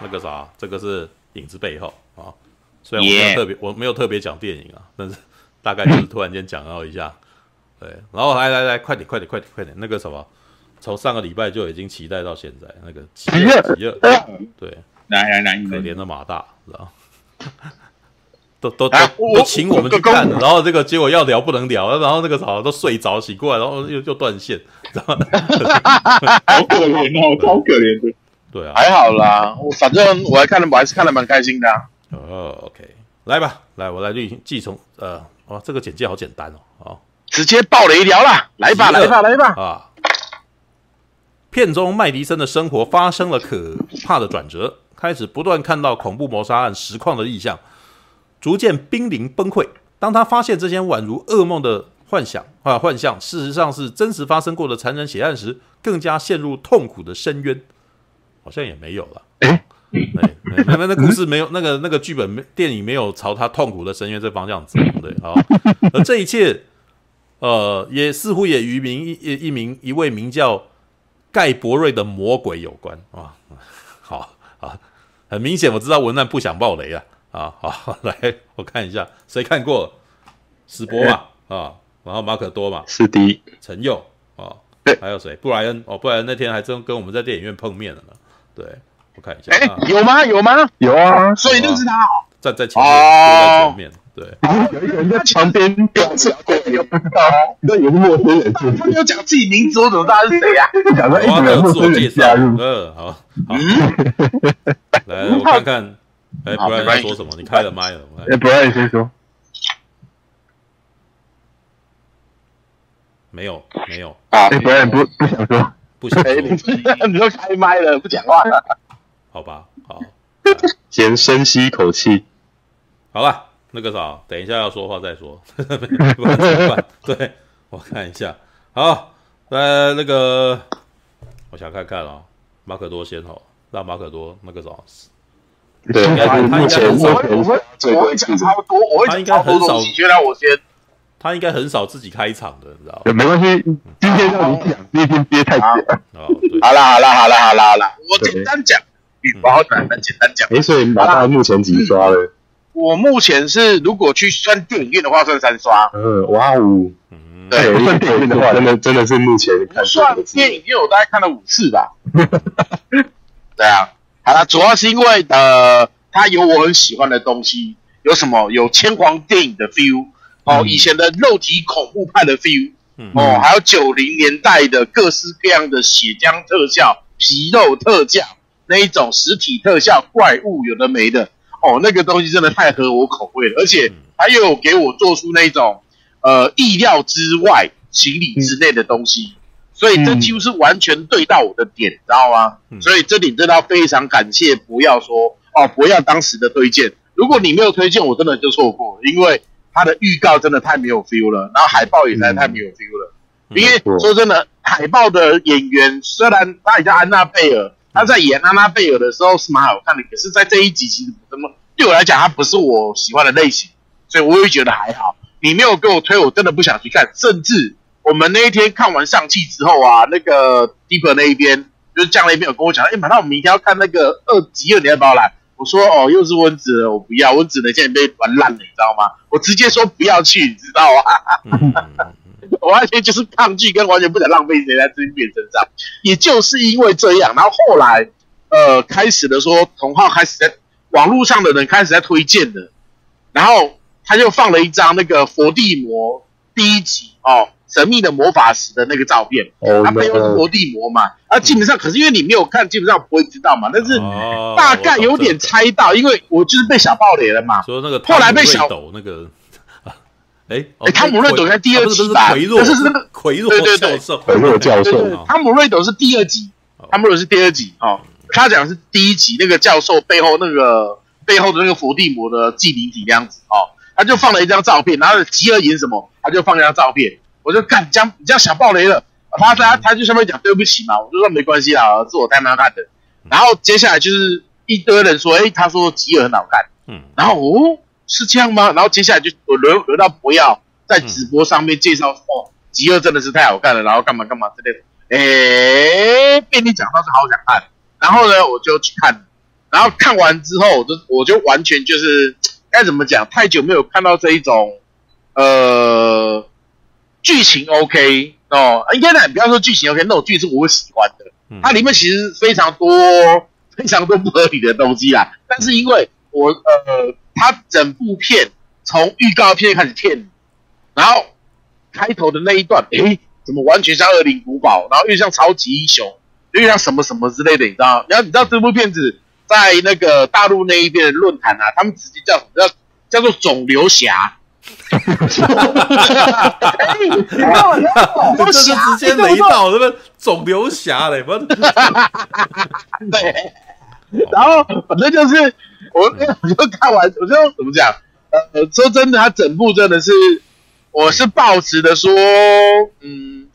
那个啥，这个是影子背后啊。虽然我没有特别，我没有特别讲电影啊，但是大概就是突然间讲到一下，对。然后来来来，快点快点快点快点，那个什么，从上个礼拜就已经期待到现在，那个极恶极恶，对，来来来，可怜的马大，知道 都都都都请我们去看，然后这个结果要聊不能聊，然后那个啥都睡着醒过来，然后又又断线，知道吗？好可怜哦，超可怜的。对啊，还好啦，我反正我还看的，我还是看的蛮开心的。哦，OK，来吧，来我来继继从呃，哦，这个简介好简单哦，好，直接爆雷聊啦，来吧来吧来吧啊！片中麦迪森的生活发生了可怕的转折，开始不断看到恐怖谋杀案实况的意象。逐渐濒临崩溃。当他发现这些宛如噩梦的幻想啊幻象，事实上是真实发生过的残忍血案时，更加陷入痛苦的深渊。好像也没有了。哎，那那那故事没有，那个那个剧本没电影没有朝他痛苦的深渊这方向走。对，好。而这一切，呃，也似乎也与名一一名一位名叫盖博瑞的魔鬼有关啊。好啊，很明显，我知道文案不想爆雷啊。啊，好，来，我看一下，谁看过史博嘛？啊，然后马可多嘛？是的，陈佑啊，还有谁？布莱恩哦，布莱恩那天还真跟我们在电影院碰面了呢。对，我看一下，哎，有吗？有吗？有啊，所以就是他，站在前面，坐在前面，对，有一个人在旁边表示对，有不知道，那也是陌生人，他没有讲自己名字，我怎么知道他是谁呀？讲说一个陌生人加入，嗯，好，好，来，我看看。哎，不然你说什么？你开了麦了？哎，不然你先说。没有，没有。啊，不然不不想说，不想说。你 都开麦了，不讲话了。好吧，好。先深吸一口气。好了，那个啥，等一下要说话再说。对，我看一下。好，来那个，我想看看啊，马可多先好，让马可多那个啥。对，他应该很少，我我会讲差不多，我会讲差不多东西。原来我先，他应该很少自己开场的，你知道吗？没关系，今天让你讲，今天憋太久了。好啦，好啦，好啦，好啦，好了，我简单讲，我好简单，简单讲。哎，所以马大目前几刷了？我目前是，如果去算电影院的话，算三刷。嗯，哇哦，对，算电影院的话，真的真的是目前看算电影院，我大概看了五次吧。对啊。好了，主要是因为呃，它有我很喜欢的东西，有什么？有千皇电影的 feel 哦，以前的肉体恐怖派的 feel 哦，还有九零年代的各式各样的血浆特效、皮肉特效那一种实体特效怪物，有的没的。哦，那个东西真的太合我口味了，而且它又有给我做出那种呃意料之外、情理之内的东西。所以这几乎是完全对到我的点，嗯、知道吗？嗯、所以这里真的要非常感谢，不要说哦，不要当时的推荐。如果你没有推荐，我真的就错过了，因为它的预告真的太没有 feel 了，然后海报也实在太没有 feel 了。嗯、因为说真的，海报的演员虽然他也叫安娜贝尔，他在演安娜贝尔的时候是蛮好看的，可是在这一集其实怎么对我来讲，他不是我喜欢的类型，所以我也觉得还好。你没有给我推，我真的不想去看，甚至。我们那一天看完上汽之后啊，那个 Deeper 那一边就是酱那边有跟我讲，哎，马上我们明天要看那个二集二，你要不要来？我说哦，又是温子了，我不要，温子的现在被玩烂了，你知道吗？我直接说不要去，你知道吗？我完全就是抗拒，跟完全不想浪费时间在这边身上。也就是因为这样，然后后来呃，开始的说同号开始在网络上的人开始在推荐的，然后他就放了一张那个佛地魔第一集哦。神秘的魔法石的那个照片，他背后是伏地魔嘛？啊，基本上，可是因为你没有看，基本上不会知道嘛。但是 大概有点猜到，因为我就是被小爆雷了嘛。说那个后来被小抖那个，哎哎，汤姆瑞斗在第二集吧？不是是那个奎若教授，奎若教授。汤姆瑞斗是第二集，汤姆瑞斗是第二集哦。他讲是第一集那个教授背后那个背后的那个伏地魔的记灵体那样子哦。他就放了一张照片，然后吉尔演什么，他就放一张照片。我就干，这样你这样想爆雷了，他他他就上面讲对不起嘛，我就说没关系啦，是我太难看的。然后接下来就是一堆人说，哎，他说吉尔很好看，嗯，然后哦是这样吗？然后接下来就轮轮到不要在直播上面介绍说，哦，吉尔真的是太好看了，然后干嘛干嘛之类的。哎，被你讲到是好想看，然后呢我就去看，然后看完之后，我就我就完全就是该怎么讲？太久没有看到这一种呃剧情 OK 哦，应该呢，不要说剧情 OK，那种剧是我会喜欢的。它里面其实非常多非常多不合理的东西啦，但是因为我呃，它整部片从预告片开始骗你，然后开头的那一段，诶，怎么完全像恶灵古堡，然后又像超级英雄，又像什么什么之类的，你知道？然后你知道这部片子在那个大陆那一边的论坛啊，他们直接叫什么叫叫做肿瘤侠。哈哈哈哈哈！这是直接雷到什么肿瘤侠嘞？不，对。然后反正就是我，我就看完，我就怎么讲？呃，说真的，他整部真的是，我是抱持的说，嗯，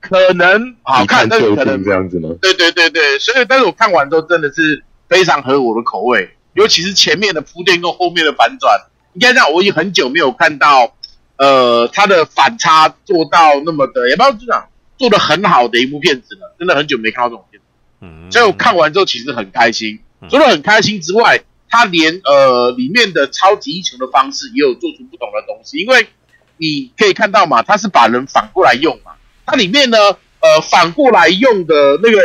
可能好看，但是可能这样子吗？对对对对，所以但是我看完之后真的是非常合我的口味，尤其是前面的铺垫跟后面的反转。应该这样，我已经很久没有看到，呃，他的反差做到那么的，也不知道这样做的很好的一部片子了，真的很久没看到这种片子。嗯，所以我看完之后其实很开心。除了很开心之外，他连呃里面的超级英雄的方式也有做出不同的东西，因为你可以看到嘛，他是把人反过来用嘛。它里面呢，呃，反过来用的那个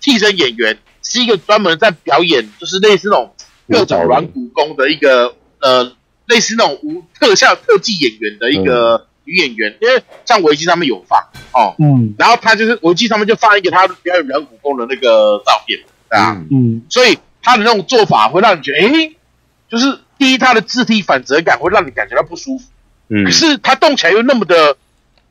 替身演员是一个专门在表演，就是类似那种各种软骨功的一个。呃，类似那种无特效特技演员的一个女演员，嗯、因为像维基上面有放哦，嗯，然后他就是维基上面就放一个他表演软骨功的那个照片，对啊，嗯，所以他的那种做法会让你觉得，诶，就是第一，他的肢体反折感会让你感觉到不舒服，嗯，可是他动起来又那么的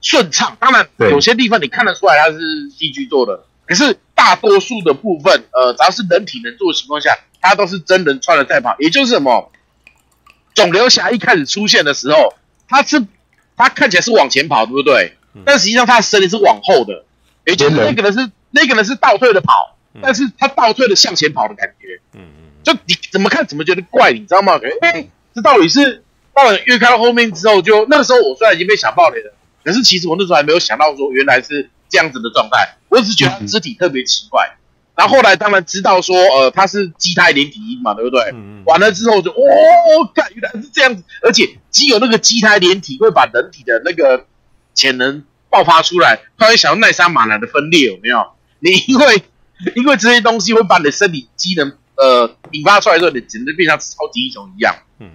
顺畅，当然有些地方你看得出来他是戏剧做的，可是大多数的部分，呃，只要是人体能做的情况下，他都是真人穿的在跑，也就是什么。肿瘤侠一开始出现的时候，他是他看起来是往前跑，对不对？嗯、但实际上他的身体是往后的，也就是那个人是那个人是倒退的跑，嗯、但是他倒退的向前跑的感觉。嗯嗯，就你怎么看怎么觉得怪，你知道吗？哎、欸，这到底是到了越看到后面之后就，就那个时候我虽然已经被想爆雷了，可是其实我那时候还没有想到说原来是这样子的状态，我只是觉得他肢体特别奇怪。嗯然后后来当然知道说，呃，他是机胎连体婴嘛，对不对？完了之后就，哦，看原来是这样子，而且只有那个机胎连体会把人体的那个潜能爆发出来。突然想到奈莎马兰的分裂有没有？你因为因为这些东西会把你的身体机能呃引发出来之后，你简直变成超级英雄一样。嗯。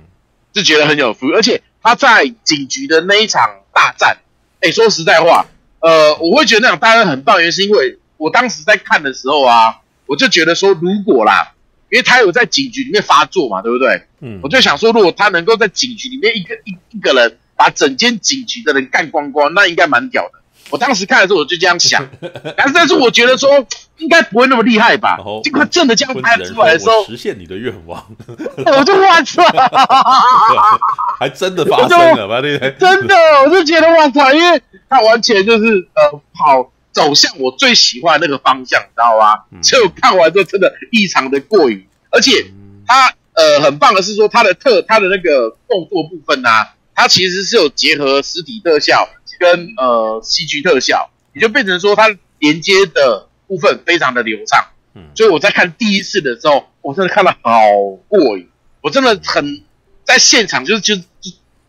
就觉得很有 feel，而且他在警局的那一场大战，哎，说实在话，呃，我会觉得那场大战很棒，原因是因为。我当时在看的时候啊，我就觉得说，如果啦，因为他有在警局里面发作嘛，对不对？嗯，我就想说，如果他能够在警局里面一个一一个人把整间警局的人干光光，那应该蛮屌的。我当时看的时候，我就这样想，但是但是我觉得说，应该不会那么厉害吧？结果真的这样拍出来的时候，实现你的愿望，我就哇塞，还真的发生了吧？对不对？真的，我就觉得哇塞，因为他完全就是呃跑。走向我最喜欢的那个方向，你知道吗？嗯、所以我看完之后真的异常的过瘾，而且它呃很棒的是说它的特它的那个动作部分啊，它其实是有结合实体特效跟呃戏剧特效，也就变成说它连接的部分非常的流畅。嗯，所以我在看第一次的时候，我真的看了好过瘾，我真的很在现场就是就就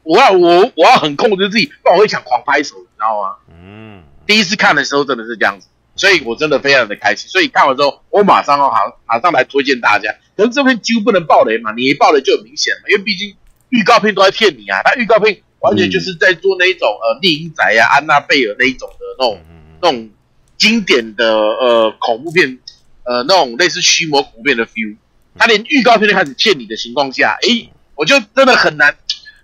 我要我我要很控制自己，不然我会想狂拍手，你知道吗？嗯。第一次看的时候真的是这样子，所以我真的非常的开心。所以看完之后，我马上哦，好，马上来推荐大家。可是这片几乎不能爆雷嘛，你一爆雷就很明显嘛，因为毕竟预告片都在骗你啊。它预告片完全就是在做那一种呃厉阴宅啊、安娜贝尔那一种的那种那种经典的呃恐怖片，呃那种类似驱魔恐怖片的 feel。他连预告片都开始骗你的情况下，诶，我就真的很难，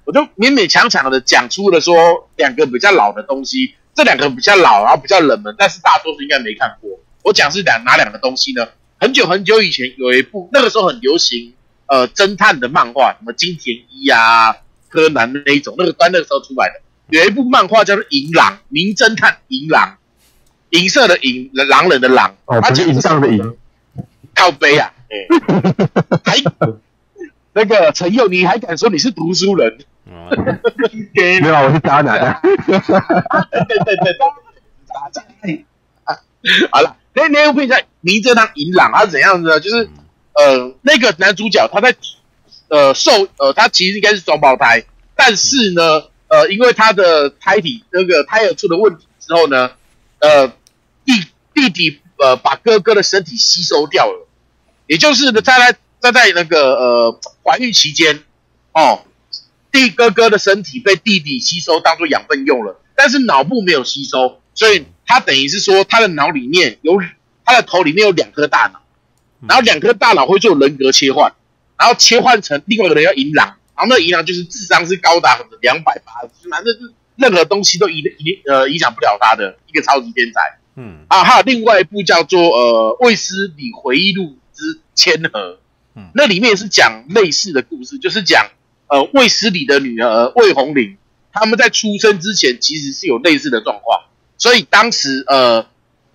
我就勉勉强强的讲出了说两个比较老的东西。这两个比较老，然后比较冷门，但是大多数应该没看过。我讲是两哪两个东西呢？很久很久以前有一部，那个时候很流行，呃，侦探的漫画，什么金田一啊、柯南的那一种，那个端那个时候出来的，有一部漫画叫做《银狼》，名侦探银狼，银色的银，狼人的狼，哦，不是银上的银，靠背啊，哎，还那个陈佑，你还敢说你是读书人？没有，我是渣男。对对对，渣渣。好了，那那部片叫《名侦探银狼》，它是怎样子呢？就是呃，那个男主角他在呃受呃，他其实应该是双胞胎，但是呢，呃，因为他的胎体那个胎儿出了问题之后呢，呃，弟弟弟呃把哥哥的身体吸收掉了，也就是呢，在在在在那个呃怀孕期间哦，弟哥哥的身体被弟弟吸收当做养分用了，但是脑部没有吸收，所以他等于是说他的脑里面有。他的头里面有两颗大脑，然后两颗大脑会做人格切换，然后切换成另外一个人叫银狼，然后那银狼就是智商是高达两百八十，反正是任何东西都影 影呃影响不了他的一个超级天才。嗯啊，还有另外一部叫做呃《卫斯理回忆录之千和》，嗯，那里面也是讲类似的故事，就是讲呃卫斯理的女儿魏红玲，他们在出生之前其实是有类似的状况，所以当时呃。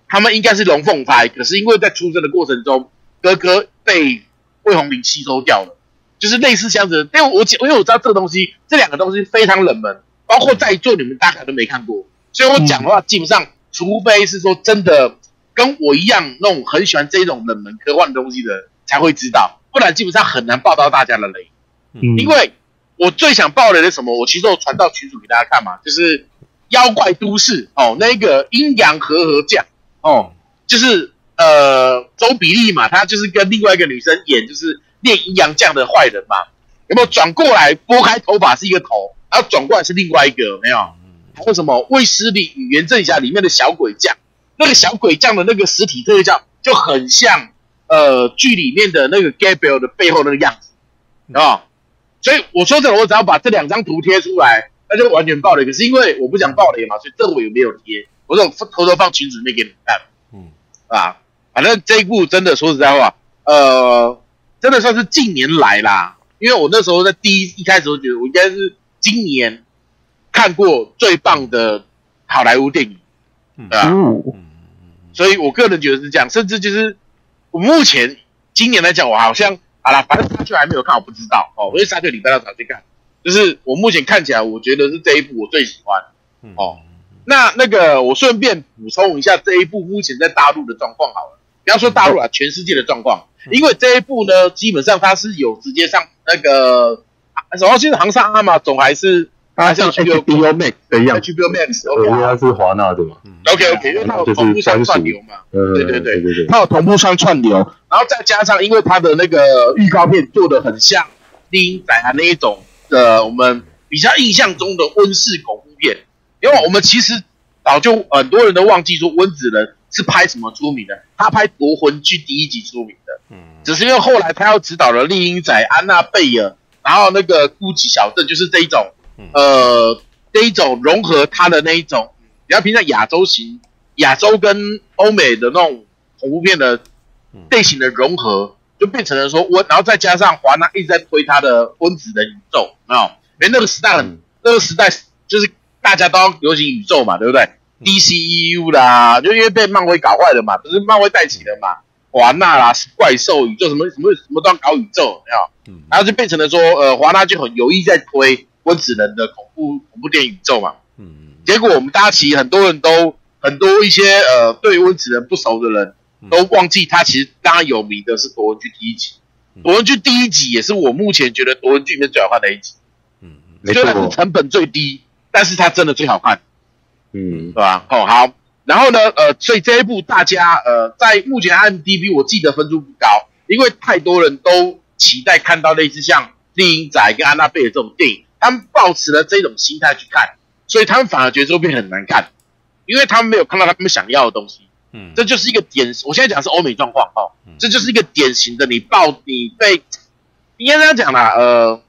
他们应该是龙凤胎，可是因为在出生的过程中，哥哥被魏红玲吸收掉了，就是类似这样子。因为我因为我知道这个东西，这两个东西非常冷门，包括在座你们大概都没看过，所以我讲的话基本上，除非是说真的跟我一样那种很喜欢这种冷门科幻东西的才会知道，不然基本上很难爆到大家的雷。嗯，因为我最想爆雷的什么，我其实我传到群主给大家看嘛，就是妖怪都市哦，那个阴阳和合将。哦，就是呃，周比利嘛，他就是跟另外一个女生演，就是练阴阳将的坏人嘛。有没有转过来拨开头发是一个头，然后转过来是另外一个？没有。还有什么卫斯理与原振侠里面的小鬼将，那个小鬼将的那个实体特效就很像呃剧里面的那个 Gabriel 的背后那个样子啊、所以我说这个，我只要把这两张图贴出来，那就完全爆雷。可是因为我不想爆雷嘛，所以这我也没有贴。我这种偷偷放群组里面给你们看，嗯，啊，反正这一部真的说实在话，呃，真的算是近年来啦，因为我那时候在第一一开始我觉得我应该是今年看过最棒的好莱坞电影，嗯，啊，嗯，所以我个人觉得是这样，甚至就是我目前今年来讲，我好像好了，反正沙丘还没有看，我不知道哦，因为沙丘礼拜六早去看，就是我目前看起来，我觉得是这一部我最喜欢，哦。那那个，我顺便补充一下这一部目前在大陆的状况好了。不要说大陆啊，全世界的状况，因为这一部呢，基本上它是有直接上那个什么，其实航上阿玛总还是它像 HBO Max 的一样，HBO Max，OK，因为它是华纳的嘛。OK OK，因为它有同步上串流嘛。对对对。对对，它有同步上串流，然后再加上因为它的那个预告片做的很像厉阴宅啊那一种的，我们比较印象中的温室恐怖片。因为我们其实早就很多人都忘记说温子仁是拍什么出名的，他拍《夺魂剧》第一集出名的，嗯，只是因为后来他要指导了《厉阴宅》、《安娜贝尔》，然后那个《孤寂小镇》，就是这一种，呃，这一种融合它的那一种比较偏向亚洲型、亚洲跟欧美的那种恐怖片的类型的融合，就变成了说温，然后再加上华纳一直在推他的温子的宇宙，啊，因为那个时代很，那个时代就是。大家都要流行宇宙嘛，对不对？DCEU 啦，就因为被漫威搞坏了嘛，不是漫威带起的嘛。华纳啦，怪兽宇宙什么什么什么都要搞宇宙，没有？然后就变成了说，呃，华纳就很有意在推温子仁的恐怖恐怖电影宇宙嘛。嗯嗯。结果我们大家其实很多人都很多一些呃对温子仁不熟的人都忘记他其实当然有名的是夺魂锯第一集，夺魂锯第一集也是我目前觉得夺魂锯里面最好看的一集。嗯，没错。虽然是成本最低。但是它真的最好看，嗯，是吧？哦，好，然后呢，呃，所以这一部大家，呃，在目前 IMDB 我记得分数不高，因为太多人都期待看到类似像《厉阴宅》跟《安娜贝尔》这种电影，他们抱持了这种心态去看，所以他们反而觉得这部片很难看，因为他们没有看到他们想要的东西。嗯，这就是一个典，我现在讲是欧美状况，哦，这就是一个典型的你抱你被应该这样讲啦，呃，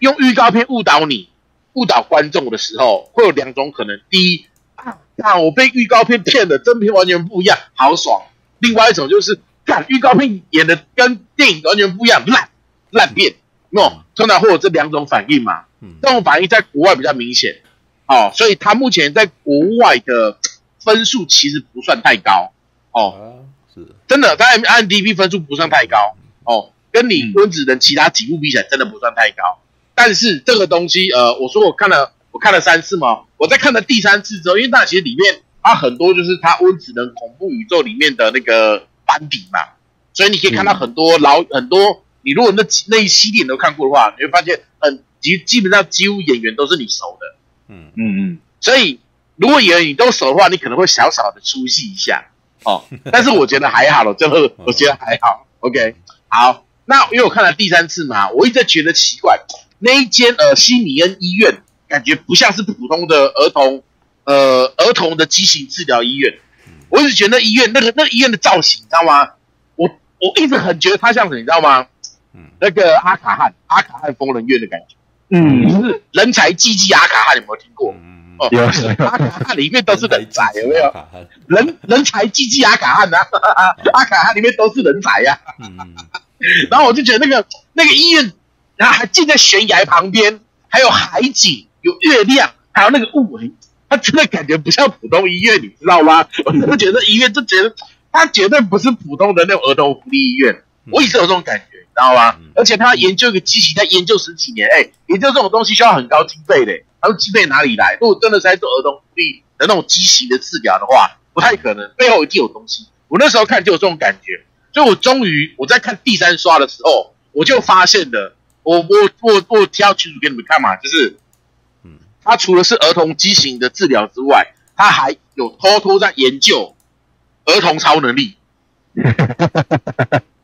用预告片误导你。误导观众的时候，会有两种可能：第一，啊，啊我被预告片骗了，真片完全不一样，好爽；另外一种就是，看预告片演的跟电影完全不一样，烂烂片。喏，通常会有这两种反应嘛。这种反应在国外比较明显，哦，所以他目前在国外的分数其实不算太高，哦，是。真的，他 M D B 分数不算太高，哦，跟你温子仁其他几部比起来，真的不算太高。但是这个东西，呃，我说我看了，我看了三次嘛。我在看了第三次之后，因为那其实里面它很多就是它温子仁恐怖宇宙里面的那个班底嘛，所以你可以看到很多老、嗯、很多，你如果那那一系列你都看过的话，你会发现很基基本上几乎演员都是你熟的。嗯嗯嗯。所以如果演员你都熟的话，你可能会小小的出戏一下哦。但是我觉得还好了，真的我觉得还好。OK，好。那因为我看了第三次嘛，我一直觉得奇怪，那一间呃西米恩医院感觉不像是普通的儿童呃儿童的畸形治疗医院。我一直觉得那医院那个那个医院的造型，你知道吗？我我一直很觉得它像什么，你知道吗？嗯，那个阿卡汉阿卡汉疯人院的感觉，嗯，就是人才济济阿卡汉，有没有听过？嗯，哦，有，阿卡汉里面都是人才，有没有？人人才济济阿卡汉啊，阿卡汉里面都是人才呀。嗯，然后我就觉得那个那个医院，然后还建在悬崖旁边，还有海景，有月亮，还有那个雾霾。他真的感觉不像普通医院，你知道吗？我真的觉得医院就觉得他绝对不是普通的那种儿童福利医院。我一直有这种感觉，你知道吗？而且他研究一个机器，他研究十几年，哎，研究这种东西需要很高经费的。他说经费哪里来？如果真的是在做儿童福利的那种畸形的治疗的话，不太可能，背后一定有东西。我那时候看就有这种感觉，所以我终于我在看第三刷的时候，我就发现了，我我我我挑群主给你们看嘛，就是。嗯他除了是儿童畸形的治疗之外，他还有偷偷在研究儿童超能力，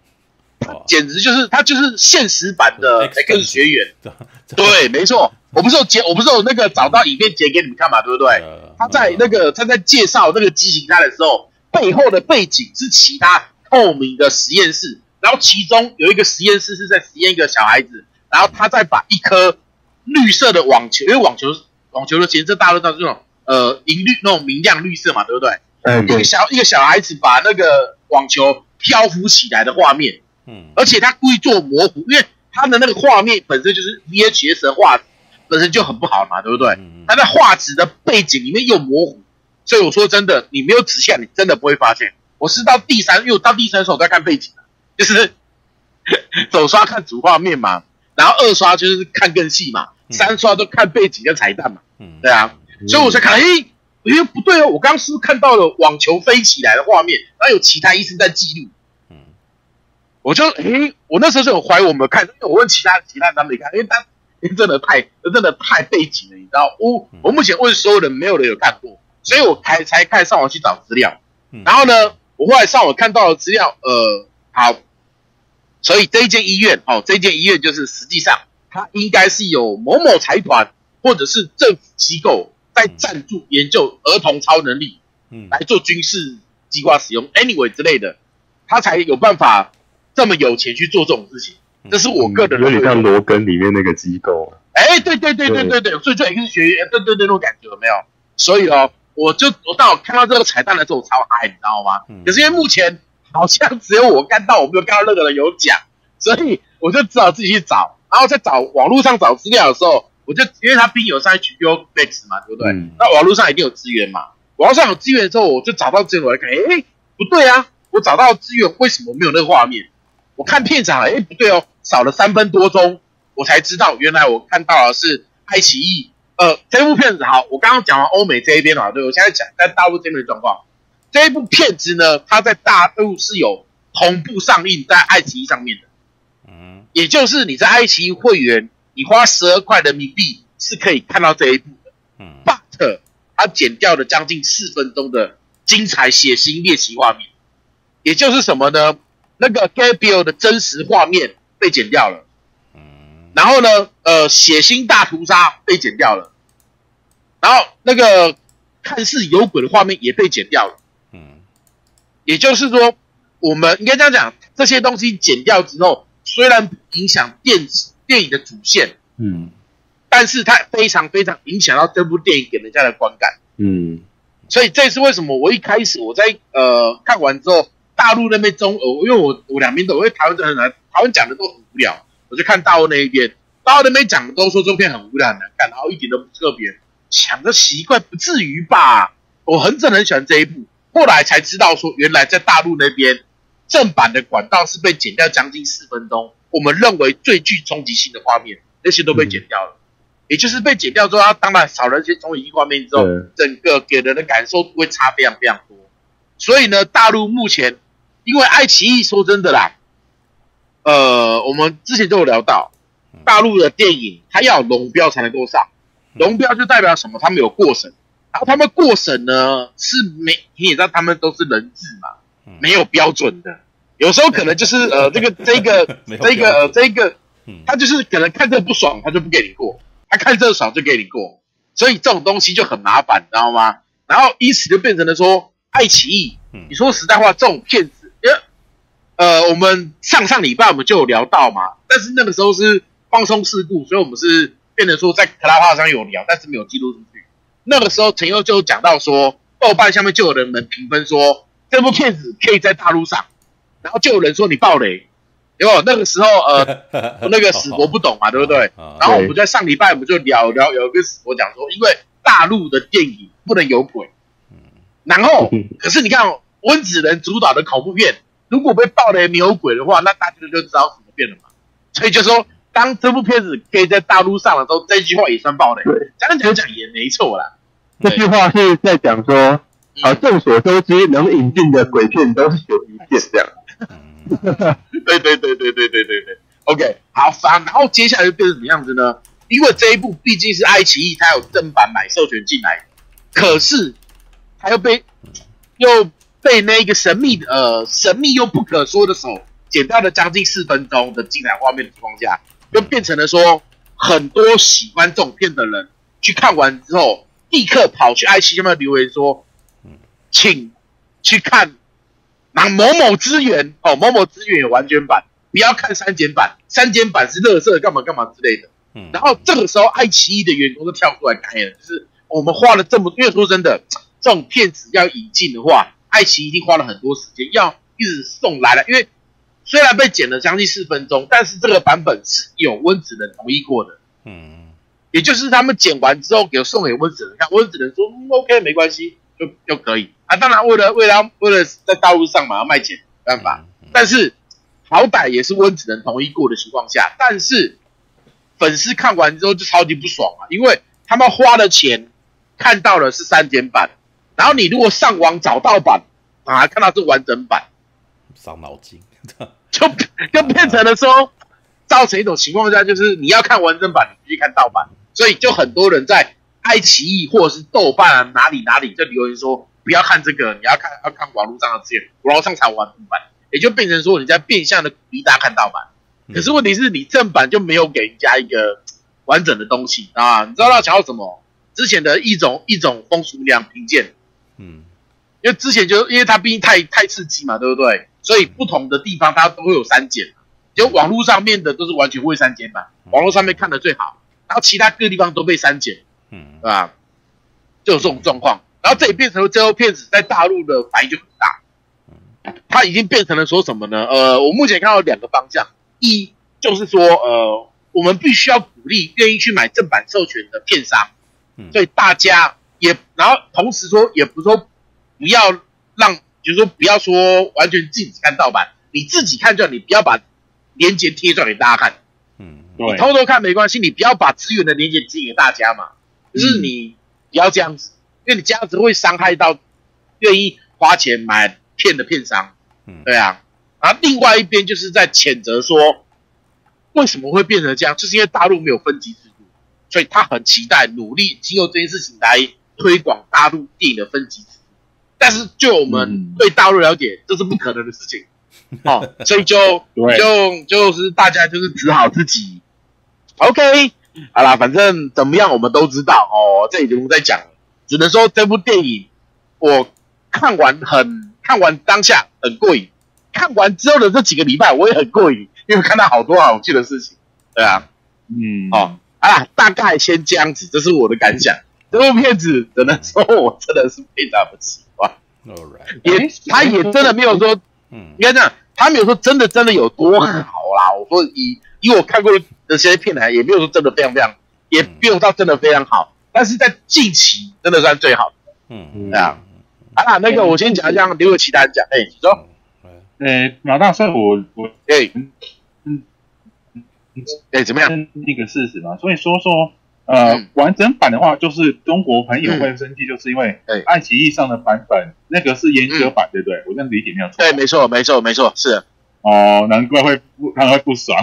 简直就是他就是现实版的 X 学员。对，没错，我不是有截，我不是有那个找到影片截给你们看嘛，对不对？他在那个他在介绍那个畸形胎的时候，背后的背景是其他透明的实验室，然后其中有一个实验室是在实验一个小孩子，然后他再把一颗绿色的网球，因为网球。网球的颜色大陆到这种呃银绿那种明亮绿色嘛，对不对？嗯，对。一个小一个小孩子把那个网球漂浮起来的画面，嗯，而且他故意做模糊，因为他的那个画面本身就是 VHS 的画质本身就很不好嘛，对不对？嗯，他在画质的背景里面又模糊，所以我说真的，你没有仔细看，你真的不会发现。我是到第三，因为我到第三刷我在看背景，就是 走刷看主画面嘛，然后二刷就是看更细嘛。三刷都看背景跟彩蛋嘛，嗯，对啊，所以我才看，哎，哎，不对哦，我刚刚是看到了网球飞起来的画面？然后有其他医生在记录，嗯，我就，哎，我那时候就有怀疑我没有看，因为我问其他其他人他没看，因为他，真的太，真的太背景了，你知道，我我目前问所有人，没有人有看过，所以我才才开始上网去找资料，然后呢，我后来上网看到了资料，呃，好，所以这一间医院，哦，这一间医院就是实际上。它应该是有某某财团或者是政府机构在赞助研究儿童超能力，嗯，来做军事计划使用，anyway 之类的，他才有办法这么有钱去做这种事情。这是我个人的、嗯、有点像罗根里面那个机构。哎，对对对对对对，所以这也是学院，对对对，那种感觉有没有？所以哦，我就我当我看到这个彩蛋的时候，我超嗨，你知道吗？嗯、可是因为目前好像只有我看到，我没有看到任何人有讲，所以我就只好自己去找。然后在找网络上找资料的时候，我就因为他毕竟有上 HBO Max 嘛，对不对？嗯、那网络上一定有资源嘛。网络上有资源之后，我就找到资源我来看，哎，不对啊！我找到资源，为什么没有那个画面？我看片场，哎，不对哦，少了三分多钟，我才知道原来我看到的是爱奇艺。呃，这部片子好，我刚刚讲完欧美这一边嘛，对，我现在讲在大陆这边的状况。这一部片子呢，它在大陆是有同步上映在爱奇艺上面的。嗯也就是你在爱奇艺会员，你花十二块人民币是可以看到这一部的。嗯，but 它剪掉了将近四分钟的精彩血腥猎奇画面，也就是什么呢？那个 Gabriel 的真实画面被剪掉了。嗯，然后呢，呃，血腥大屠杀被剪掉了，然后那个看似有鬼的画面也被剪掉了。嗯，也就是说，我们应该这样讲，这些东西剪掉之后。虽然不影响电电影的主线，嗯，但是它非常非常影响到这部电影给人家的观感，嗯，所以这是为什么我一开始我在呃看完之后，大陆那边中俄，因为我我两边都，因为台湾很难，台湾讲的都很无聊，我就看大陆那一边，大陆那边讲的都说这片很无聊很难看，然后一点都不特别，想的奇怪，不至于吧？我很真的很喜欢这一部，后来才知道说原来在大陆那边。正版的管道是被剪掉将近四分钟，我们认为最具冲击性的画面，那些都被剪掉了。嗯、也就是被剪掉之后，它当然少了一些冲击性画面之后，嗯、整个给人的感受会差非常非常多。所以呢，大陆目前因为爱奇艺说真的啦，呃，我们之前都有聊到，大陆的电影它要龙标才能够上，龙标就代表什么？他们有过审，然后他们过审呢是没，你也知道他们都是人质嘛，没有标准的，有时候可能就是呃这个 这个这个呃这个，他就是可能看这不爽，他就不给你过，他看这爽就给你过，所以这种东西就很麻烦，你知道吗？然后因此就变成了说，爱奇艺，你说实在话，这种骗子，呃，我们上上礼拜我们就有聊到嘛，但是那个时候是放松事故，所以我们是变得说在 Clubhouse 上有聊，但是没有记录出去。那个时候陈优就讲到说，豆瓣下面就有人们评分说这部片子可以在大陆上，然后就有人说你爆雷，因为那个时候呃 那个死活不懂嘛，对不对？然后我们在上礼拜我们就聊聊，有一个死活讲说，因为大陆的电影不能有鬼，然后 可是你看温子仁主导的恐怖片。如果被爆雷没有鬼的话，那大家就知道怎么变了嘛。所以就说，当这部片子可以在大陆上的时候，这句话也算爆雷。对，讲讲讲也没错啦。这句话是在讲说，啊、嗯，众所周知，能引进的鬼片都是有一片这样。对对对对对对对对。OK，好，反然后接下来就变成什么样子呢？因为这一部毕竟是爱奇艺，它有正版买授权进来，可是它又被又。被那个神秘的呃神秘又不可说的手剪掉了将近四分钟的精彩画面的情况下，就变成了说很多喜欢这种片的人去看完之后，立刻跑去爱奇艺上面留言说，请去看那某某资源哦，某某资源有完全版，不要看删减版，删减版是乐色干嘛干嘛之类的。然后这个时候爱奇艺的员工都跳出来开了，就是我们花了这么，因为说真的，这种片子要引进的话。爱奇艺一定花了很多时间，要一直送来了。因为虽然被剪了将近四分钟，但是这个版本是有温子仁同意过的。嗯，也就是他们剪完之后给送给温子仁看，温子仁说、嗯、OK 没关系，就就可以啊。当然为了为了为了在道路上嘛要卖钱，没办法。但是好歹也是温子仁同意过的情况下，但是粉丝看完之后就超级不爽啊，因为他们花了钱看到的是删减版。然后你如果上网找盗版啊，看到是完整版，伤脑筋，就 就变成了说，造成一种情况下，就是你要看完整版，你必须看盗版，所以就很多人在爱奇艺或者是豆瓣啊哪里哪里就留言说，不要看这个，你要看要看网络上的资源，网络上才完整版，也就变成说你在变相的鼓励大家看盗版。可是问题是你正版就没有给人家一个 完整的东西啊，你知道他想要讲什么？之前的一种一种风俗良评鉴。嗯，因为之前就因为它毕竟太太刺激嘛，对不对？所以不同的地方它都会有删减，就网络上面的都是完全未删减版，网络上面看的最好，然后其他各地方都被删减，嗯，对吧？就有这种状况，然后这也变成了最后骗子在大陆的反应就很大，它已经变成了说什么呢？呃，我目前看到两个方向，一就是说，呃，我们必须要鼓励愿意去买正版授权的片商，所以大家。也，然后同时说，也不是说不要让，就是说不要说完全禁止看盗版，你自己看就好，你不要把链接贴出来给大家看。嗯，对，你偷偷看没关系，你不要把资源的链接寄给大家嘛，就是你不要这样子，因为你这样子会伤害到愿意花钱买片的片商。嗯，对啊。然后另外一边就是在谴责说，为什么会变成这样？就是因为大陆没有分级制度，所以他很期待努力，经过这件事情来。推广大陆电影的分级制，但是就我们对大陆了解，这是不可能的事情，哦，所以就就就是大家就是只好自己，OK，好啦，反正怎么样我们都知道哦，这已经不再讲了，只能说这部电影我看完很看完当下很过瘾，看完之后的这几个礼拜我也很过瘾，因为看到好多好有趣的事情，对啊，嗯，哦，啊，大概先这样子，这是我的感想。这部片子只能说我真的是非常不喜欢。Alright，也他也真的没有说，嗯，应该这样，他没有说真的真的有多好啦。我说以以我看过的这些片来，也没有说真的非常非常，也没有到真的非常好。但是在近期真的算最好的。嗯，对啊。啊，那个我先讲一下，留给其他人讲。哎，你说。呃，马大帅，我我哎，嗯嗯，哎，怎么样？那个事实嘛，所以说说。呃，嗯、完整版的话，就是中国朋友会生气，就是因为爱奇艺上的版本、嗯、那个是阉割版，嗯、对不对？我这样理解没有错。对，没错，没错，没错，是。哦，难怪会不，他会不爽。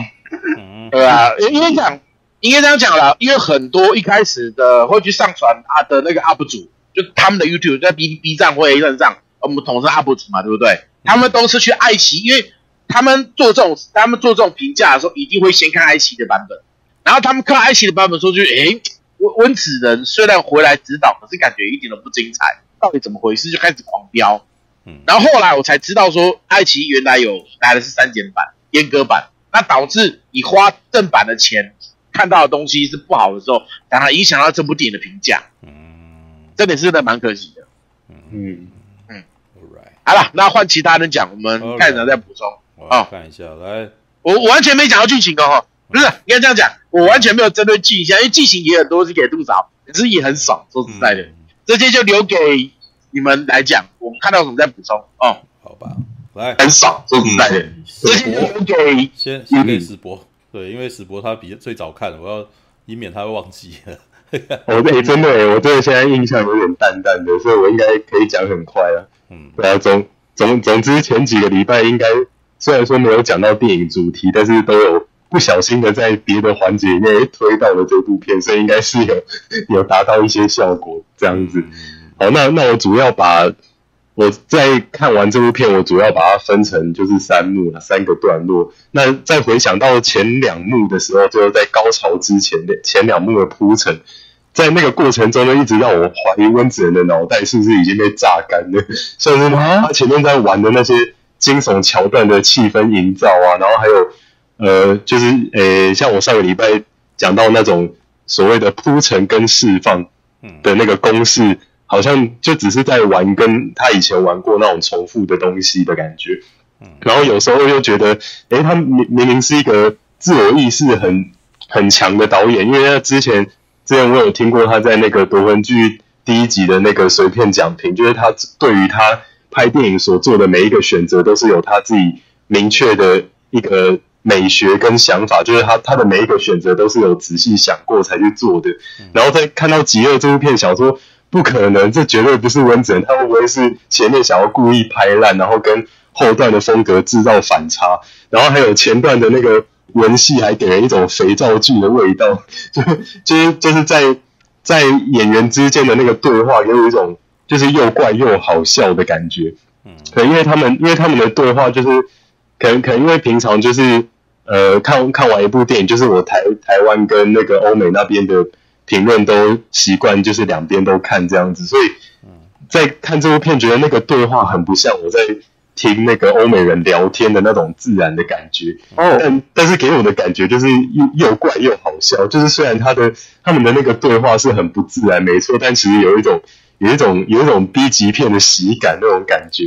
嗯、对啊，因为这样，应该这样讲了，因为很多一开始的会去上传啊的那个 UP 主，就他们的 YouTube 在 B B 站或 A 站上，我们统称 UP 主嘛，对不对？他们都是去爱奇艺，因为他们做这种，他们做这种评价的时候，一定会先看爱奇艺的版本。然后他们看爱奇艺的版本说，就诶，温温子仁虽然回来指导，可是感觉一点都不精彩，到底怎么回事？就开始狂飙。嗯，然后后来我才知道说，爱奇艺原来有来的是删减版、阉割版，那导致你花正版的钱看到的东西是不好的时候，当然影响到这部电影的评价。嗯，这点是真的蛮可惜的。嗯嗯，Alright，好了，那换其他人讲，我们看人再补充。哦，看一下，来，我我完全没讲到剧情哦，哈。不是，应该这样讲，我完全没有针对剧情，因为剧情也很多是给吐槽，可是也很少。说实在的，嗯、这些就留给你们来讲，我们看到什么再补充哦。好吧，来，很爽。说实在的，嗯、这些就留给先先给史博，对，因为史博他比最早看，我要以免他会忘记。我对，真的，我对现在印象有点淡淡的，所以我应该可以讲很快啊。嗯，对啊，总总总之前几个礼拜应该虽然说没有讲到电影主题，但是都有。不小心的在别的环节里面推到了这部片，所以应该是有 有达到一些效果这样子。好，那那我主要把我在看完这部片，我主要把它分成就是三幕了，三个段落。那再回想到前两幕的时候，就是在高潮之前的前两幕的铺陈，在那个过程中呢，一直让我怀疑温子仁的脑袋是不是已经被榨干了，像是他前面在玩的那些惊悚桥段的气氛营造啊，然后还有。呃，就是呃，像我上个礼拜讲到那种所谓的铺陈跟释放的那个公式，好像就只是在玩跟他以前玩过那种重复的东西的感觉。然后有时候又觉得，诶，他明明明是一个自我意识很很强的导演，因为他之前之前我有听过他在那个夺魂剧第一集的那个随便讲评，就是他对于他拍电影所做的每一个选择，都是有他自己明确的一个。美学跟想法，就是他他的每一个选择都是有仔细想过才去做的。然后再看到《极恶》这部片，想说不可能，这绝对不是温子仁，他会不会是前面想要故意拍烂，然后跟后段的风格制造反差？然后还有前段的那个文戏，还给人一种肥皂剧的味道，就就是就是在在演员之间的那个对话，有一种就是又怪又好笑的感觉。嗯，可因为他们因为他们的对话就是。可能可能因为平常就是呃看看完一部电影，就是我台台湾跟那个欧美那边的评论都习惯就是两边都看这样子，所以在看这部片觉得那个对话很不像我在听那个欧美人聊天的那种自然的感觉哦，但但是给我的感觉就是又又怪又好笑，就是虽然他的他们的那个对话是很不自然没错，但其实有一种有一种有一种 B 级片的喜感那种感觉。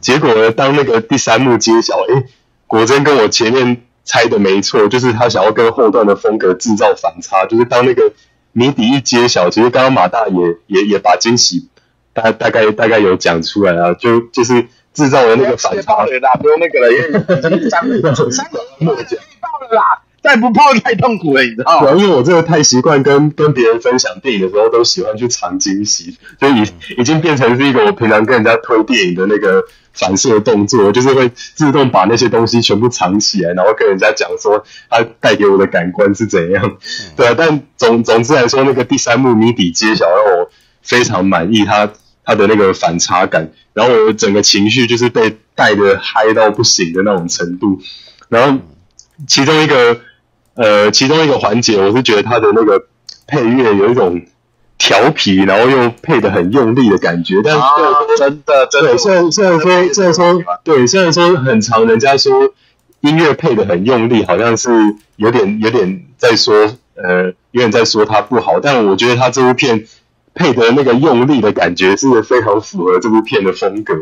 结果呢？当那个第三幕揭晓，诶，果真跟我前面猜的没错，就是他想要跟后段的风格制造反差。就是当那个谜底一揭晓，其实刚刚马大也也也把惊喜大大概大概有讲出来啊，就就是制造了那个反差。不用那个了，因为三个三个幕就到了啦。再不泡太痛苦了，你知道吗？因为我真的太习惯跟跟别人分享电影的时候，都喜欢去藏惊喜，就已已经变成是一个我平常跟人家推电影的那个反射动作，就是会自动把那些东西全部藏起来，然后跟人家讲说它带给我的感官是怎样。对啊，但总总之来说，那个第三幕谜底揭晓让我非常满意，它它的那个反差感，然后我整个情绪就是被带的嗨到不行的那种程度，然后其中一个。呃，其中一个环节，我是觉得他的那个配乐有一种调皮，然后又配得很用力的感觉。但是，真的，真的，对，虽然虽然说，虽然说，对，虽然说很长，人家说音乐配得很用力，好像是有点有点在说，呃，有点在说他不好。但我觉得他这部片配的那个用力的感觉，是非常符合这部片的风格。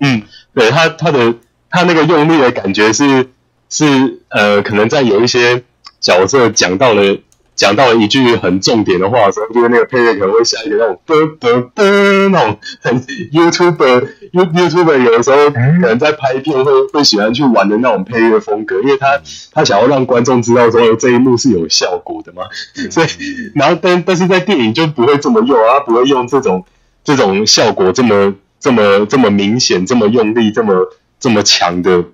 嗯，对他他的他那个用力的感觉是是呃，可能在有一些。角色讲到了讲到了一句很重点的话的时候，就是那个配乐可能会下一个那种哒哒哒那种很 YouTuber YouTuber 有的时候可能在拍片会会喜欢去玩的那种配乐风格，因为他他想要让观众知道说这一幕是有效果的嘛，所以然后但但是在电影就不会这么用啊，不会用这种这种效果这么这么这么明显、这么用力、这么这么强的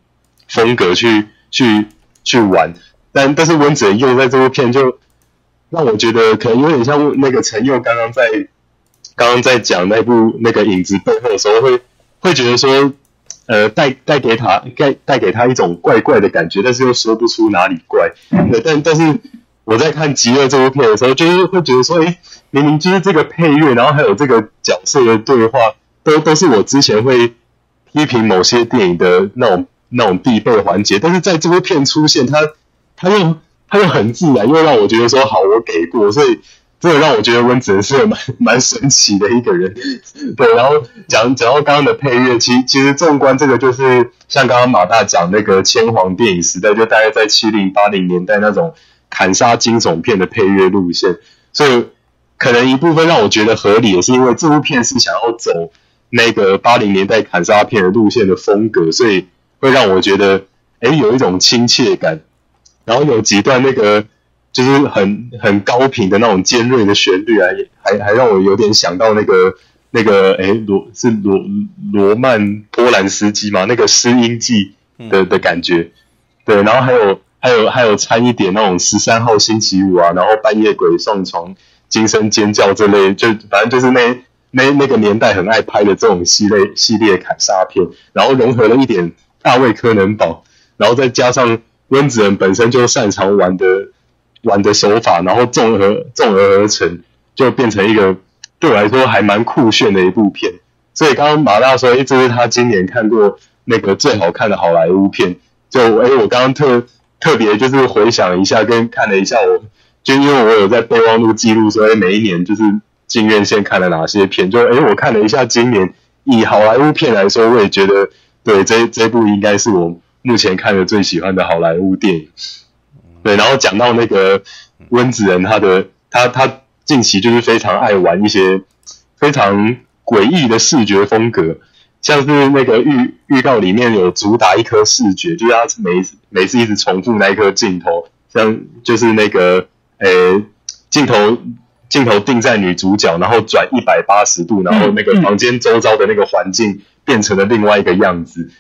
风格去去去玩，但但是温子仁用在这部片就。让我觉得可能有点像那个陈佑刚刚在刚刚在讲那部那个影子背后的时候，会会觉得说，呃，带带给他带带给他一种怪怪的感觉，但是又说不出哪里怪。对，但但是我在看《极恶》这部片的时候，就是会觉得说，诶，明明就是这个配乐，然后还有这个角色的对话，都都是我之前会批评某些电影的那种那种必备环节，但是在这部片出现，他他又。他又很自然，又让我觉得说好，我给过，所以这个让我觉得温子仁是蛮 蛮神奇的一个人。对，然后讲讲到刚刚的配乐，其其实纵观这个，就是像刚刚马大讲那个千皇电影时代，就大概在七零八零年代那种砍杀惊悚片的配乐路线，所以可能一部分让我觉得合理，也是因为这部片是想要走那个八零年代砍杀片的路线的风格，所以会让我觉得诶有一种亲切感。然后有几段那个就是很很高频的那种尖锐的旋律啊，还还让我有点想到那个那个哎罗是罗罗曼波兰斯基嘛，那个《失音记》的的感觉，对，然后还有还有还有掺一点那种十三号星期五啊，然后半夜鬼上床惊声尖叫这类，就反正就是那那那个年代很爱拍的这种系列系列砍杀片，然后融合了一点大卫柯能堡，然后再加上。温子仁本身就擅长玩的玩的手法，然后综合综合而成，就变成一个对我来说还蛮酷炫的一部片。所以刚刚马大说，诶，这是他今年看过那个最好看的好莱坞片。就诶，我刚刚特特别就是回想一下，跟看了一下我，就因为我有在备忘录记录，所以每一年就是进院线看了哪些片。就诶，我看了一下今年以好莱坞片来说，我也觉得对这这部应该是我。目前看的最喜欢的好莱坞电影，对，然后讲到那个温子仁，他的他他近期就是非常爱玩一些非常诡异的视觉风格，像是那个预预告里面有主打一颗视觉，就是他每每次一直重复那一颗镜头，像就是那个诶镜头镜头定在女主角，然后转一百八十度，然后那个房间周遭的那个环境变成了另外一个样子。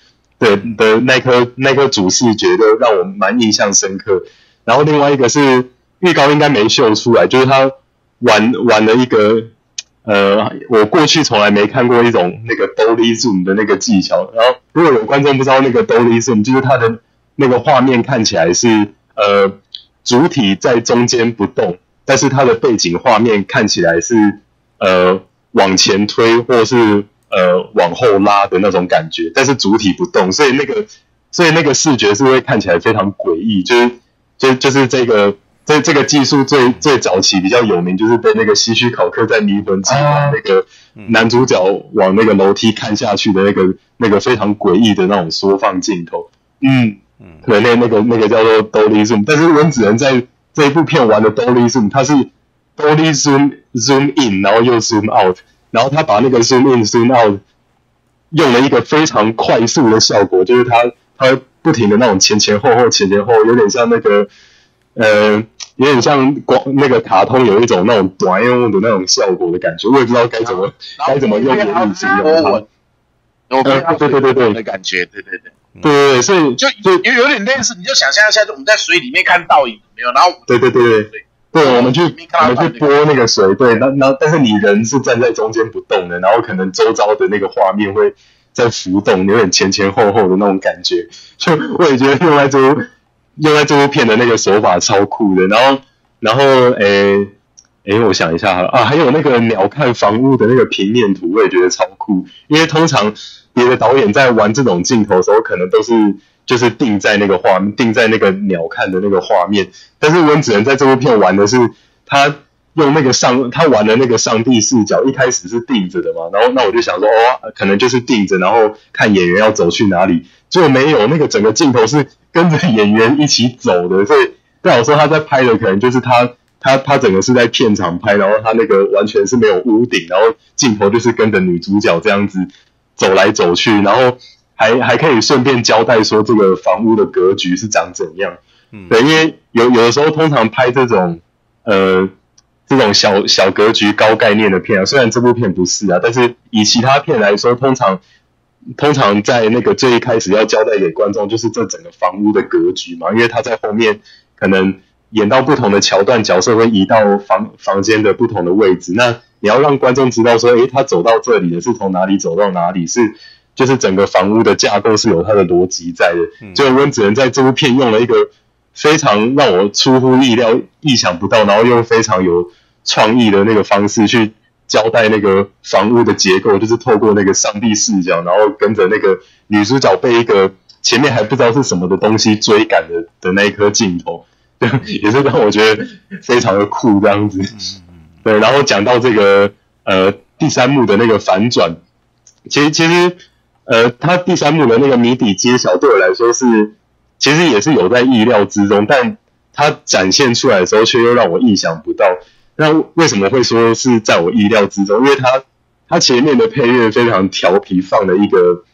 对的那颗那颗主视觉都让我蛮印象深刻，然后另外一个是预告应该没秀出来，就是他玩玩了一个呃，我过去从来没看过一种那个 Dolly Zoom 的那个技巧。然后如果有观众不知道那个 Dolly Zoom，就是它的那个画面看起来是呃主体在中间不动，但是它的背景画面看起来是呃往前推或是。呃，往后拉的那种感觉，但是主体不动，所以那个，所以那个视觉是会看起来非常诡异，就是，就就是这个，这这个技术最最早期比较有名，就是被那个希区考克在《迷魂记》把那个男主角往那个楼梯看下去的那个那个非常诡异的那种缩放镜头，嗯。嗯，对，那那个那个叫做 Dolly Zoom，但是温子仁在这一部片玩的 Dolly Zoom，它是 Dolly Zoom Zoom In，然后又 Zoom Out。然后他把那个 zoom in zoom out 用了一个非常快速的效果，就是他他不停的那种前前后后前前后后，有点像那个呃，有点像光那个卡通有一种那种短用的那种效果的感觉，我也不知道该怎么该怎么用的语气用它。呃，对对对对，的感觉，对对对，对对，所以就有有点类似，你就想象一下，就我们在水里面看倒影，没有，然后对对对。对。对，我们去我们去拨那个水，对，那那但是你人是站在中间不动的，然后可能周遭的那个画面会在浮动，有点前前后后的那种感觉。就我也觉得用在这部用在这部片的那个手法超酷的。然后然后诶诶，我想一下哈啊，还有那个鸟瞰房屋的那个平面图，我也觉得超酷。因为通常别的导演在玩这种镜头的时候，可能都是。就是定在那个画面，定在那个鸟瞰的那个画面。但是温子仁在这部片玩的是，他用那个上，他玩的那个上帝视角，一开始是定着的嘛。然后那我就想说，哦，可能就是定着，然后看演员要走去哪里。结果没有，那个整个镜头是跟着演员一起走的。所以，对我说他在拍的可能就是他他他整个是在片场拍，然后他那个完全是没有屋顶，然后镜头就是跟着女主角这样子走来走去，然后还还可以顺便交代说这个房屋的格局是长怎样。嗯，对，因为有有的时候通常拍这种呃这种小小格局高概念的片啊，虽然这部片不是啊，但是以其他片来说，通常通常在那个最一开始要交代给观众就是这整个房屋的格局嘛，因为他在后面可能。演到不同的桥段，角色会移到房房间的不同的位置。那你要让观众知道说，诶，他走到这里的是从哪里走到哪里，是就是整个房屋的架构是有它的逻辑在的。就温子仁在这部片用了一个非常让我出乎意料、意想不到，然后又非常有创意的那个方式去交代那个房屋的结构，就是透过那个上帝视角，然后跟着那个女主角被一个前面还不知道是什么的东西追赶的的那一颗镜头。也是让我觉得非常的酷这样子，对。然后讲到这个呃第三幕的那个反转，其实其实呃他第三幕的那个谜底揭晓对我来说是其实也是有在意料之中，但他展现出来的时候却又让我意想不到。那为什么会说是在我意料之中？因为他他前面的配乐非常调皮，放了一个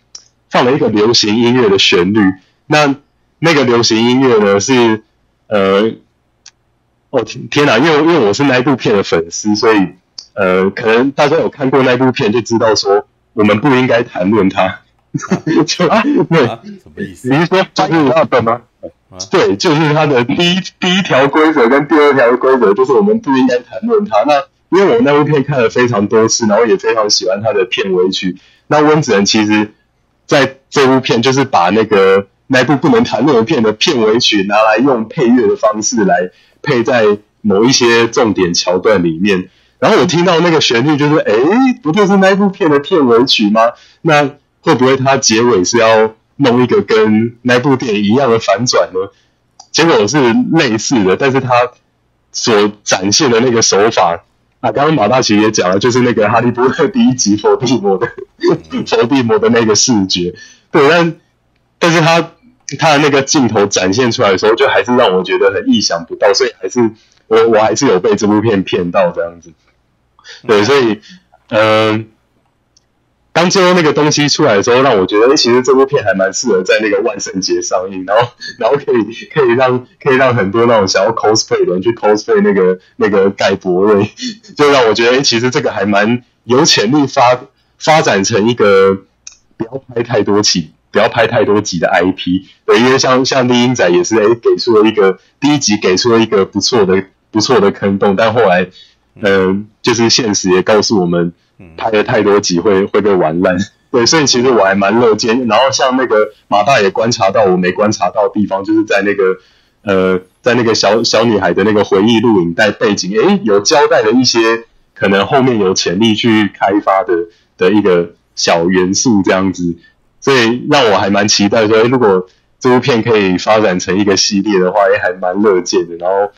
放了一个流行音乐的旋律。那那个流行音乐呢是。呃，哦天天哪！因为因为我是那部片的粉丝，所以呃，可能大家有看过那部片，就知道说我们不应该谈论它。就啊，对，什么意思？你是说就是那本吗？对，就是它的第一第一条规则跟第二条规则，就是我们不应该谈论它。那因为我那部片看了非常多次，然后也非常喜欢它的片尾曲。那温子仁其实在这部片就是把那个。那部不能谈论的片的片尾曲拿来用配乐的方式来配在某一些重点桥段里面，然后我听到那个旋律，就是哎，不就是那部片的片尾曲吗？那会不会它结尾是要弄一个跟那部电影一样的反转呢？结果是类似的，但是它所展现的那个手法啊，刚刚马大奇也讲了，就是那个《哈利波特》第一集伏地魔的伏地魔的那个视觉，对，但但是他。他的那个镜头展现出来的时候，就还是让我觉得很意想不到，所以还是我我还是有被这部片骗到这样子。对，所以嗯、呃，当最后那个东西出来的时候，让我觉得，其实这部片还蛮适合在那个万圣节上映，然后 然后可以可以让可以让很多那种想要 cosplay 的人去 cosplay 那个那个盖博瑞，就让我觉得，其实这个还蛮有潜力发发展成一个不要拍太多期。不要拍太多集的 IP，对，因为像像厉阴宅也是，哎，给出了一个第一集给出了一个不错的不错的坑洞，但后来，呃，就是现实也告诉我们，拍了太多集会会被玩烂，对，所以其实我还蛮乐见。然后像那个马大也观察到我没观察到的地方，就是在那个呃，在那个小小女孩的那个回忆录影带背景，诶，有交代了一些可能后面有潜力去开发的的一个小元素，这样子。所以让我还蛮期待说，如果这部片可以发展成一个系列的话，也还蛮乐见的。然后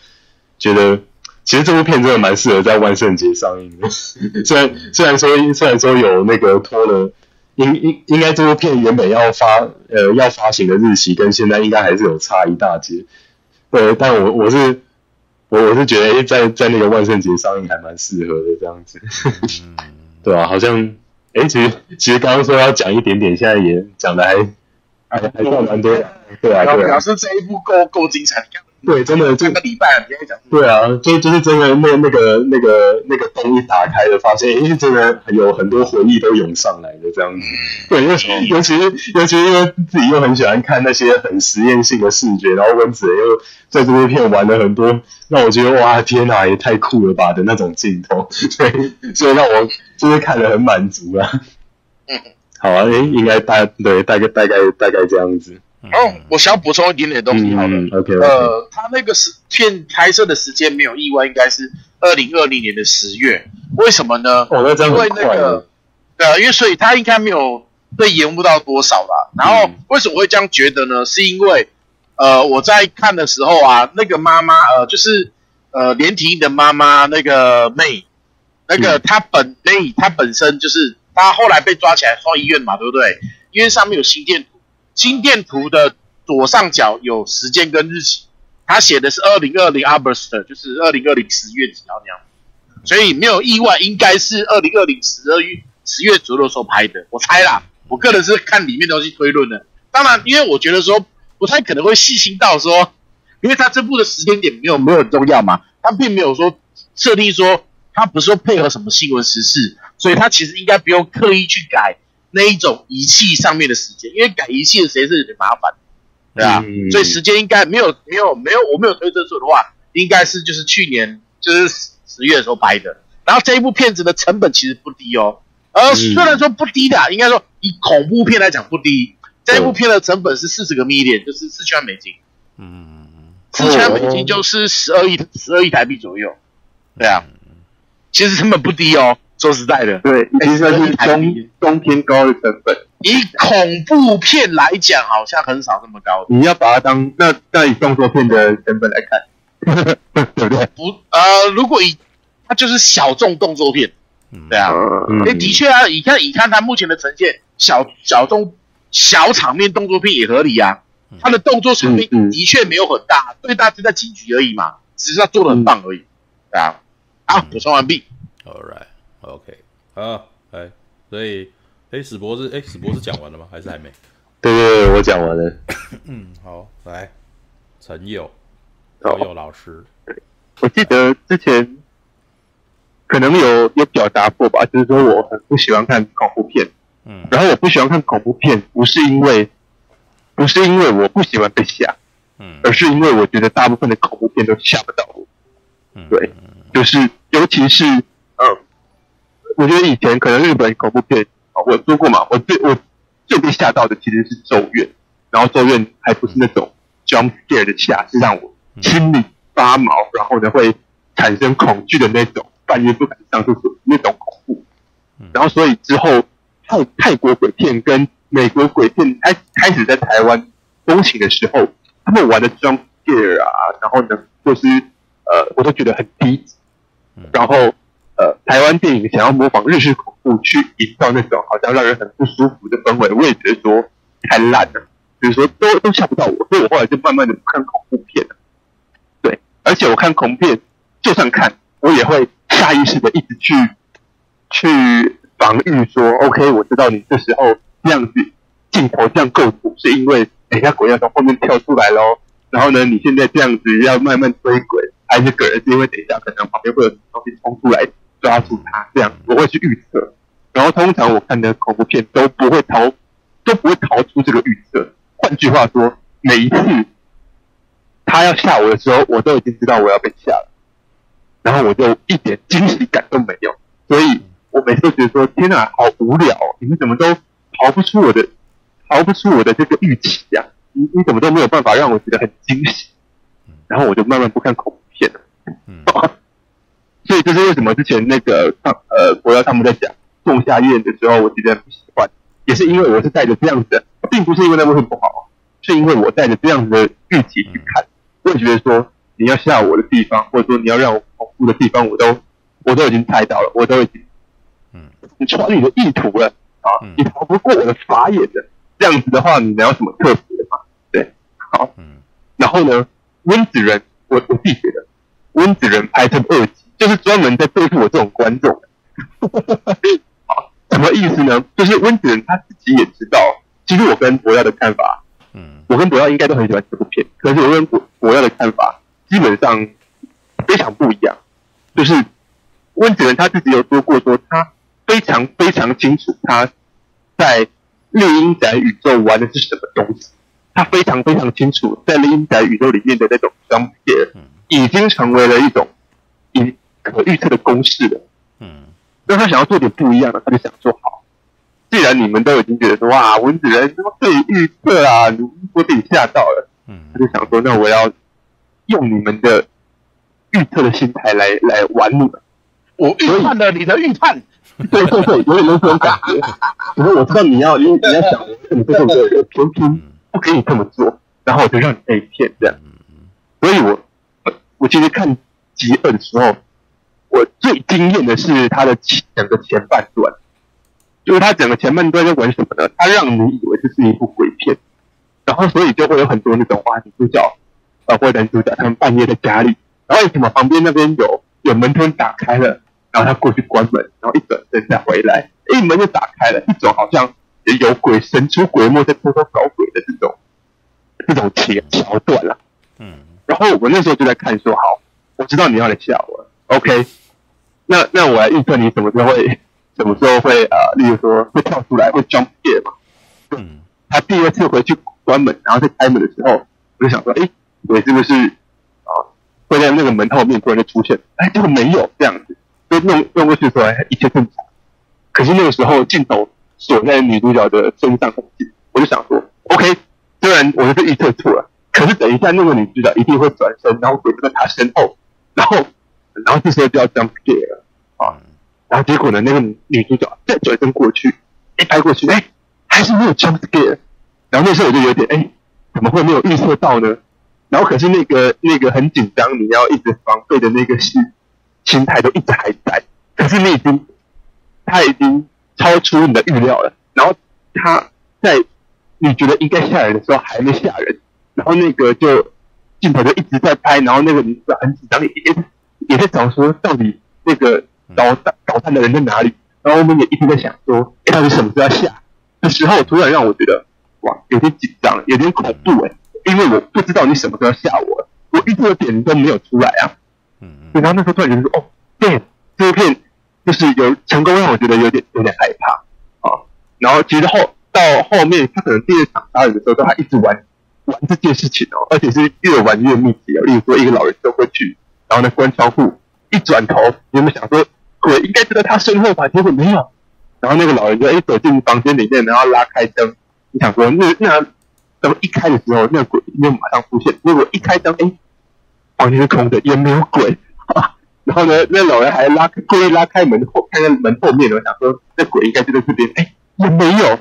觉得其实这部片真的蛮适合在万圣节上映的。虽然虽然说虽然说有那个拖了，应应应该这部片原本要发呃要发行的日期跟现在应该还是有差一大截。对，但我我是我我是觉得，诶，在在那个万圣节上映还蛮适合的这样子。对啊，好像。哎，其实其实刚刚说要讲一点点，现在也讲的还还还算蛮多的，对啊，对啊。表示这一部够够精彩，你看。对，真的这个礼拜你讲。对啊，就就是真的那那个那个那个洞一打开的，发现哎，真的有很多回忆都涌上来的这样子。对，尤其尤其是尤其是因为自己又很喜欢看那些很实验性的视觉，然后温子仁又在这部片玩了很多，让我觉得哇天哪，也太酷了吧的那种镜头，所以所以让我就是看得很满足啊。嗯，好啊，哎，应该大对大概大概大概这样子。哦，我想要补充一点点东西，好了，嗯，OK，呃，他那个时片拍摄的时间没有意外，应该是二零二零年的十月，为什么呢？因为那个，呃，因为所以他应该没有被延误到多少啦。然后为什么会这样觉得呢？是因为，呃，我在看的时候啊，那个妈妈，呃，就是呃连体婴的妈妈，那个妹，那个她本妹，她本身就是她后来被抓起来送医院嘛，对不对？因为上面有心电图。心电图的左上角有时间跟日期，他写的是二零二零 August，就是二零二零十月几号那样，所以没有意外，应该是二零二零十二月十月左右的时候拍的，我猜啦。我个人是看里面东西推论的，当然，因为我觉得说不太可能会细心到说，因为他这部的时间点没有没有很重要嘛，他并没有说设定说他不是说配合什么新闻时事，所以他其实应该不用刻意去改那一种仪器上面的时间，因为改仪器的时间是有点麻烦。对啊，嗯、所以时间应该没有没有没有，我没有推测错的话，应该是就是去年就是十月的时候拍的。然后这一部片子的成本其实不低哦，呃，虽然说不低的，应该说以恐怖片来讲不低。这一部片的成本是四十个 million，就是四千万美金。嗯，四千万美金就是十二亿十二亿台币左右。对啊，其实成本不低哦，说实在的。对，其实是中中偏高的成本。以恐怖片来讲，好像很少这么高。你要把它当那那以动作片的成本来看，对不对？不，呃，如果以它就是小众动作片，对啊，嗯、的确啊，你看，你看它目前的呈现，小小众小场面动作片也合理啊。它的动作场面的确没有很大，最大就在几局而已嘛，只是它做的很棒而已，对啊。好，补充完毕。All right，OK，好，哎，所以。哎，史博士，哎，史博士讲完了吗？还是还没？对对对，我讲完了。嗯，好，来，陈友，陈友老师，我记得之前可能有有表达过吧，就是说我很不喜欢看恐怖片。嗯，然后我不喜欢看恐怖片，不是因为不是因为我不喜欢被吓，嗯，而是因为我觉得大部分的恐怖片都吓不到我。嗯，对，就是尤其是嗯，我觉得以前可能日本恐怖片。我说过嘛，我最我最被吓到的其实是咒怨，然后咒怨还不是那种 jump scare 的吓，是让我心里发毛，然后呢会产生恐惧的那种，半夜不敢上厕所那种恐怖。然后所以之后泰泰国鬼片跟美国鬼片开开始在台湾风行的时候，他们玩的 jump scare 啊，然后呢就是呃我都觉得很低级，然后。呃，台湾电影想要模仿日式恐怖，去营造那种好像让人很不舒服的氛围，我也觉得说太烂了。比如说，都都吓不到我，所以我后来就慢慢的不看恐怖片了。对，而且我看恐怖片，就算看，我也会下意识的一直去去防御，说 OK，我知道你这时候这样子镜头这样构图，是因为等一下鬼要从后面跳出来喽。然后呢，你现在这样子要慢慢追鬼，还是个人是因为等一下可能旁边会有东西冲出来。抓住他，这样我会去预测，然后通常我看的恐怖片都不会逃，都不会逃出这个预测。换句话说，每一次他要吓我的时候，我都已经知道我要被吓了，然后我就一点惊喜感都没有。所以我每次都觉得说：天哪，好无聊哦！你们怎么都逃不出我的，逃不出我的这个预期呀？你你怎么都没有办法让我觉得很惊喜？然后我就慢慢不看恐怖片了。嗯。所以这是为什么之前那个呃，国耀他们在讲《仲夏夜》的时候，我觉得不喜欢，也是因为我是带着这样子的，并不是因为那部分不好，是因为我带着这样子的预期去看，我也觉得说你要吓我的地方，或者说你要让我恐怖的地方，我都我都已经猜到了，我都已经嗯，你穿你的意图了啊，你逃不过我的法眼的，这样子的话，你能有什么特别的吗？对，好，嗯，然后呢，温子仁，我我自己觉得温子仁拍成二集。就是专门在对付我这种观众的，好，什么意思呢？就是温子仁他自己也知道，其实我跟博耀的看法，嗯，我跟博耀应该都很喜欢这部片，可是我跟博博耀的看法基本上非常不一样。就是温子仁他自己有说过，说他非常非常清楚他在《猎鹰宅》宇宙玩的是什么东西，他非常非常清楚在《猎鹰宅》宇宙里面的那种 jump scare 已经成为了一种一。可预测的公式了，嗯，那他想要做点不一样的，他就想做好，既然你们都已经觉得说哇，文子仁怎么可以预测啊，你我被你吓到了，嗯，他就想说那我要用你们的预测的心态来来玩你们，我预判了你的预判，对对对，有点那种感觉，可是我知道你要，因为你要想，你这种的偏偏不可以这么做，然后我就让你被骗这样，所以我我其实看极恶的时候。我最惊艳的是他的整个前半段，就是他整个前半段在玩什么呢？他让你以为这是一部鬼片，然后所以就会有很多那种哇，女主角包括男主角他们半夜在家里，然后为什么旁边那边有有门突然打开了，然后他过去关门，然后一转身再回来，一门就打开了，一种好像也有鬼神出鬼没在偷偷搞鬼的这种这种桥桥段了。嗯，然后我那时候就在看说，好，我知道你要来吓我了，OK，那那我来预测你什么时候会什么时候会啊、呃，例如说会跳出来会 jump scare 嘛。嗯，他第二次回去关门，然后再开门的时候，我就想说，哎，鬼是不是啊会在那个门后面突然就出现？哎，结果没有这样子，就弄弄过去说，哎，一切正常。可是那个时候镜头锁在女主角的身上很近，我就想说，OK，虽然我就是预测错了，可是等一下那个女主角一定会转身，然后鬼就在她身后，然后然后这时候就要 jump scare 了啊，然后结果呢，那个女主角再转身过去，一拍过去，哎。还是没有 jump scare，然后那时候我就有点哎、欸，怎么会没有预测到呢？然后可是那个那个很紧张，你要一直防备的那个心心态都一直还在。可是你已经，他已经超出你的预料了。然后他在你觉得应该吓人的时候还没吓人，然后那个就镜头就一直在拍，然后那个女主角很紧张，也也也在找说到底那个捣蛋捣蛋的人在哪里。然后我们也一直在想说，哎，到底什么时候要下？的时候，突然让我觉得哇，有点紧张，有点恐怖哎，因为我不知道你什么时候要吓我，我预测的点都没有出来啊。嗯嗯。然后那时候突然觉得说，哦，对，这一片就是有成功让我觉得有点有点害怕啊。然后其实后到后面，他可能第二场杀人的时候，都还一直玩玩这件事情哦，而且是越玩越密集哦。例如说，一个老人都会去，然后呢关窗户，一转头，你有没有想说鬼应该就在他身后吧？结果没有。然后那个老人就一走进房间里面，然后拉开灯。你想说，那那灯一开的时候，那个鬼就马上出现？如果一开灯，哎，房间是空的，也没有鬼。然后呢，那老人还拉故意拉开门后，看看门后面，我想说，那鬼应该就在这边，哎，也没有。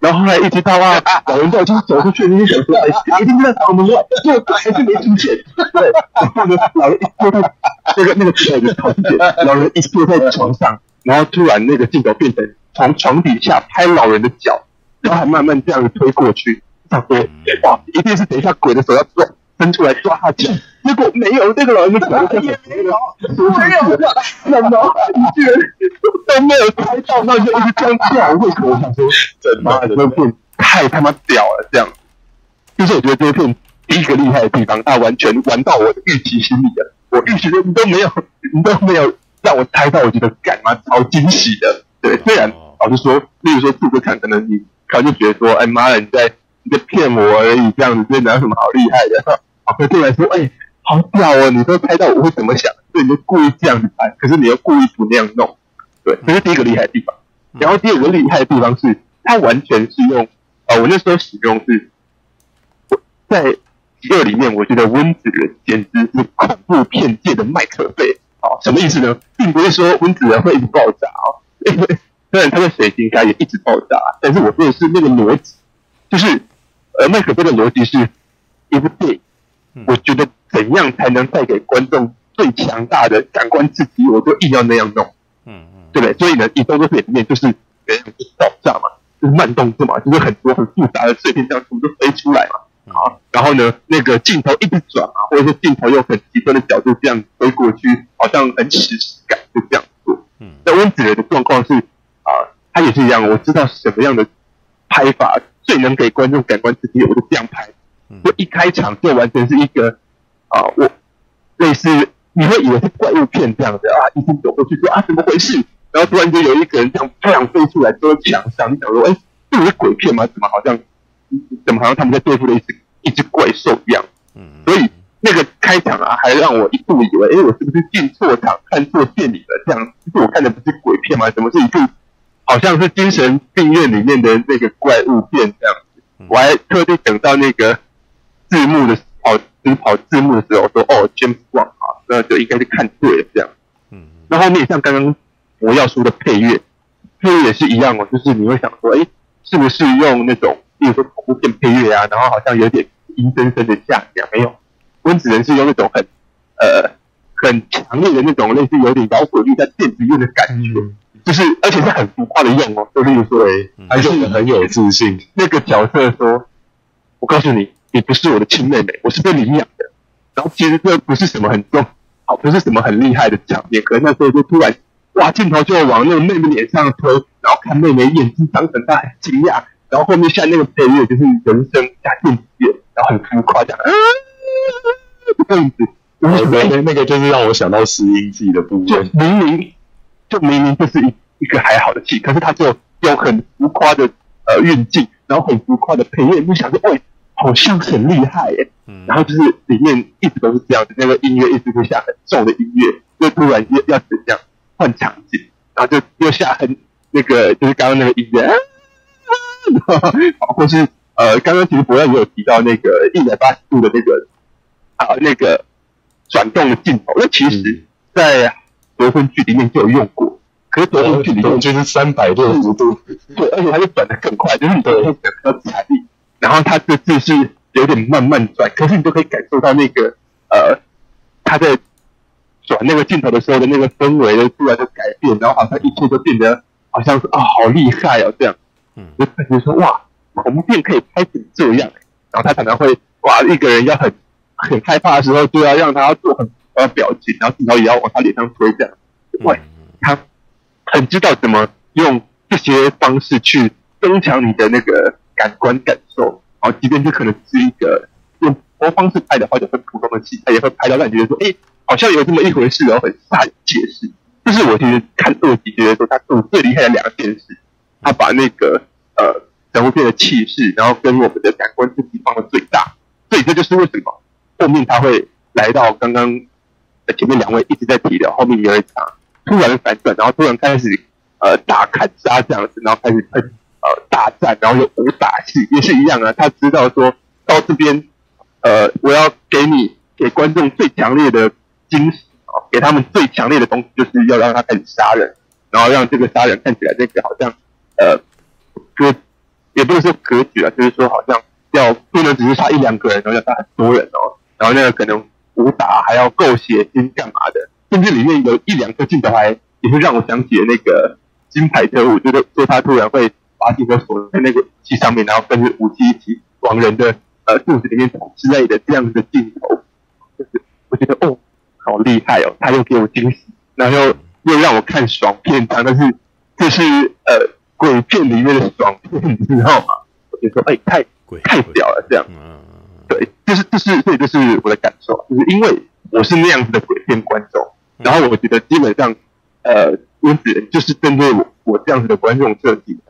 然后后来一直到啊，老人就已经走出去，你就想说，哎，一定在房门外，结果还是没出现。对，然后呢，老人一坐在那个那个床的床边，老人一坐在床上，然后突然那个镜头变成。从床底下拍老人的脚，然后还慢慢这样子推过去，想说哇，一定是等一下鬼的手要抓伸出来抓他脚，结果没有，那个老人的也没有，没有，什么？你居然都没有猜到，那就一直这样跳，为什么？我想说，真妈的，这片太他妈屌了，这样。就是我觉得这片第一个厉害的地方，他完全玩到我的预期心里了。我预期的你都没有，你都没有让我猜到，我觉得干嘛超惊喜的。对，虽然老实说，例如说兔子看，可能你可能就觉得说，哎妈的，你在你在骗我而已，这样子，这哪有什么好厉害的？好，对我来说，哎，好屌哦！你都猜到我会怎么想，所以你就故意这样子拍，可是你又故意不那样弄，对，这是第一个厉害的地方。然后第二个厉害的地方是，它完全是用，呃，我那时候使用是，在极恶里面，我觉得温子仁简直是恐怖片界的麦克贝。好，什么意思呢？并不是说温子仁会一直爆炸啊。因为 虽然他的水晶盖也一直爆炸，但是我说的是那个逻辑，就是呃麦克贝的逻辑是一部电影，我觉得怎样才能带给观众最强大的感官刺激，我就硬要那样弄，嗯嗯，对不对？所以呢，一动作片里面就是别人就爆炸嘛，就是慢动作嘛，就是很多很复杂的碎片这样全部都飞出来嘛，啊，然后呢，那个镜头一直转啊，或者说镜头用很极端的角度这样飞过去，好像很史诗感，就这样做。嗯。那温子仁的状况是啊，他也是一样。我知道什么样的拍法最能给观众感官刺激，我就这样拍。就一开场就完全是一个啊，我类似你会以为是怪物片这样子啊，一直走过去说啊，怎么回事？然后突然间有一个人这样太阳飞出来遮墙上，你想说，哎，这不是鬼片吗？怎么好像怎么好像他们在对付了一只一只怪兽一样？嗯，所以。那个开场啊，还让我一度以为，哎，我是不是进错场，看错电影了？这样，其实我看的不是鬼片吗？怎么是一部好像是精神病院里面的那个怪物片这样子？我还特地等到那个字幕的跑，就是跑字幕的时候，说哦，James Wan 啊，那就应该是看对了这样。嗯，那后面像刚刚我要说的配乐，配乐也是一样哦，就是你会想说，哎，是不是用那种，比如说恐怖片配乐啊，然后好像有点阴森森的下降，没有。温子仁是用那种很呃很强烈的那种类似有点摇滚乐在电子乐的感觉，嗯、就是而且是很浮夸的用哦，就例如说，他用的很有自信。那个角色说：“我告诉你，你不是我的亲妹妹，我是被领养的。然后其实这不是什么很重，好，不是什么很厉害的场面，可能那时候就突然，哇，镜头就往那个妹妹脸上推，然后看妹妹眼睛长很大，很惊讶，然后后面下那个配乐就是人声加电子乐，然后很浮夸这样，啊，这样子，然后那那个就是让我想到拾音记的部分，就明明就明明就是一一个还好的戏，可是他就有很浮夸的呃运镜，然后很浮夸的配乐，你想说，喂。好像很厉害耶，嗯，然后就是里面一直都是这样子，那个音乐一直会下很重的音乐，又突然要要怎样换场景，然后就又下很那个就是刚刚那个音乐，啊，或是呃刚刚其实博亮也有提到那个一百八十度的那个啊那个转动的镜头，那其实在夺魂剧里面就有用过，可是夺魂剧里面就是三百六十度，对，而且它就转的更快，就是你的会比较彩力。然后他这次是有点慢慢转，可是你都可以感受到那个呃，他在转那个镜头的时候的那个氛围的突然的改变，然后好像一切都变得好像是啊、哦，好厉害哦这样，嗯，就感觉说哇，恐怖片可以拍成这样，然后他可能会哇，一个人要很很害怕的时候，就要让他做很多表情，然后镜头也要往他脸上推这样，哇，他很知道怎么用这些方式去增强你的那个。感官感受，然后即便这可能是一个用播方式拍的话，就很普通的戏，他也会拍到让你觉得说，哎，好像有这么一回事，然后很煞有介事。这是我其实看二集觉得说他做最厉害的两件事，他把那个呃整部片的气势，然后跟我们的感官刺激放到最大，所以这就是为什么后面他会来到刚刚前面两位一直在提的后面有一场突然反转，然后突然开始呃大砍杀这样子，然后开始喷。呃，大战，然后有武打戏，也是一样啊。他知道说到这边，呃，我要给你给观众最强烈的惊喜啊，给他们最强烈的东西，就是要让他开始杀人，然后让这个杀人看起来这个好像呃格，也不能说格局啊，就是说好像要不能只是杀一两个人，然后要杀很多人哦，然后那个可能武打还要够血腥干嘛的，甚至里面有一两个镜头还也是让我想起了那个金牌特务，就是说他突然会。把镜头锁在那个武器上面，然后跟着武器一起往人的呃肚子里面捅之类的这样子的镜头，就是我觉得哦，好厉害哦，他又给我惊喜，然后又又让我看爽片，但是这是呃鬼片里面的爽片，你知道吗？我就说哎，太太屌了，这样，对，就是就是所以这是我的感受，就是因为我是那样子的鬼片观众，然后我觉得基本上呃，温子仁就是针对我我这样子的观众设计的。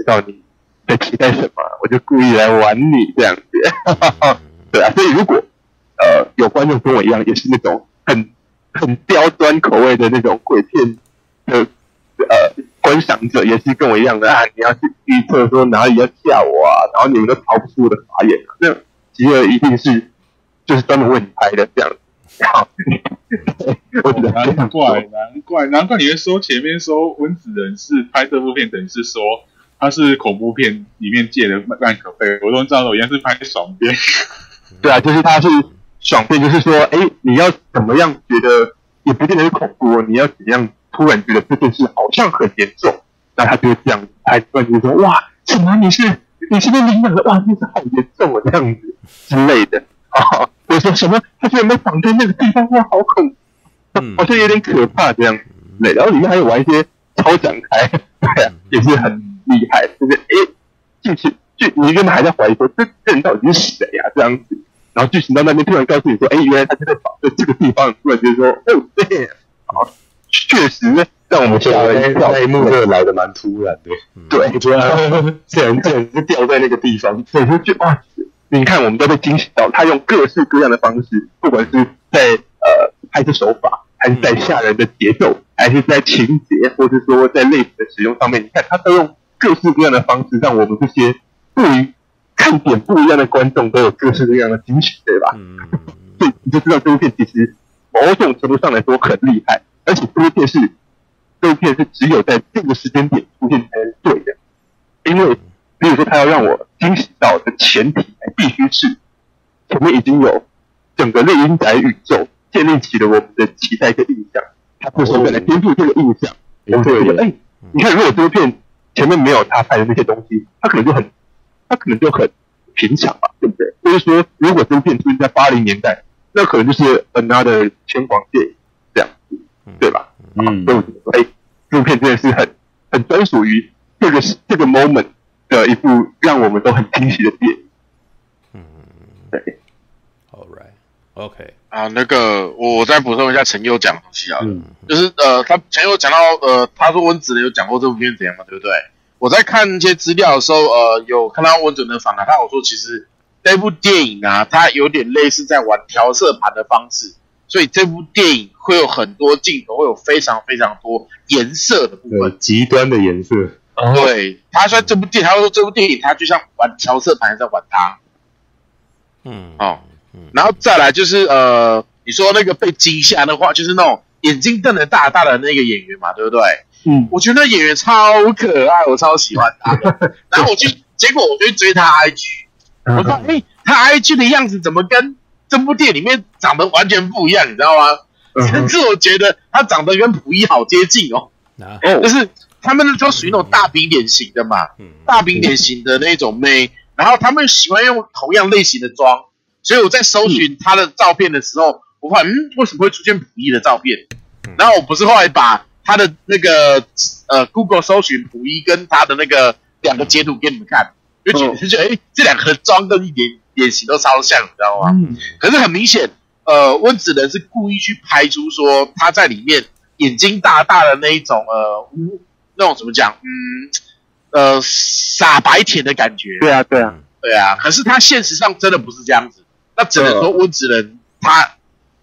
知道你在期待什么，我就故意来玩你这样子，对啊。所以如果呃有观众跟我一样，也是那种很很刁钻口味的那种鬼片的呃观赏者，也是跟我一样的啊，你要去预测说哪里要吓我啊，然后你们都逃不出我的法眼啊，那吉尔一定是就是专门为你拍的这样子。难怪难怪难怪你会说前面说温子仁是拍这部片，等于是说。他是恐怖片里面借的麦可贝，我都知道，我原来是拍爽片。对啊，就是他是爽片，就是说，哎、欸，你要怎么样觉得也不见得是恐怖，你要怎样突然觉得这件事好像很严重，那他就会这样拍，突然就说，哇，什么？你是你是被领养的？哇，那是好严重啊，这样子之类的啊。我说什么？他居然被绑在那个地方，哇，好恐怖，好像有点可怕这样子。对，然后里面还有玩一些超展开，对啊，也是很。厉害，就是哎，进去就你原本还在怀疑说这这人到底是谁呀？这样子，然后剧情到那边突然告诉你说，哎，原来他就在绑在这个地方，突然就说，哦，对，好，确实让我们觉得那一幕就来的蛮突然的，对，这样这人这人就掉在那个地方，所以说就哇，你看我们都被惊喜到，他用各式各样的方式，不管是在呃拍摄手法，还是在吓人的节奏，还是在情节，或者说在类型的使用上面，你看他都用。各式各样的方式，让我们这些对于看点不一样的观众都有各式各样的惊喜，对吧？嗯，所以你就知道这部片其实某种程度上来说很厉害，而且这部片是这部片是只有在这个时间点出现才是对的，因为比如说他要让我惊喜到的前提，必须是前面已经有整个猎鹰宅宇宙建立起了我们的期待跟印象，他不是为了颠覆这个印象，对，哎，你看如果这部片。前面没有他拍的那些东西，他可能就很，他可能就很平常吧，对不对？所以说，如果这部片出现在八零年代，那可能就是 another 天皇电影这样子，对吧？嗯，所以我觉得，哎，这部片真的是很很专属于这个这个 moment 的一部让我们都很惊喜的电影。嗯，对。All right, OK。啊，那个我我再补充一下陈佑讲的东西啊，嗯、就是呃，他陈佑讲到呃，他说温子仁有讲过这部片怎样嘛，对不对？我在看一些资料的时候，呃，有看到温子仁的访谈，他有说其实这部电影啊，它有点类似在玩调色盘的方式，所以这部电影会有很多镜头，会有非常非常多颜色的部分，极端的颜色。对，他说这部电影，他说这部电影，他就像玩调色盘在玩它。嗯，哦，然后再来就是呃，你说那个被惊吓的话，就是那种眼睛瞪得大大的那个演员嘛，对不对？嗯，我觉得那演员超可爱，我超喜欢他的。然后我就，结果我就去追他 IG，我说，哎，他 IG 的样子怎么跟这部电影里面长得完全不一样，你知道吗？甚至我觉得他长得跟溥仪好接近哦。哦，就是他们都属于那种大饼脸型的嘛，大饼脸型的那种妹，然后他们喜欢用同样类型的妆，所以我在搜寻他的照片的时候，我发现，嗯，为什么会出现溥仪的照片？然后我不是后来把。他的那个呃，Google 搜寻溥仪跟他的那个两个截图给你们看，就觉得就哎，这两个妆跟一点脸型都超像，你知道吗？嗯。可是很明显，呃，温子仁是故意去拍出说他在里面眼睛大大的那一种呃，那种怎么讲？嗯，呃，傻白甜的感觉。对啊，对啊，对啊。可是他现实上真的不是这样子，那只能说温子仁他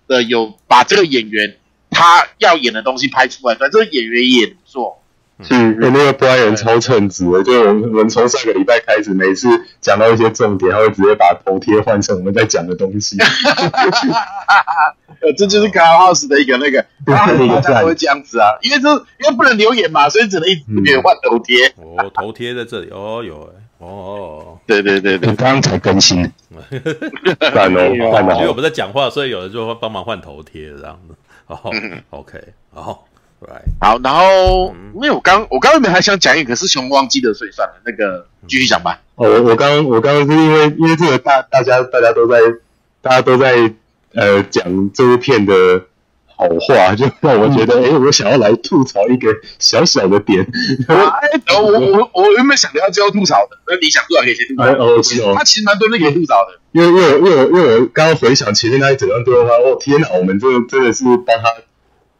的有把这个演员。他要演的东西拍出来，但这个演员也不错。嗯，那个 Brian 超称职的，就我们我们从上个礼拜开始，每次讲到一些重点，他会直接把头贴换成我们在讲的东西。呃，这就是 Clubhouse 的一个那个，大家都会这样子啊，因为这因为不能留言嘛，所以只能一直给换头贴。哦，头贴在这里，哦有哎，哦，对对对对，刚刚才更新。换哦，因为我们在讲话，所以有人就会帮忙换头贴这样子。哦、oh,，OK，好，Right，好，然后、嗯、因为我刚我刚刚原本还想讲一个，可是熊忘记了，所以算了，那个继续讲吧。哦，我我刚我刚刚是因为因为这个大大家大家都在大家都在呃讲这部片的好话，就让我觉得哎、嗯，我想要来吐槽一个小小的点。我我我原本想聊最后吐槽的，那你想吐槽可以先吐槽。哎哦，他其实蛮多人可以吐槽的。因为因为因为因为我刚刚回想前面那一整段对话，哦天哪，我们这真的是帮他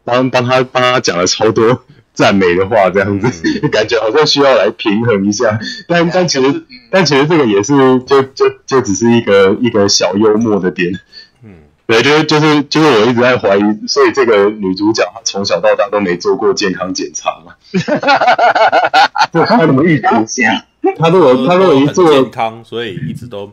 帮帮他帮他讲了超多赞美的话，这样子、嗯、感觉好像需要来平衡一下。但但其实、嗯、但其实这个也是就就就只是一个一个小幽默的点。嗯，对，就是就是就是我一直在怀疑，所以这个女主角她从小到大都没做过健康检查嘛？她怎么一直讲？她如果她如果一做健康，所以一直都。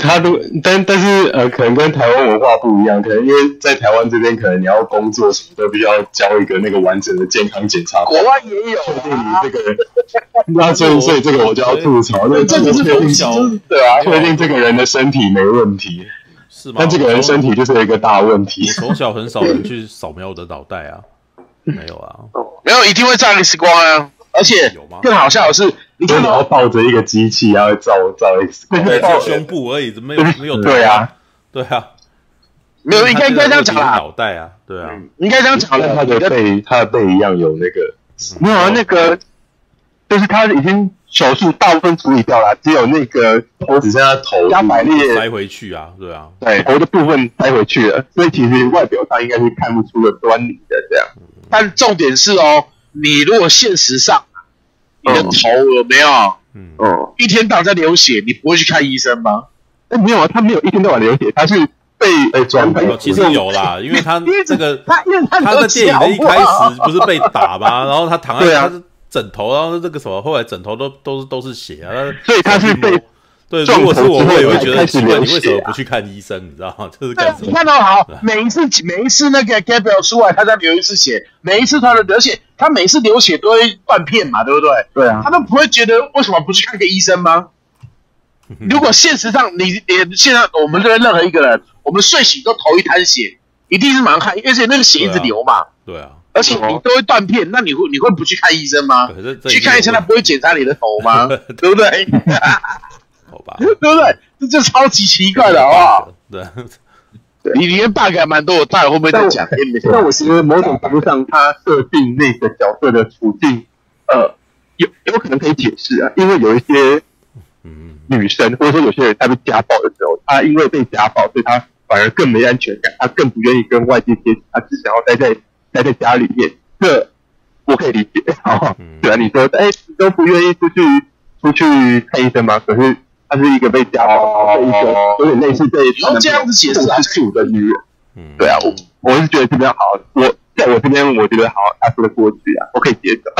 她都，但但是呃，可能跟台湾文化不一样，可能因为在台湾这边，可能你要工作什么都必须要交一个那个完整的健康检查。国外也有，确定你这个人，那所以所以这个我就要吐槽，那这个是确定，对啊，确定这个人的身体没问题，是吗？但这个人身体就是一个大问题。我从小很少人去扫描我的脑袋啊，没有啊，没有，一定会照 X 光啊，而且更好笑的是。你看，你要抱着一个机器，然后照照 X 光，对，照胸部而已，没有没有对啊，对啊，没有，应该应该这样讲啦，脑袋啊，对啊，应该这样讲。他的背，他的背一样有那个，没有啊，那个就是他已经手术大部分处理掉了，只有那个头只剩下头加百列塞回去啊，对啊，对，头的部分塞回去了，所以其实外表上应该是看不出个端倪的这样。但重点是哦，你如果现实上。你的头有没有？嗯，哦，一天到晚在流血，你不会去看医生吗？哎，没有啊，他没有一天到晚流血，他是被被装的。其实有啦，因为他这个 他他在电影的一开始不是被打吗？然后他躺在他的枕头，然后这个什么，后来枕头都都是都是血啊，所以他是被。对，如果是我，我也会觉得奇怪，你为什么不去看医生？你知道吗？就是？你看到好，每一次每一次那个 Gabriel 出来，他在流一次血，每一次他的流血，他每次流血都会断片嘛，对不对？对啊，他都不会觉得为什么不去看个医生吗？如果现实上你你现在我们这边任何一个人，我们睡醒都头一滩血，一定是马上看，而且那个血一直流嘛。对啊，而且你都会断片，那你会你会不去看医生吗？去看医生他不会检查你的头吗？对不对？好吧，对不对？这就超级奇怪的，好不好？对，你里面 bug 还蛮多，我待会会不会再讲？但我其实某种程度上，他设定那个角色的处境，呃，有有可能可以解释啊，因为有一些女生，或者说有些人，他被家暴的时候，他因为被家暴，所以他反而更没安全感，他更不愿意跟外界接触，他只想要待在待在家里面。这我可以理解，好，对啊，你说，哎，你都不愿意出去出去看医生吗？可是。她是一个被家暴的一个，有点类似被这样子解释啊，主的女人。嗯，对啊，我我是觉得这边好，我在我这边我觉得好，他说的过去啊，我可以接受。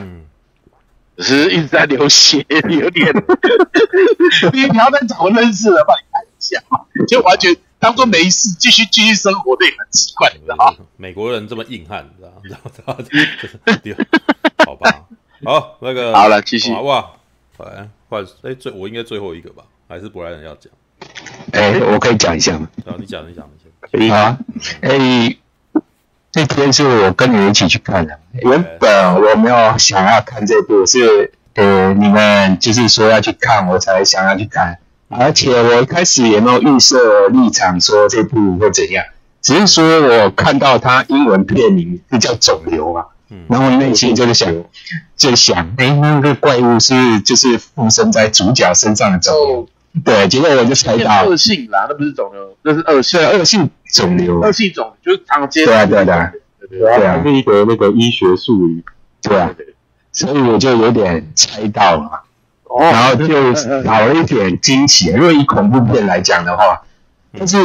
嗯，只是一直在流血，有点。你不要再找个认识的帮你看一下，就完全当做没事，继续继续生活，这也很奇怪，你知道吗？美国人这么硬汉，你知道吗？知道吗？好吧，好那个好了，继续哇，来。哎，最我应该最后一个吧？还是布莱恩要讲？哎，我可以讲一下吗？好，你讲，你讲，你讲。好啊。哎，这天是我跟你们一起去看的。原本我没有想要看这部，是呃你们就是说要去看，我才想要去看。而且我一开始也没有预设立场，说这部会怎样，只是说我看到它英文片名是叫《肿瘤》嘛。然后内心就是想，就想，哎，那个怪物是就是附身在主角身上的肿瘤，对，结果我就猜到。恶性啦，那不是肿瘤，那是恶性，恶性肿瘤，恶性肿就是常见，对啊，对啊，对啊，是一个那个医学术语，对啊，所以我就有点猜到了，然后就少了一点惊喜。因为以恐怖片来讲的话，但是，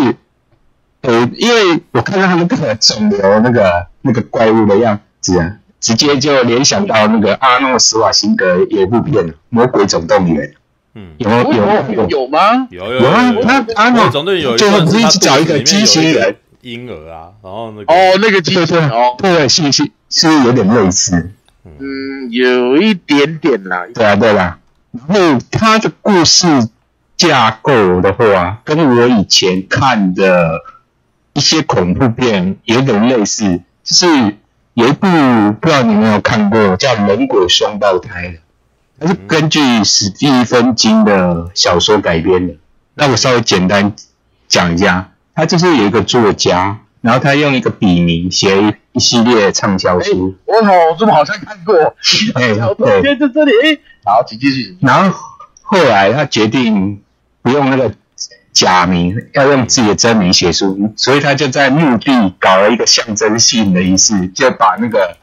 呃，因为我看到他那个肿瘤那个那个怪物的样。子啊，直接就联想到那个阿诺斯瓦辛格有一部片《魔鬼总动员》。嗯，有有有有吗？有有啊，那阿诺总动员有，最后不是找一个畸形人婴儿啊，然后那个哦，那个畸形哦，对，是是是有点类似，嗯，有一点点啦，对啊对啦。然后他的故事架构的话，跟我以前看的一些恐怖片有点类似，就是。有一部不知道你有没有看过，叫《人鬼双胞胎》的，它是根据史蒂芬金的小说改编的。那我稍微简单讲一下，他就是有一个作家，然后他用一个笔名写一一系列畅销书。我操，我怎么好像看过？哎，对，在这里。哎，好，请继续。然后后来他决定不用那个。假名要用自己的真名写书，所以他就在墓地搞了一个象征性的仪式，就把那个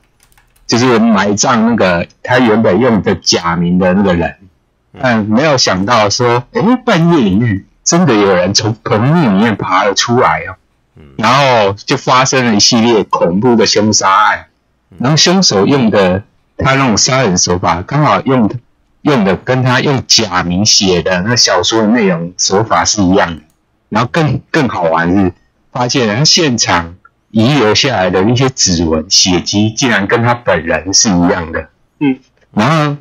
就是埋葬那个他原本用的假名的那个人，但没有想到说，哎，半夜里面真的有人从坟墓里面爬了出来哦，然后就发生了一系列恐怖的凶杀案，然后凶手用的他那种杀人手法刚好用的。用的跟他用假名写的那小说的内容手法是一样的，然后更更好玩是发现他现场遗留下来的那些指纹、血迹，竟然跟他本人是一样的。嗯，然后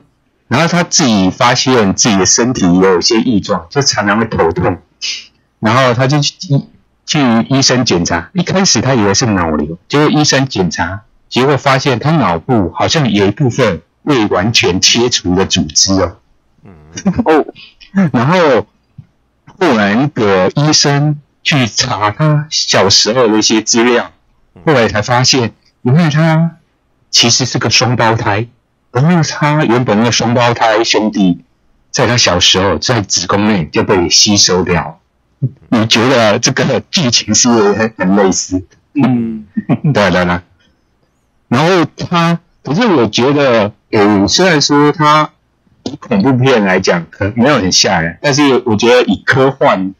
然后他自己发现自己的身体也有一些异状，就常常会头痛，然后他就去医去医生检查，一开始他以为是脑瘤，结果医生检查，结果发现他脑部好像有一部分。未完全切除的组织哦，嗯 哦，然后后来那个医生去查他小时候的一些资料，后来才发现，原来他其实是个双胞胎，然后他原本那个双胞胎兄弟，在他小时候在子宫内就被吸收掉。你觉得这个剧情是很很类似？嗯，对对对，然后他。可是我觉得，嗯，虽然说他以恐怖片来讲，可能没有很吓人，但是我觉得以科幻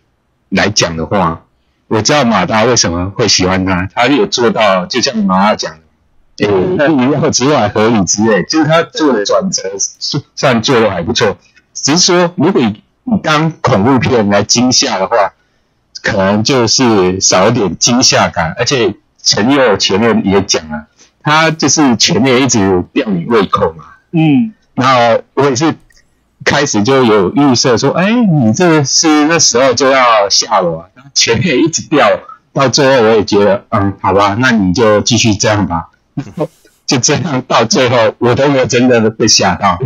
来讲的话，我知道马达为什么会喜欢他，他有做到，就像马达讲的，呃，意料之外合理之类，就是他做的转折算做的还不错。只是说，如果你当恐怖片来惊吓的话，可能就是少一点惊吓感，而且陈佑前面也讲了。他就是前面一直吊你胃口嘛，嗯，然后我也是开始就有预设说，哎，你这个是那时候就要吓我啊，然后前面一直吊，到最后我也觉得，嗯，好吧，那你就继续这样吧，然 后就这样到最后，我都没有真的被吓到。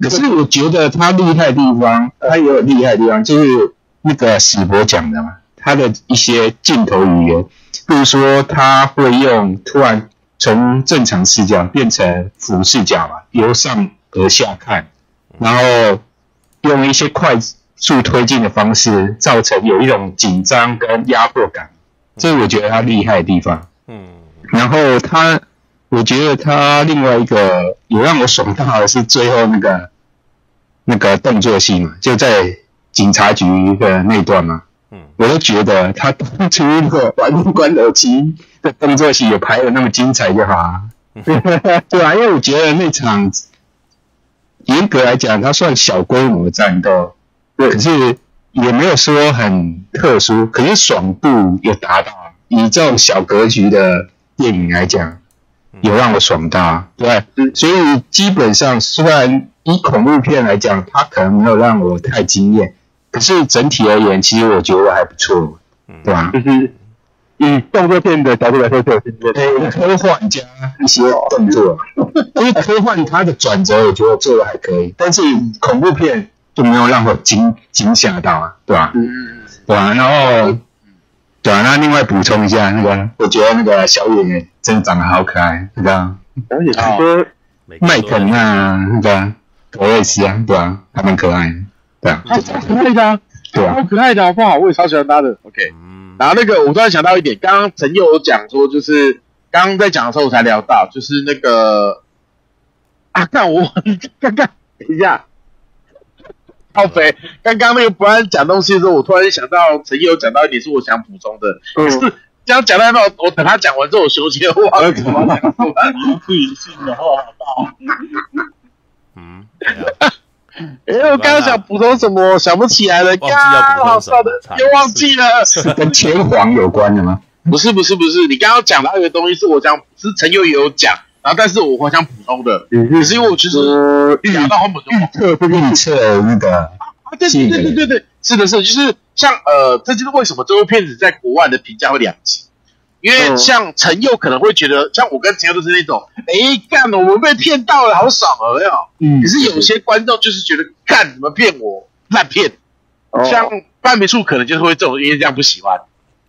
可是我觉得他厉害的地方，他也有厉害的地方，就是那个史博讲的嘛。他的一些镜头语言，比如说他会用突然从正常视角变成俯视角嘛，由上而下看，然后用一些快速推进的方式，造成有一种紧张跟压迫感，这是我觉得他厉害的地方。嗯，然后他，我觉得他另外一个也让我爽到的是最后那个那个动作戏嘛，就在警察局的那段嘛。嗯，我都觉得他当初那个玩关头机的动作戏有拍的那么精彩就好啊。对啊，因为我觉得那场严格来讲，它算小规模的战斗，对，可是也没有说很特殊，可是爽度有达到。以这种小格局的电影来讲，有让我爽到，对，所以基本上虽然以恐怖片来讲，它可能没有让我太惊艳，可是整体而言，其实我觉得还不错，对吧？就是以动作片的角度来说，就对科幻加一些动作，因为科幻它的转折，我觉得做的还可以，但是恐怖片就没有让我惊惊吓到啊，对吧？嗯，对吧？然后。对啊，那另外补充一下，那个我觉得那个小演员真的长得好可爱，对吧？而且说麦肯啊，那个格瑞斯啊，对啊，还蛮可爱的，对啊，超可爱的啊，对啊，好可爱的好不好？我也超喜欢他的。OK，然后那个我突然想到一点，刚刚陈佑有讲说，就是刚刚在讲的时候我才聊到，就是那个啊，看我看看，等一下。好肥！刚刚那个不按讲东西的时候，我突然想到陈毅有讲到一点是我想补充的，可是这样讲到那，我等他讲完之后，我休息了，忘了怎么讲。不理性的话，好嗯，哎，我刚刚想补充什么，想不起来了。刚好算了，又忘记了。是跟天皇有关的吗？不是，不是，不是。你刚刚讲到一个东西，是我讲，是陈佑也有讲。然后，但是我好想补充的，也是因为我其实讲到后面预测不预测那个啊，对对对对对对，是的是的，就是像呃，这就是为什么这部片子在国外的评价会两极，因为像陈佑可能会觉得，像我跟陈佑都是那种，哎干了，我们被骗到了，好爽啊，有没有？嗯，可是有些观众就是觉得干什么骗我烂片，像半米处可能就是会这种，因为这样不喜欢，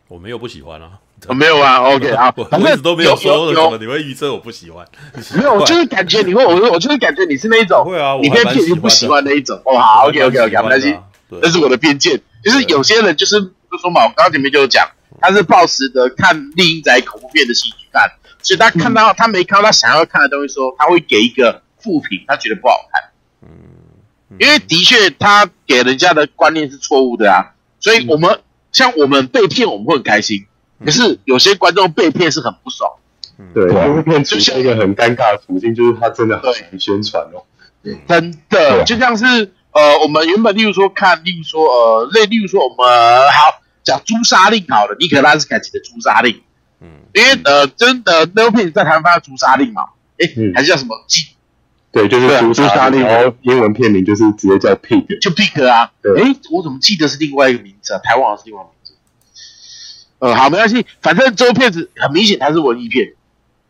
我没有不喜欢啊。我没有啊，OK 啊，反正都没有说什么，你会预测我不喜欢？没有，我就是感觉你会，我我就是感觉你是那一种，会啊，你被骗就不喜欢那一种。哦，好，OK OK OK，没关系，这是我的偏见。就是有些人就是就说嘛，我刚刚前面就有讲，他是抱持的看厉阴宅恐怖片的戏去看，所以他看到他没看到他想要看的东西，说他会给一个负评，他觉得不好看。嗯，因为的确他给人家的观念是错误的啊，所以我们像我们被骗，我们会很开心。可是有些观众被骗是很不爽，对，这部片出现一个很尴尬的途径，就是他真的很宣传哦，真的就像是呃，我们原本例如说看，例如说呃，类例如说我们好讲朱砂令好了，尼可拉斯凯奇的朱砂令，嗯，因为呃，真的那部片子在台湾叫朱砂令嘛，哎，还是叫什么记？对，就是朱砂令，然后英文片名就是直接叫 Pig，就 Pig 啊，哎，我怎么记得是另外一个名字啊？台湾好像是另外。呃，好，没关系，反正这部片子很明显它是文艺片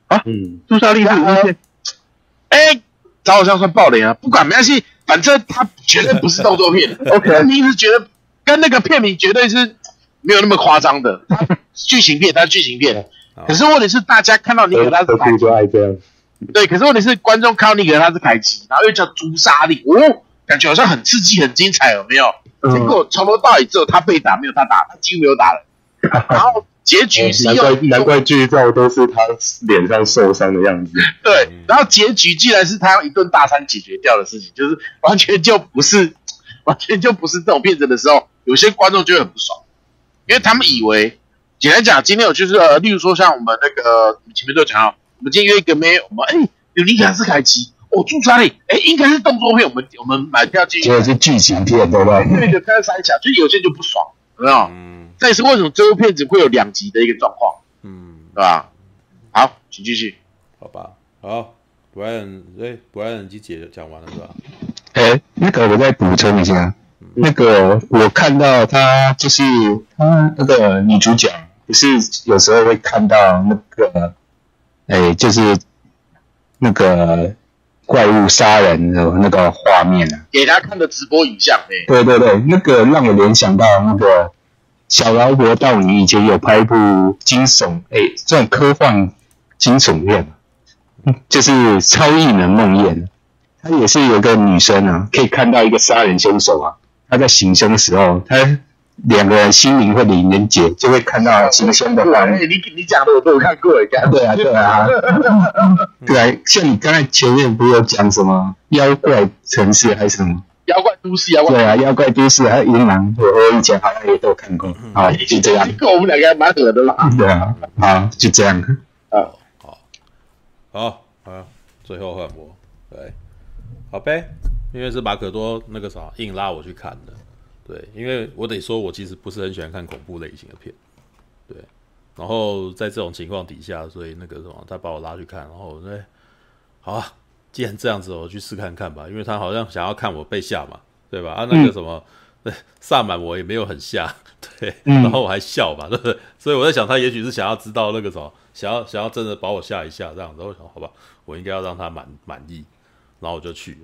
啊。嗯，诛杀令是文艺片。哎、欸，找好像算爆雷啊，不管没关系，反正它绝对不是动作片。OK，你是觉得跟那个片名绝对是没有那么夸张的 剧情片，它是剧情片。可是问题是，大家看到尼可拉斯凯奇就爱这样。对，可是问题是，观众看到尼可拉斯凯奇，然后又叫诛杀令，哦，感觉好像很刺激、很精彩，有没有？结果从头到尾只有他被打，没有他打，他几乎没有打了。然后结局是用、哦、难怪难怪剧照都是他脸上受伤的样子。对，然后结局竟然是他用一顿大餐解决掉的事情，就是完全就不是完全就不是这种片子的时候，有些观众就会很不爽，因为他们以为简单讲，今天有就是呃，例如说像我们那个前面都讲到，我们今天约一个妹，我们哎有尼可拉斯凯奇，哦诛杀令，哎应该是动作片，我们我们买票进去，结果是剧情片，对不对？对，就开始三小，就是有些人就不爽，有没有？嗯这也是为什么这部片子会有两集的一个状况，嗯，对吧？好，请继续。好吧，好，Brian，哎，Brian 已经解讲完了是吧？哎，那个我再补充一下，嗯、那个我看到他就是他那个女主角，不是有时候会看到那个，哎，就是那个怪物杀人的那个画面啊，给他看的直播影像，哎，对对对，那个让我联想到那个。小劳勃道尼以前有拍一部惊悚，哎，这种科幻惊悚片，就是《超异能梦魇》。他也是有个女生啊，可以看到一个杀人凶手啊，他在行凶的时候，他两个人心灵会连连结，就会看到行凶的画面。你你讲的我都有看过，对啊对啊，对啊，像你刚才前面不是有讲什么妖怪城市还是什么？妖怪都市，妖怪对啊，妖怪都市还有银狼，我以前好像也都看过。啊，就这样。这个我们两个还蛮合的啦。对啊，好，就这样。啊，好，好，好，最后换我。对，好呗，因为是马可多那个啥硬拉我去看的。对，因为我得说，我其实不是很喜欢看恐怖类型的片。对，然后在这种情况底下，所以那个什么，他把我拉去看，然后我说，好啊。既然这样子，我去试看看吧，因为他好像想要看我被吓嘛，对吧？啊，那个什么，萨满我也没有很吓，对，然后我还笑嘛，对 不对？所以我在想，他也许是想要知道那个什么，想要想要真的把我吓一吓这样子。我想，好吧，我应该要让他满满意，然后我就去了。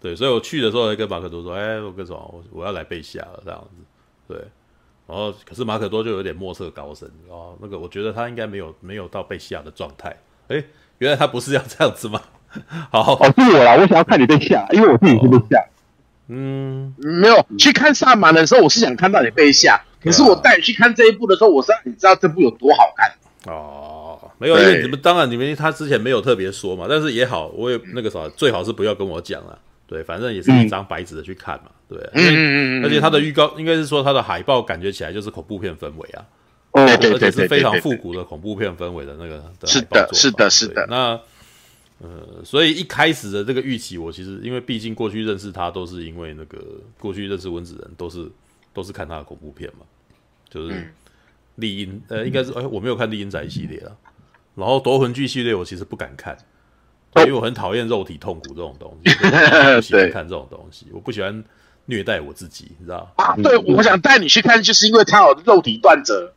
对，所以我去的时候，还跟马可多说，哎，我跟什么，我我要来被吓了这样子。对，然后可是马可多就有点莫测高深哦，那个我觉得他应该没有没有到被吓的状态。哎，原来他不是要这样子吗？好，哦，是我啦，我想要看你被吓，因为我自己是被吓。嗯，没有去看萨满的时候，我是想看到你被吓。可是我带你去看这一部的时候，我是让你知道这部有多好看。哦，没有，因为你们当然你们他之前没有特别说嘛，但是也好，我也那个啥，最好是不要跟我讲了。对，反正也是一张白纸的去看嘛。对，嗯嗯嗯，而且他的预告应该是说他的海报感觉起来就是恐怖片氛围啊。哦，而且是非常复古的恐怖片氛围的那个。是的，是的，是的。那。呃，所以一开始的这个预期，我其实因为毕竟过去认识他都是因为那个过去认识温子仁都是都是看他的恐怖片嘛，就是丽英呃，应该是哎，我没有看丽英仔系列啊，然后夺魂剧系列我其实不敢看，因为我很讨厌肉体痛苦这种东西，不喜欢看这种东西，我不喜欢虐待我自己，你知道？啊？对，我想带你去看，就是因为他有肉体断折，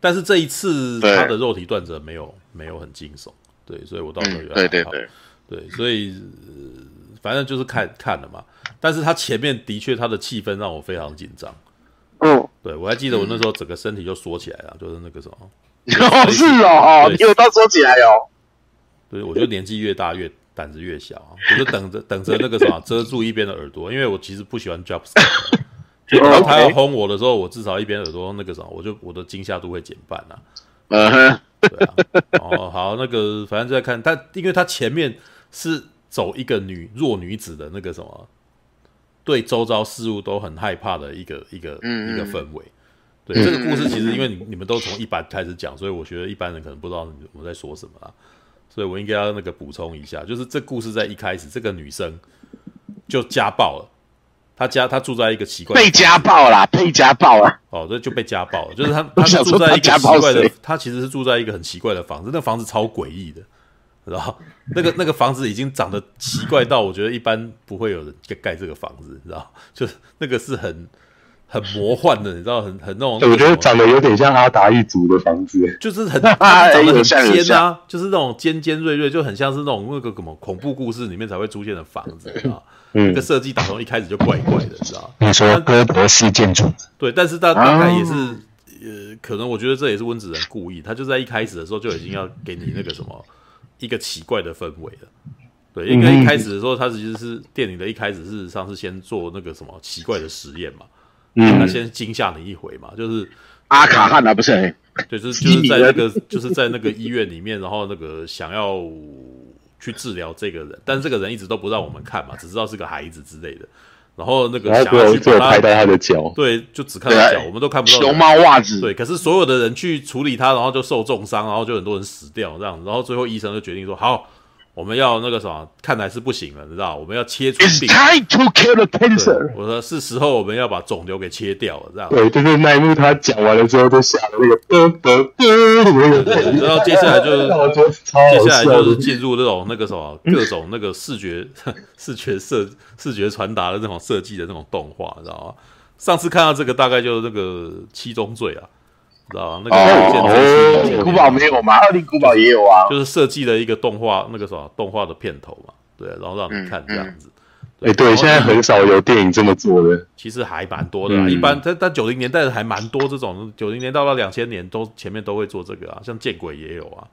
但是这一次他的肉体断折没有没有很惊悚。对，所以我到时候有对对对对，所以、呃、反正就是看看了嘛。但是他前面的确他的气氛让我非常紧张。嗯，对我还记得我那时候整个身体就缩起来了，就是那个什么。哦，是哦，你有到缩起来哦。对，我觉得年纪越大越胆子越小，我就等着等着那个什么遮住一边的耳朵，因为我其实不喜欢 jumpscare。就当他要轰我的时候，我至少一边耳朵那个什么，我就我的惊吓度会减半啊。嗯哼。对啊，哦，好，那个反正就在看，但因为他前面是走一个女弱女子的那个什么，对周遭事物都很害怕的一个一个一个氛围。对，这个故事其实因为你你们都从一般开始讲，所以我觉得一般人可能不知道我们在说什么啊，所以我应该要那个补充一下，就是这故事在一开始，这个女生就家暴了。他家他住在一个奇怪的被家暴啦，被家暴了哦，这就被家暴了。就是他他是住在一个奇怪的，他其实是住在一个很奇怪的房子，那房子超诡异的，然后那个那个房子已经长得奇怪到我觉得一般不会有人盖这个房子，你知道？就是那个是很很魔幻的，你知道？很很那种，我觉得长得有点像阿达一族的房子，就是很 长得很尖啊，就是那种尖尖锐锐，就很像是那种那个什么恐怖故事里面才会出现的房子啊。嗯、这个设计打从一开始就怪怪的，知道吗？你说哥德式建筑，对，但是大大概也是，啊、呃，可能我觉得这也是温子仁故意，他就在一开始的时候就已经要给你那个什么一个奇怪的氛围了。对，应该一开始的时候，他其实是电影的一开始，事实上是先做那个什么奇怪的实验嘛，嗯，他先惊吓你一回嘛，就是阿卡汉啊，不是？对，就是就是在那个 就是在那个医院里面，然后那个想要。去治疗这个人，但是这个人一直都不让我们看嘛，只知道是个孩子之类的。然后那个想要去把他拍到他的脚，对，就只看到脚，我们都看不到熊猫袜子。对，可是所有的人去处理他，然后就受重伤，然后就很多人死掉这样。然后最后医生就决定说好。我们要那个什么，看来是不行了，你知道？我们要切除病。It's time to kill the cancer。我说是时候我们要把肿瘤给切掉了，这样。对，就是那一幕他讲完了之后，就下了那个噔噔噔。然后接下来就是，接下来就是进入那种那个什么各种那个视觉视觉设视觉传达的那种设计的那种动画，知道吗？上次看到这个大概就是那个七宗罪啊。知道那个古堡没有吗？二零古堡也有啊，就是设计了一个动画，那个什么动画的片头嘛，对，然后让你看这样子，哎，对，现在很少有电影这么做的，其实还蛮多的。一般在在九零年代还蛮多这种，九零年到了两千年都前面都会做这个啊，像见鬼也有啊。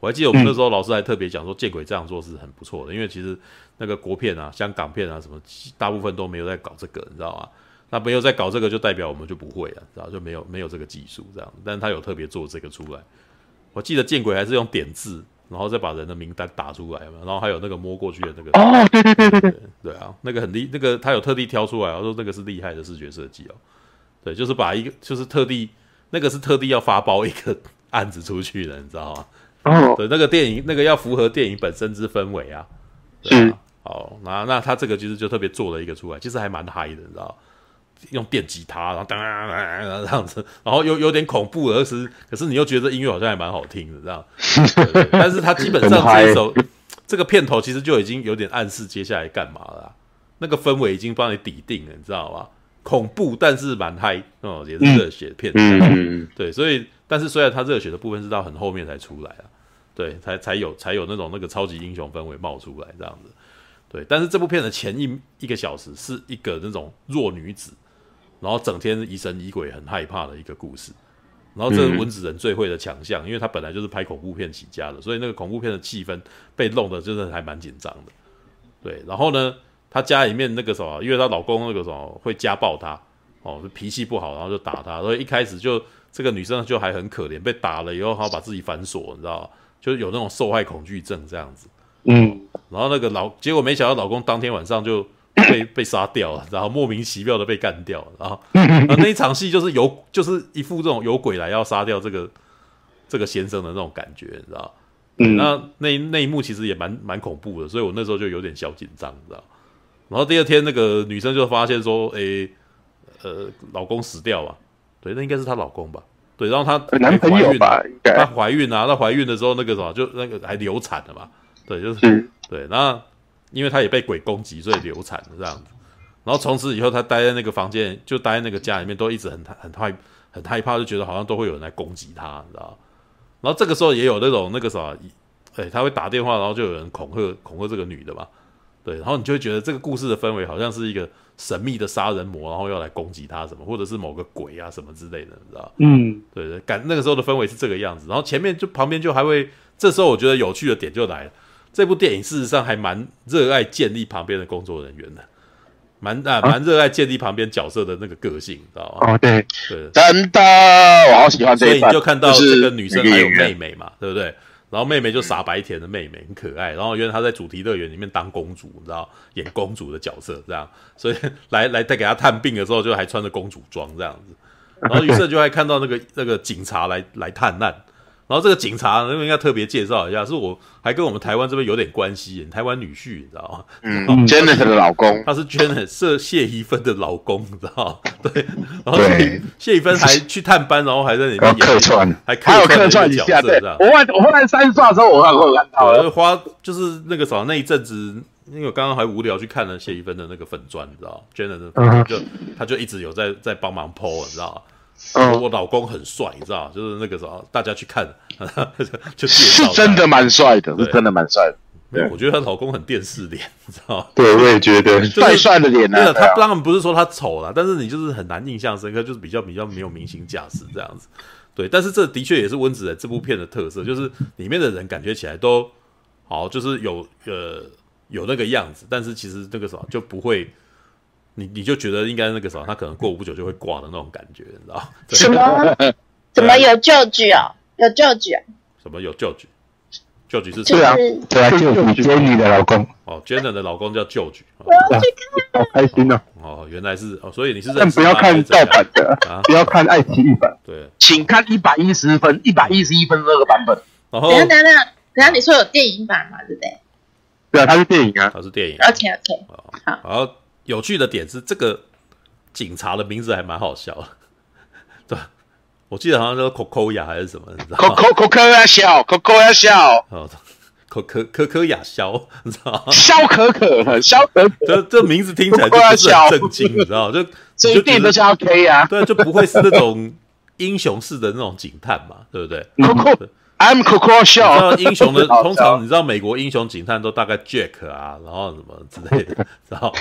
我还记得我们那时候老师还特别讲说，见鬼这样做是很不错的，因为其实那个国片啊、香港片啊什么，大部分都没有在搞这个，你知道吗？那没有在搞这个，就代表我们就不会了，然后就没有没有这个技术这样。但是他有特别做这个出来。我记得见鬼还是用点字，然后再把人的名单打出来嘛，然后还有那个摸过去的那个。哦，对对对对对，对啊，那个很厉，那个他有特地挑出来，我说那个是厉害的视觉设计哦。对，就是把一个，就是特地那个是特地要发包一个案子出去的，你知道吗？哦，对，那个电影那个要符合电影本身之氛围啊。是。好，那那他这个其实就特别做了一个出来，其实还蛮嗨的，你知道。用电吉他，然后当当当这样子，然后又有点恐怖，而是可是你又觉得音乐好像还蛮好听的这样。但是他基本上这一首 这个片头其实就已经有点暗示接下来干嘛了，那个氛围已经帮你底定了，你知道吗？恐怖但是蛮嗨哦，也是热血片。嗯，对，所以但是虽然他热血的部分是到很后面才出来啊，对，才才有才有那种那个超级英雄氛围冒出来这样子。对，但是这部片的前一一个小时是一个那种弱女子。然后整天疑神疑鬼，很害怕的一个故事。然后这是文子人最会的强项，嗯、因为他本来就是拍恐怖片起家的，所以那个恐怖片的气氛被弄得真的还蛮紧张的。对，然后呢，他家里面那个什么，因为她老公那个什么会家暴她，哦，脾气不好，然后就打她。所以一开始就这个女生就还很可怜，被打了以后，她把自己反锁，你知道吗？就是有那种受害恐惧症这样子。嗯，然后那个老结果没想到老公当天晚上就。被 被杀掉了，然后莫名其妙的被干掉了，然后 那一场戏就是有就是一副这种有鬼来要杀掉这个这个先生的那种感觉，你知道？嗯，那那那一幕其实也蛮蛮恐怖的，所以我那时候就有点小紧张，你知道？然后第二天那个女生就发现说，诶，呃，老公死掉了，对，那应该是她老公吧？对，然后她男朋友吧？她怀孕啊，她怀孕的时候那个什么，就那个还流产了嘛？对，就是对，那。因为他也被鬼攻击，所以流产了这样子。然后从此以后，他待在那个房间，就待在那个家里面，都一直很很害很害怕，就觉得好像都会有人来攻击他，你知道？然后这个时候也有那种那个啥，哎，他会打电话，然后就有人恐吓恐吓这个女的嘛。对，然后你就会觉得这个故事的氛围好像是一个神秘的杀人魔，然后要来攻击他什么，或者是某个鬼啊什么之类的，你知道？嗯，对对，感那个时候的氛围是这个样子。然后前面就旁边就还会，这时候我觉得有趣的点就来了。这部电影事实上还蛮热爱建立旁边的工作人员的，蛮啊蛮热爱建立旁边角色的那个个性，知道吗？哦，对对，真的，我好喜欢这一段。所以你就看到这个女生还有妹妹嘛，对不对？然后妹妹就傻白甜的妹妹，很可爱。然后原来她在主题乐园里面当公主，你知道，演公主的角色这样。所以 来来带给她探病的时候，就还穿着公主装这样子。然后于是就还看到那个那个警察来来探案。然后这个警察，那个应该特别介绍一下，是我还跟我们台湾这边有点关系，台湾女婿，你知道吗？嗯，Janet 的老公，他是 Janet 是谢宜芬的老公，你知道吗？对，然后谢宜芬还去探班，然后还在里面客串，还还有客串一下，对。我后来我后来三刷的时候，我还会看到，对，花就是那个什么那一阵子，因为我刚刚还无聊去看了谢宜芬的那个粉专，你知道，Janet 的就他就一直有在在帮忙 po，你知道我老公很帅，你知道，就是那个时候大家去看，就是真的蛮帅的，是真的蛮帅的。对，我觉得她老公很电视脸，你知道？对，我也觉得帅帅的脸啊。他当然不是说他丑了，但是你就是很难印象深刻，就是比较比较没有明星架势这样子。对，但是这的确也是温子仁这部片的特色，就是里面的人感觉起来都好，就是有呃有那个样子，但是其实那个什么就不会。你你就觉得应该那个什么，他可能过不久就会挂的那种感觉，你知道？什么？怎么有旧剧哦？有旧剧啊？什么有旧剧？旧剧是对啊，对啊，旧剧 Jenny 的老公哦，Jenny 的老公叫旧剧。我要去看，好开心哦！哦，原来是哦，所以你是但不要看盗版的啊，不要看爱奇艺版。对，请看一百一十分，一百一十一分那个版本。等下等下等下，等下你说有电影版嘛？对不对？对啊，它是电影啊，它是电影。OK OK，好。有趣的点是，这个警察的名字还蛮好笑的，对，我记得好像叫 Coco 亚还是什么，你知道吗？Coco Coco 亚笑，Coco 亚笑，哦，可可可可亚肖，你知道吗？肖可可，肖可可，这这名字听起来就不是很正经，你知道吗？就这一定都叫 K 啊，对，就不会是那种英雄式的那种警探嘛，对不对？I'm Coco Show。英雄的通常你知道美国英雄警探都大概 Jack 啊，然后什么之类的，然后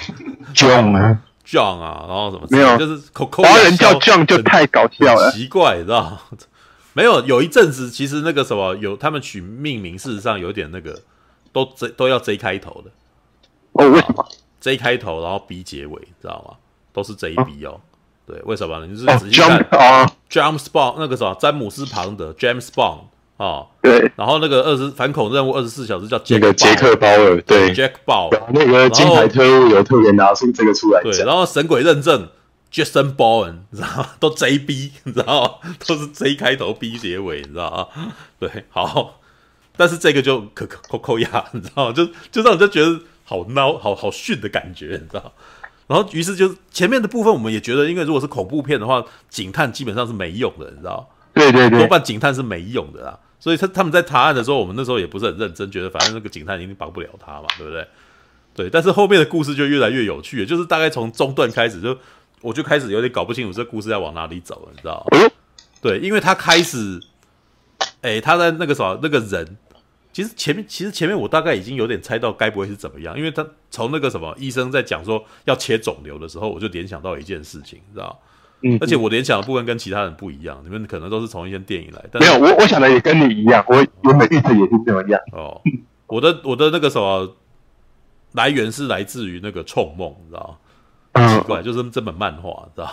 John 啊，John 啊，然后什么没有，就是 Coco。华人叫 John 就太搞笑了，奇怪，你知道？没有，有一阵子其实那个什么有他们取命名，事实上有点那个都 J 都要 J 开头的。哦，为什么？J 开头，然后 B 结尾，知道吗？都是 JB 哦。对，为什么？你是仔细看 James Bond 那个什么詹姆斯庞德 James Bond 啊，对。然后那个二十反恐任务二十四小时叫那个杰克鲍尔，对，Jack 鲍尔。那个金牌特务有特别拿出这个出来。对，然后神鬼认证 Jason Bourne，你知道吗？都 JB，你知道吗？都是 J 开头 B 结尾，你知道吗？对，好。但是这个就可可扣扣押，你知道吗？就就让人就觉得好孬，好好逊的感觉，你知道。然后于是就前面的部分，我们也觉得，因为如果是恐怖片的话，警探基本上是没用的，你知道。对对对，多半警探是没用的啦。所以他他们在查案的时候，我们那时候也不是很认真，觉得反正那个警探一定帮不了他嘛，对不对？对。但是后面的故事就越来越有趣，就是大概从中段开始，就我就开始有点搞不清楚这故事要往哪里走了，你知道。对，因为他开始，哎，他在那个什么那个人。其实前面，其实前面我大概已经有点猜到该不会是怎么样，因为他从那个什么医生在讲说要切肿瘤的时候，我就联想到一件事情，你知道？嗯，而且我联想的部分跟其他人不一样，你们可能都是从一些电影来，但没有，我我想的也跟你一样，我原本预测也是这么样。哦，我的我的那个什么来源是来自于那个《銃梦》，你知道？很奇怪，就是这本漫画，知道？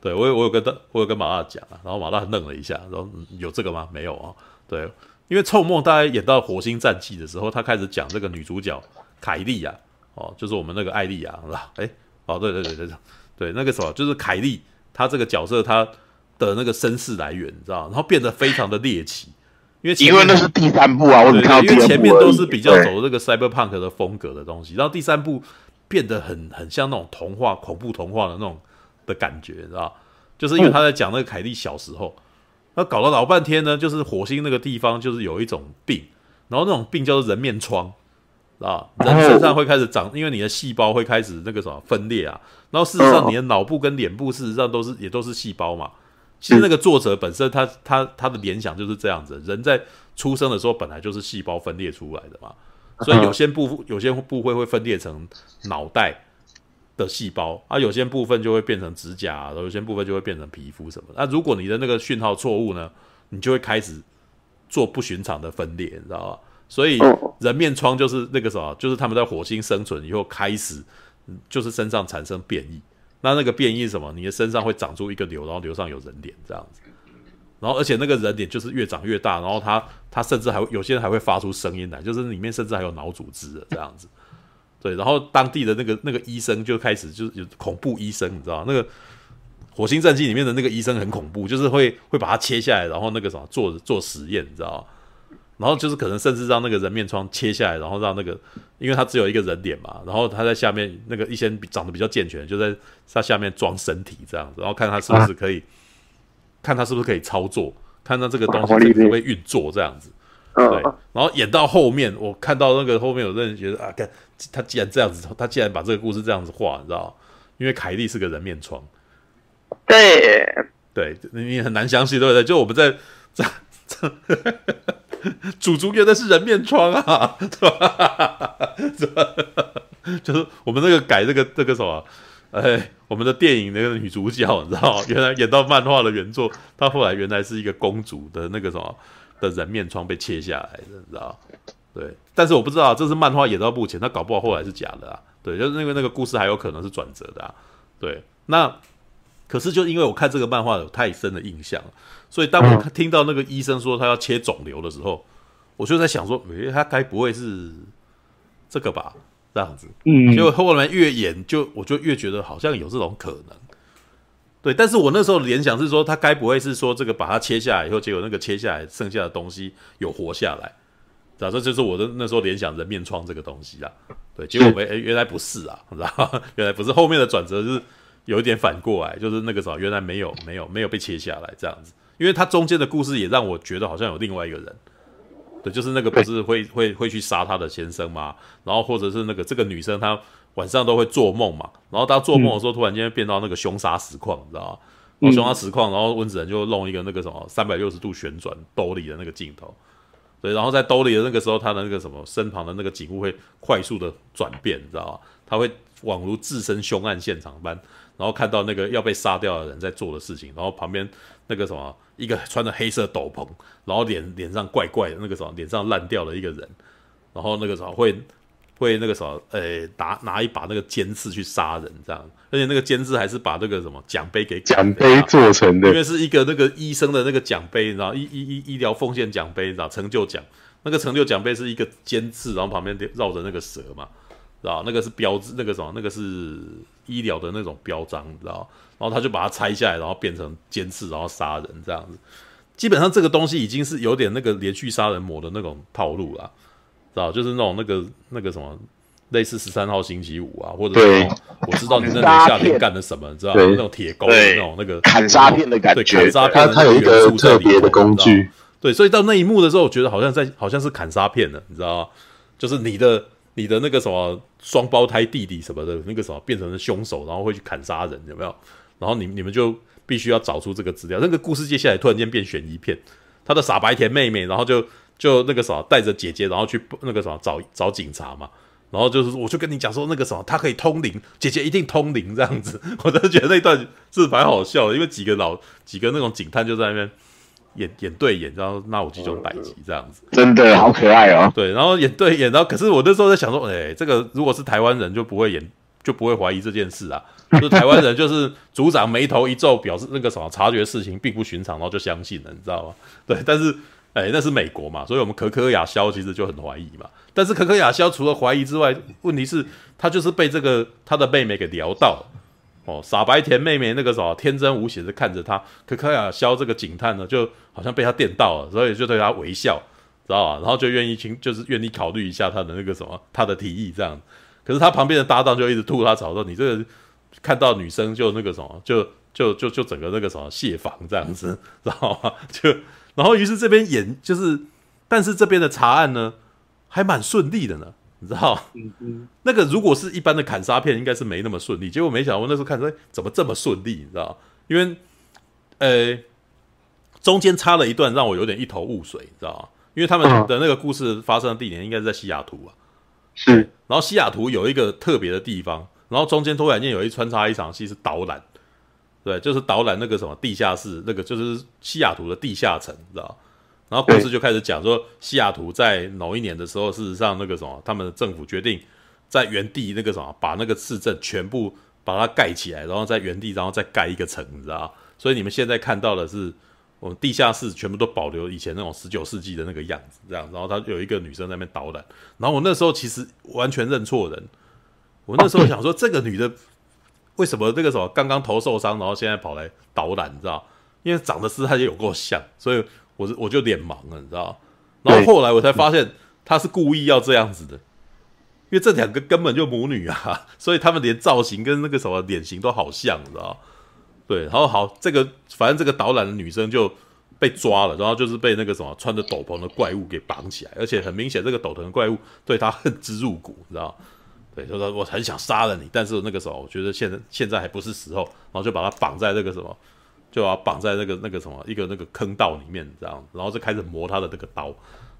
对我有我有跟他，我有跟马大讲啊，然后马大愣了一下，说有这个吗？没有啊，对。因为《臭梦》大概演到《火星战记》的时候，他开始讲这个女主角凯莉啊，哦，就是我们那个艾莉亚，是吧？哎，哦，对对对对对，对那个什么，就是凯莉，她这个角色他的那个身世来源，你知道？然后变得非常的猎奇，因为因为那是第三部啊，我对，对，对，因为前面都是比较走这个 cyberpunk 的风格的东西，然后第三部变得很很像那种童话、恐怖童话的那种的感觉，你知道？就是因为他在讲那个凯蒂小时候。那搞了老半天呢，就是火星那个地方，就是有一种病，然后那种病叫做人面疮啊，人身上会开始长，因为你的细胞会开始那个什么分裂啊，然后事实上你的脑部跟脸部事实上都是也都是细胞嘛。其实那个作者本身他他他的联想就是这样子，人在出生的时候本来就是细胞分裂出来的嘛，所以有些部有些部位会分裂成脑袋。的细胞啊，有些部分就会变成指甲，有些部分就会变成皮肤什么的。那如果你的那个讯号错误呢，你就会开始做不寻常的分裂，你知道吧？所以人面疮就是那个什么，就是他们在火星生存以后开始，就是身上产生变异。那那个变异是什么？你的身上会长出一个瘤，然后瘤上有人脸这样子。然后而且那个人脸就是越长越大，然后他他甚至还有些人还会发出声音来，就是里面甚至还有脑组织的这样子。对，然后当地的那个那个医生就开始就是有恐怖医生，你知道？那个《火星战记》里面的那个医生很恐怖，就是会会把它切下来，然后那个什么做做实验，你知道吗？然后就是可能甚至让那个人面疮切下来，然后让那个，因为他只有一个人脸嘛，然后他在下面那个一些长得比较健全，就在他下面装身体这样子，然后看他是不是可以，啊、看他是不是可以操作，看他这个东西会不会运作这样子。对，然后演到后面，我看到那个后面有人觉得啊，看他既然这样子，他既然把这个故事这样子画，你知道，因为凯莉是个人面疮，对，对，你很难相信，对不对？就我们在在这，主主角的是人面疮啊，是吧？就是我们那个改这个这个什么，哎，我们的电影那个女主角，你知道，原来演到漫画的原作，她后来原来是一个公主的那个什么。的人面疮被切下来的，你知道？对，但是我不知道这是漫画演到目前，他搞不好后来是假的啊。对，就是因为那个故事还有可能是转折的啊。对，那可是就因为我看这个漫画有太深的印象，所以当我听到那个医生说他要切肿瘤的时候，我就在想说，诶，他该不会是这个吧？这样子，嗯，结果后来越演就我就越觉得好像有这种可能。对，但是我那时候联想是说，他该不会是说这个把它切下来以后，结果那个切下来剩下的东西有活下来，知道这就是我的那时候联想人面疮这个东西啊。对，结果没，哎，原来不是啊，知道 原来不是，后面的转折是有一点反过来，就是那个什么，原来没有没有没有被切下来这样子，因为他中间的故事也让我觉得好像有另外一个人，对，就是那个不是会会会去杀他的先生吗？然后或者是那个这个女生她。晚上都会做梦嘛，然后她做梦的时候，突然间变到那个凶杀实况，你知道吗？然后凶杀实况，然后温子仁就弄一个那个什么三百六十度旋转兜里的那个镜头，对，然后在兜里的那个时候，他的那个什么身旁的那个景物会快速的转变，你知道吗？他会宛如置身凶案现场般，然后看到那个要被杀掉的人在做的事情，然后旁边那个什么一个穿着黑色斗篷，然后脸脸上怪怪的那个什么脸上烂掉了一个人，然后那个什么会。会那个什么，呃、欸，拿拿一把那个尖刺去杀人，这样，而且那个尖刺还是把那个什么奖杯给奖杯做成的，因为是一个那个医生的那个奖杯，你知道，医医医医疗奉献奖杯，你知道，成就奖，那个成就奖杯是一个尖刺，然后旁边绕着那个蛇嘛，知道，那个是标志，那个什么，那个是医疗的那种标章，你知道，然后他就把它拆下来，然后变成尖刺，然后杀人这样子，基本上这个东西已经是有点那个连续杀人魔的那种套路了。知道，就是那种那个那个什么，类似十三号星期五啊，或者是我知道你那年夏天干了什么，知道那种铁钩那种那个砍杀片的感觉，对，砍杀片，它有一个特别的工具，对，所以到那一幕的时候，我觉得好像在好像是砍杀片了，你知道吗？就是你的你的那个什么双胞胎弟弟什么的，那个什么变成了凶手，然后会去砍杀人，有没有？然后你你们就必须要找出这个资料。那个故事接下来突然间变悬疑片，他的傻白甜妹妹，然后就。就那个什么，带着姐姐，然后去那个什么找找警察嘛。然后就是，我就跟你讲说，那个什么，他可以通灵，姐姐一定通灵这样子。我真的觉得那段是蛮好笑的，因为几个老几个那种警探就在那边演演对演，然后那我这种歹机这样子，真的好可爱哦。对，然后演对演，然后可是我那时候在想说，哎，这个如果是台湾人就不会演，就不会怀疑这件事啊。就是台湾人就是组长眉头一皱，表示那个什么察觉事情并不寻常，然后就相信了，你知道吗？对，但是。哎，那是美国嘛，所以我们可可亚萧其实就很怀疑嘛。但是可可亚萧除了怀疑之外，问题是他就是被这个他的妹妹给撩到哦，傻白甜妹妹那个什么天真无邪的看着他，可可亚萧这个警探呢，就好像被他电到了，所以就对他微笑，知道吧？然后就愿意听，就是愿意考虑一下他的那个什么他的提议这样。可是他旁边的搭档就一直吐他槽说：“你这个看到女生就那个什么，就就就就整个那个什么卸房这样子，知道吗？”就。然后，于是这边演就是，但是这边的查案呢，还蛮顺利的呢，你知道？嗯嗯。那个如果是一般的砍杀片，应该是没那么顺利。结果没想到，我那时候看说，怎么这么顺利？你知道？因为，呃，中间插了一段让我有点一头雾水，你知道？因为他们的那个故事发生的地点应该是在西雅图啊。是。然后西雅图有一个特别的地方，然后中间突然间有一穿插一场戏是导览。对，就是导览那个什么地下室，那个就是西雅图的地下城，知道？然后故事就开始讲说，西雅图在某一年的时候，事实上那个什么，他们的政府决定在原地那个什么，把那个市政全部把它盖起来，然后在原地，然后再盖一个城，你知道？所以你们现在看到的是，我们地下室全部都保留以前那种十九世纪的那个样子，这样。然后他有一个女生在那边导览，然后我那时候其实完全认错人，我那时候想说这个女的。为什么这个什么刚刚头受伤，然后现在跑来捣乱，你知道？因为长得是她就有够像，所以我我就脸盲了，你知道？然后后来我才发现她是故意要这样子的，因为这两个根本就母女啊，所以他们连造型跟那个什么脸型都好像，你知道？对，然后好，这个反正这个导览的女生就被抓了，然后就是被那个什么穿着斗篷的怪物给绑起来，而且很明显这个斗篷的怪物对她恨之入骨，你知道？对，就说我很想杀了你，但是那个时候我觉得现在现在还不是时候，然后就把他绑在那个什么，就把他绑在那个那个什么一个那个坑道里面这样，然后就开始磨他的那个刀，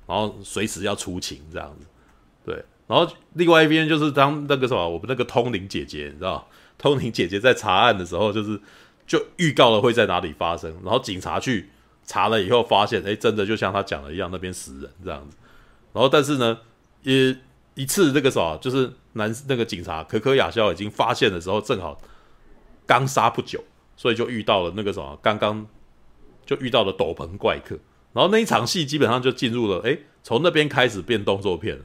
然后随时要出勤这样子。对，然后另外一边就是当那个什么我们那个通灵姐姐，你知道，通灵姐姐在查案的时候，就是就预告了会在哪里发生，然后警察去查了以后发现，哎，真的就像他讲的一样，那边死人这样子。然后但是呢，也一次那个什么就是。男那个警察可可亚萧已经发现的时候，正好刚杀不久，所以就遇到了那个什么，刚刚就遇到了斗篷怪客，然后那一场戏基本上就进入了，哎，从那边开始变动作片，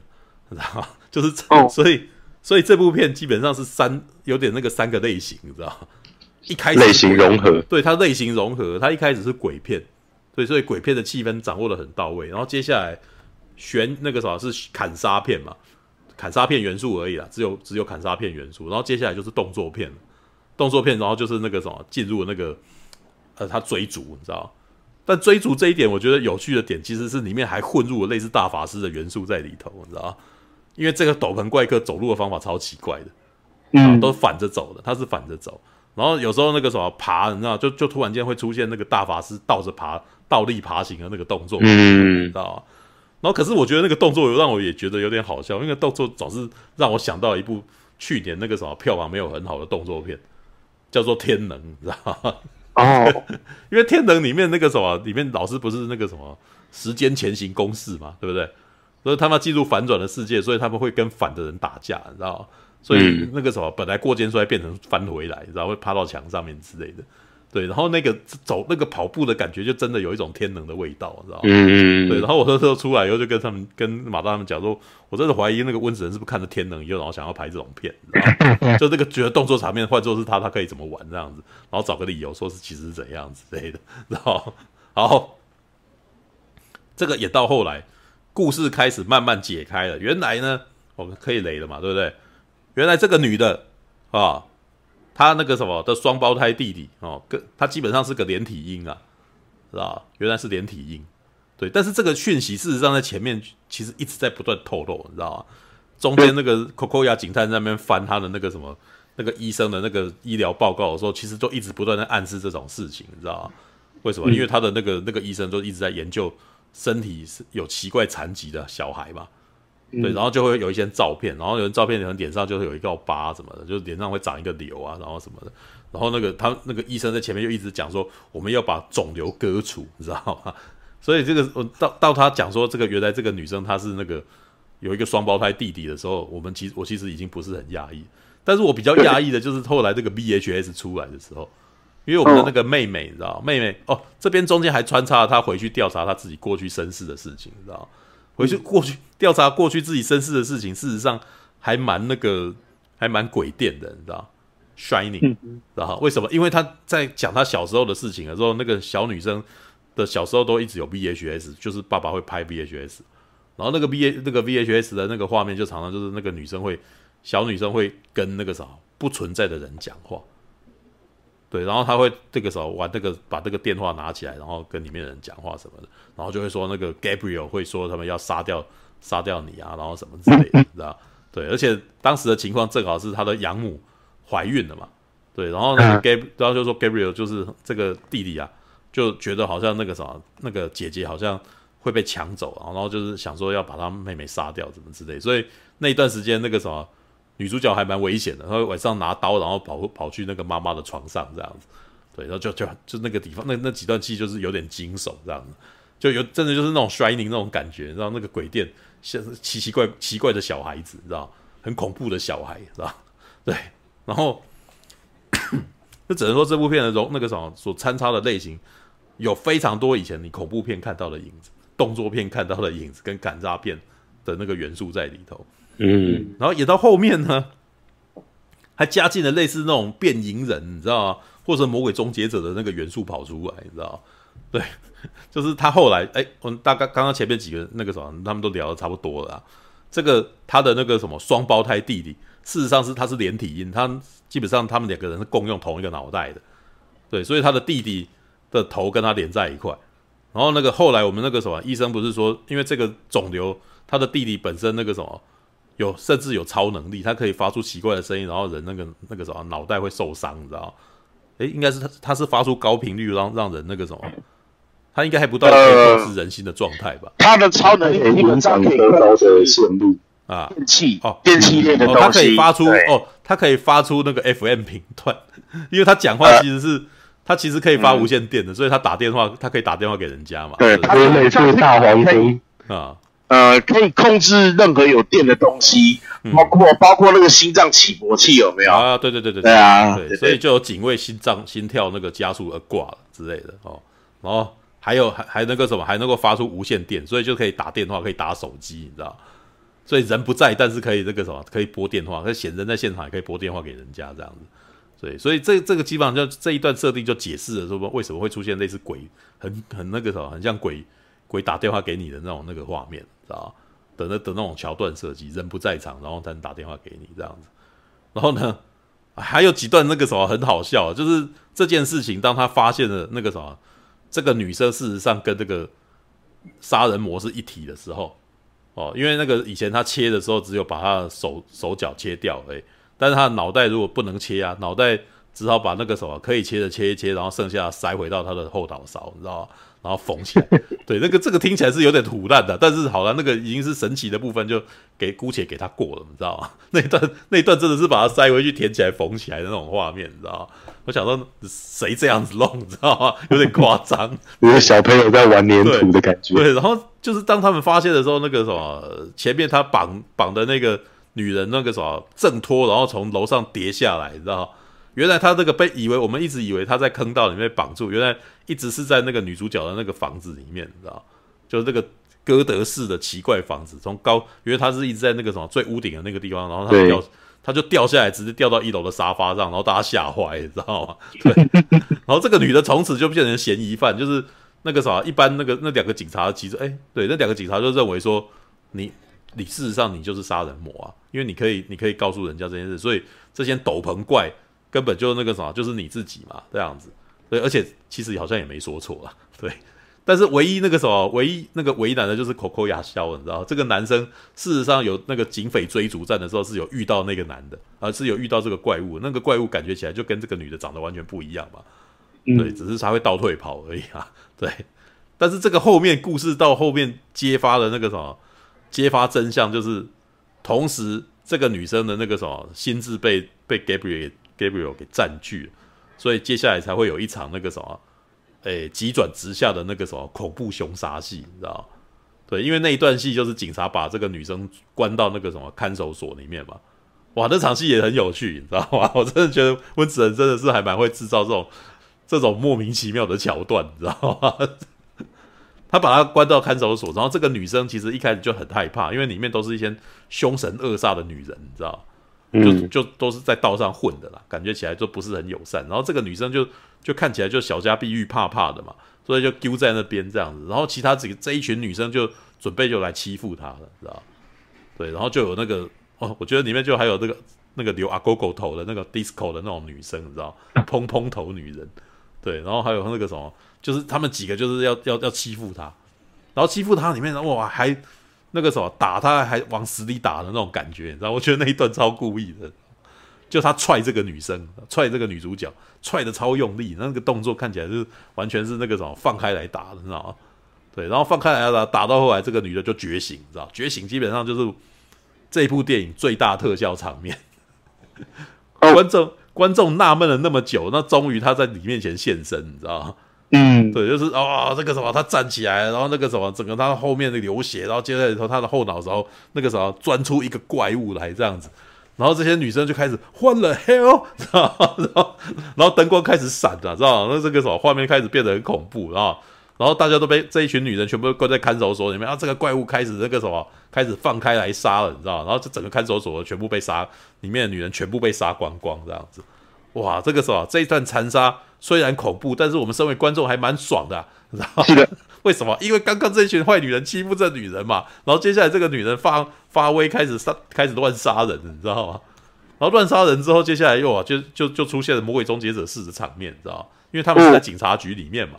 你知道吗？就是所 以所以这部片基本上是三有点那个三个类型，你知道吗？一开始类型融合，对，它类型融合，它一开始是鬼片，对，所以鬼片的气氛掌握的很到位，然后接下来悬那个什么是砍杀片嘛。砍杀片元素而已啦，只有只有砍杀片元素，然后接下来就是动作片，动作片，然后就是那个什么进入那个呃他追逐，你知道？但追逐这一点，我觉得有趣的点其实是里面还混入了类似大法师的元素在里头，你知道？因为这个斗篷怪客走路的方法超奇怪的，嗯，都反着走的，他是反着走，然后有时候那个什么爬，你知道，就就突然间会出现那个大法师倒着爬、倒立爬行的那个动作，嗯，你知道吗？然后可是我觉得那个动作让我也觉得有点好笑，因为动作总是让我想到一部去年那个什么票房没有很好的动作片，叫做《天能》，你知道吗？哦，因为《天能》里面那个什么，里面老师不是那个什么时间前行公式嘛，对不对？所以他们要进入反转的世界，所以他们会跟反的人打架，你知道吗？所以那个什么，本来过肩摔变成翻回来，然后会趴到墙上面之类的。对，然后那个走那个跑步的感觉，就真的有一种天能的味道，知道吗？嗯，对。然后我那时候出来以后，就跟他们跟马大他们讲说，我真的怀疑那个温子仁是不是看了天能以后，然后想要拍这种片，就这个觉得动作场面换作是他，他可以怎么玩这样子，然后找个理由说是其实是怎样之类的，然后，好，这个也到后来，故事开始慢慢解开了。原来呢，我们可以雷了嘛，对不对？原来这个女的啊，她那个什么的双胞胎弟弟哦，跟他基本上是个连体婴啊，是吧？原来是连体婴，对。但是这个讯息事实上在前面其实一直在不断透露，你知道吗？中间那个 Kokoya 警探在那边翻他的那个什么那个医生的那个医疗报告的时候，其实都一直不断在暗示这种事情，你知道吗？为什么？因为他的那个那个医生就一直在研究身体是有奇怪残疾的小孩嘛。对，然后就会有一些照片，然后有人照片，可能脸上就会有一道疤什么的，就是脸上会长一个瘤啊，然后什么的。然后那个他那个医生在前面就一直讲说，我们要把肿瘤割除，你知道吗？所以这个我到到他讲说这个原来这个女生她是那个有一个双胞胎弟弟的时候，我们其实我其实已经不是很讶异，但是我比较讶异的就是后来这个 VHS 出来的时候，因为我们的那个妹妹，你知道，妹妹哦，这边中间还穿插了她回去调查她自己过去身世的事情，你知道。回去过去调查过去自己身世的事情，事实上还蛮那个，还蛮诡辩的，你知道？Shining，知道为什么？因为他在讲他小时候的事情的时候，那个小女生的小时候都一直有 VHS，就是爸爸会拍 VHS，然后那个 V 那个 VHS 的那个画面就常常就是那个女生会小女生会跟那个啥不存在的人讲话。对，然后他会这个时候玩这个，把这个电话拿起来，然后跟里面的人讲话什么的，然后就会说那个 Gabriel 会说他们要杀掉杀掉你啊，然后什么之类的，知道？对，而且当时的情况正好是他的养母怀孕了嘛，对，然后那个 Gab，然后就说 Gabriel 就是这个弟弟啊，就觉得好像那个什么那个姐姐好像会被抢走，然后就是想说要把他妹妹杀掉，怎么之类，所以那一段时间那个什么。女主角还蛮危险的，她会晚上拿刀，然后跑跑去那个妈妈的床上这样子，对，然后就就就那个地方，那那几段戏就是有点惊悚这样子，就有真的就是那种摔拧那种感觉，然后那个鬼店像是奇奇怪奇怪的小孩子，知道很恐怖的小孩，知道对，然后就只能说这部片的容那个什么所参差的类型有非常多以前你恐怖片看到的影子，动作片看到的影子跟赶杀片的那个元素在里头。嗯，然后演到后面呢，还加进了类似那种变形人，你知道吗？或者魔鬼终结者的那个元素跑出来，你知道？对，就是他后来，哎，我们大概刚刚前面几个那个什么，他们都聊的差不多了。这个他的那个什么双胞胎弟弟，事实上是他是连体婴，他基本上他们两个人是共用同一个脑袋的，对，所以他的弟弟的头跟他连在一块。然后那个后来我们那个什么医生不是说，因为这个肿瘤，他的弟弟本身那个什么。有甚至有超能力，他可以发出奇怪的声音，然后人那个那个什么脑袋会受伤，你知道？诶，应该是他他是发出高频率让让人那个什么，他应该还不到可以控制人心的状态吧？他的超能力基本上可以高的线路啊，电器哦，电器类的东西，他可以发出哦，他可以发出那个 FM 频段，因为他讲话其实是他其实可以发无线电的，所以他打电话他可以打电话给人家嘛？对，他是类似大黄蜂啊。呃，可以控制任何有电的东西，包括、嗯、包括那个心脏起搏器有没有啊？对对对对对啊！对，所以就有警卫心脏心跳那个加速而挂了之类的哦。然后还有还还那个什么，还能够发出无线电，所以就可以打电话，可以打手机，你知道？所以人不在，但是可以那个什么，可以拨电话，可以显人在现场，也可以拨电话给人家这样子。所以所以这这个基本上就这一段设定就解释了说为什么会出现类似鬼很很那个什么，很像鬼鬼打电话给你的那种那个画面。啊，等的等那种桥段设计，人不在场，然后才能打电话给你这样子。然后呢，还有几段那个什么很好笑，就是这件事情，当他发现了那个什么，这个女生事实上跟这个杀人魔是一体的时候，哦，因为那个以前他切的时候只有把他的手手脚切掉，哎，但是他的脑袋如果不能切啊，脑袋只好把那个什么可以切的切一切，然后剩下塞回到他的后脑勺，你知道吗？然后缝起来。对，那个这个听起来是有点土烂的，但是好了，那个已经是神奇的部分，就给姑且给他过了，你知道吗？那一段那一段真的是把它塞回去填起来缝起来的那种画面，你知道吗？我想说谁这样子弄，你知道吗？有点夸张，有个小朋友在玩粘土的感觉。对，然后就是当他们发现的时候，那个什么前面他绑绑的那个女人，那个什么挣脱，然后从楼上跌下来，你知道吗？原来他这个被以为我们一直以为他在坑道里面绑住，原来一直是在那个女主角的那个房子里面，你知道吗？就是这个哥德式的奇怪房子，从高，因为他是一直在那个什么最屋顶的那个地方，然后他掉。他就掉下来，直接掉到一楼的沙发上，然后大家吓坏，你知道吗？对，然后这个女的从此就变成嫌疑犯，就是那个啥，一般那个那两个警察其实，哎，对，那两个警察就认为说，你你事实上你就是杀人魔啊，因为你可以你可以告诉人家这件事，所以这些斗篷怪根本就那个什么，就是你自己嘛，这样子，对，而且其实好像也没说错啊，对。但是唯一那个什么，唯一那个为难的就是 Coco 亚肖，你知道这个男生事实上有那个警匪追逐战的时候是有遇到那个男的，而是有遇到这个怪物。那个怪物感觉起来就跟这个女的长得完全不一样嘛。对，只是他会倒退跑而已啊。对，但是这个后面故事到后面揭发的那个什么，揭发真相就是，同时这个女生的那个什么心智被被 Gabriel Gabriel 给占据了，所以接下来才会有一场那个什么。诶，急转直下的那个什么恐怖凶杀戏，你知道？对，因为那一段戏就是警察把这个女生关到那个什么看守所里面嘛。哇，那场戏也很有趣，你知道吗？我真的觉得温子仁真的是还蛮会制造这种这种莫名其妙的桥段，你知道吗？他把她关到看守所，然后这个女生其实一开始就很害怕，因为里面都是一些凶神恶煞的女人，你知道？就就都是在道上混的啦，感觉起来就不是很友善。然后这个女生就就看起来就小家碧玉怕怕的嘛，所以就丢在那边这样子。然后其他几个这一群女生就准备就来欺负她了，知道？对，然后就有那个哦，我觉得里面就还有那个那个留阿狗狗头的那个 disco 的那种女生，你知道？蓬蓬头女人，对，然后还有那个什么，就是他们几个就是要要要欺负她，然后欺负她里面哇还。那个什么打他还往死里打的那种感觉，你知道？我觉得那一段超故意的，就他踹这个女生，踹这个女主角，踹的超用力，那个动作看起来就是完全是那个什么放开来打的，你知道吗？对，然后放开来打，打到后来这个女的就觉醒，你知道？觉醒基本上就是这部电影最大特效场面，观众观众纳闷了那么久，那终于他在你面前现身，你知道吗？嗯，对，就是哦，这个什么，他站起来，然后那个什么，整个他后面的流血，然后接下来以后他的后脑勺那个什么钻出一个怪物来这样子，然后这些女生就开始换了 hell，知道？然后然后灯光开始闪了，知道？那这个什么画面开始变得很恐怖，然后然后大家都被这一群女人全部关在看守所里面，然后这个怪物开始那个什么开始放开来杀了，你知道？然后这整个看守所全部被杀，里面的女人全部被杀光光这样子，哇，这个什么这一段残杀。虽然恐怖，但是我们身为观众还蛮爽的，你知道吗？是的。为什么？因为刚刚这群坏女人欺负这女人嘛，然后接下来这个女人发发威，开始杀，开始乱杀人，你知道吗？然后乱杀人之后，接下来又啊，就就就出现了魔鬼终结者式的场面，你知道吗？因为他们是在警察局里面嘛，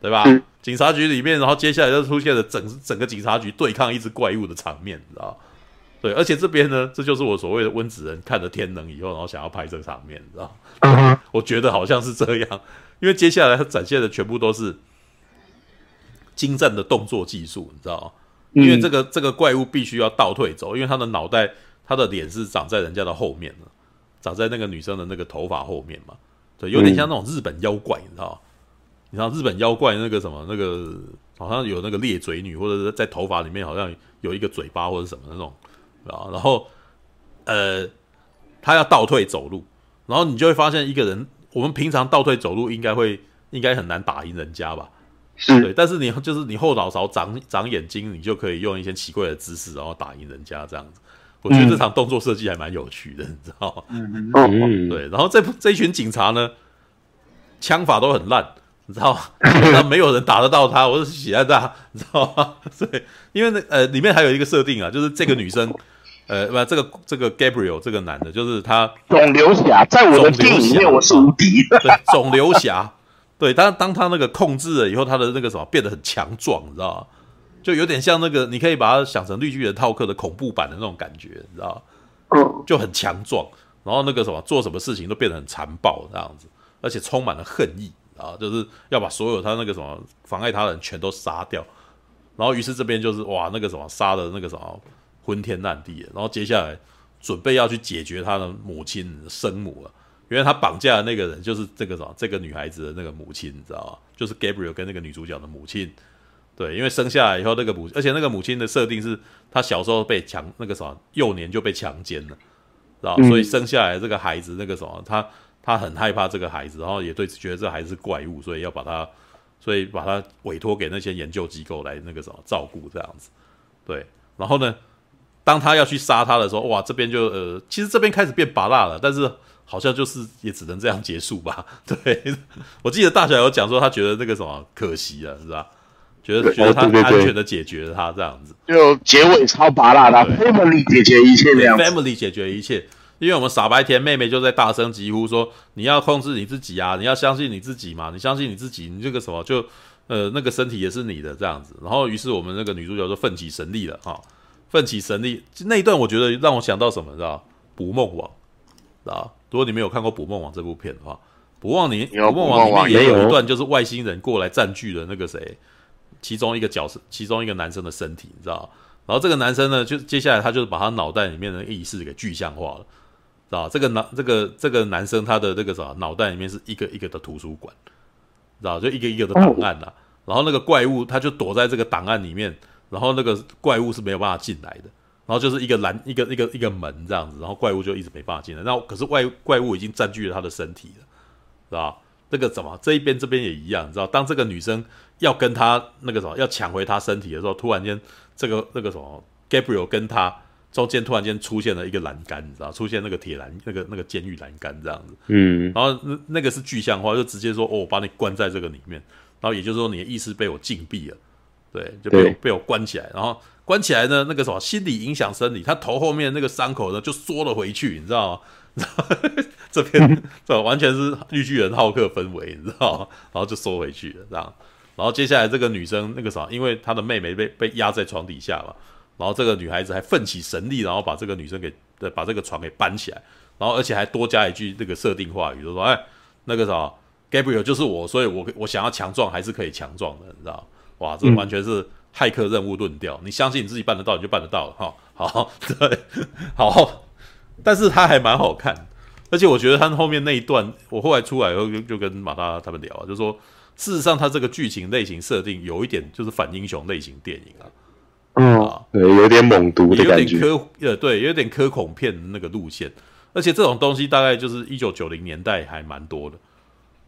对吧？警察局里面，然后接下来就出现了整整个警察局对抗一只怪物的场面，你知道吗？对，而且这边呢，这就是我所谓的温子仁看了天能以后，然后想要拍这个场面，你知道吗？我觉得好像是这样，因为接下来他展现的全部都是精湛的动作技术，你知道吗？因为这个这个怪物必须要倒退走，因为他的脑袋、他的脸是长在人家的后面的，长在那个女生的那个头发后面嘛，对，有点像那种日本妖怪，你知道吗？你知道日本妖怪那个什么那个好像有那个裂嘴女，或者是在头发里面好像有一个嘴巴或者什么那种。啊，然后，呃，他要倒退走路，然后你就会发现一个人，我们平常倒退走路应该会，应该很难打赢人家吧？是对，但是你就是你后脑勺长长眼睛，你就可以用一些奇怪的姿势，然后打赢人家这样子。我觉得这场动作设计还蛮有趣的，你知道吗？嗯嗯，对。然后这这一群警察呢，枪法都很烂，你知道吗？然后没有人打得到他，我是喜爱他，你知道吗？对，因为那呃里面还有一个设定啊，就是这个女生。呃，不，这个这个 Gabriel 这个男的，就是他肿瘤侠，在我的电影里面我是无敌的。对，肿瘤侠，对，当当他那个控制了以后，他的那个什么变得很强壮，你知道吗？就有点像那个，你可以把它想成绿巨人套克的恐怖版的那种感觉，你知道吗？就很强壮，然后那个什么做什么事情都变得很残暴这样子，而且充满了恨意啊，就是要把所有他那个什么妨碍他的人全都杀掉。然后于是这边就是哇，那个什么杀的那个什么昏天暗地的，然后接下来准备要去解决他的母亲生母了，因为他绑架的那个人就是这个什么这个女孩子的那个母亲，你知道吗？就是 Gabriel 跟那个女主角的母亲。对，因为生下来以后那个母，而且那个母亲的设定是她小时候被强那个什么幼年就被强奸了，知道？嗯、所以生下来这个孩子那个什么，她她很害怕这个孩子，然后也对觉得这个孩子是怪物，所以要把他，所以把他委托给那些研究机构来那个什么照顾这样子。对，然后呢，当他要去杀他的时候，哇，这边就呃，其实这边开始变拔辣了，但是好像就是也只能这样结束吧。对，我记得大小有讲说他觉得那个什么可惜了，是吧？觉得觉得他安全的解决了他这样子，就结尾超拔辣的，family 解决一切，family 解决一切。因为我们傻白甜妹妹就在大声疾呼说：“你要控制你自己啊，你要相信你自己嘛，你相信你自己，你这个什么就呃那个身体也是你的这样子。”然后于是我们那个女主角就奋起神力了哈，奋起神力那一段我觉得让我想到什么，知道捕梦网，知道如果你没有看过《捕梦网》这部片的话，《捕梦网》里《捕梦网》里面也有一段就是外星人过来占据了那个谁。其中一个角色，其中一个男生的身体，你知道？然后这个男生呢，就接下来他就是把他脑袋里面的意识给具象化了，知道？这个男，这个这个男生他的这个啥，脑袋里面是一个一个的图书馆，知道？就一个一个的档案呐。然后那个怪物他就躲在这个档案里面，然后那个怪物是没有办法进来的。然后就是一个栏一个一个一个门这样子，然后怪物就一直没办法进来。然后可是怪怪物已经占据了他的身体了，是吧？这个怎么这一边这边也一样，你知道？当这个女生要跟他那个什么要抢回他身体的时候，突然间这个那个什么 Gabriel 跟他中间突然间出现了一个栏杆，你知道？出现那个铁栏那个那个监狱栏杆这样子，嗯，然后那那个是具象化，就直接说哦，我把你关在这个里面，然后也就是说你的意识被我禁闭了，对，就被我被我关起来，然后关起来呢，那个什么心理影响生理，他头后面那个伤口呢就缩了回去，你知道吗？这边 这完全是绿巨人浩克氛围，你知道吗？然后就缩回去了，这样。然后接下来这个女生那个啥，因为她的妹妹被被压在床底下嘛，然后这个女孩子还奋起神力，然后把这个女生给把这个床给搬起来，然后而且还多加一句那个设定话语，就说：“哎，那个啥，Gabriel 就是我，所以我我想要强壮还是可以强壮的，你知道？哇，这完全是骇客任务论调，你相信你自己办得到，你就办得到了哈。好，对，好。”但是它还蛮好看，而且我觉得它后面那一段，我后来出来以后就就跟马大他们聊啊，就说事实上它这个剧情类型设定有一点就是反英雄类型电影啊，嗯，啊、对，有点猛毒的感觉，有点科呃，对，有点科恐片那个路线，而且这种东西大概就是一九九零年代还蛮多的，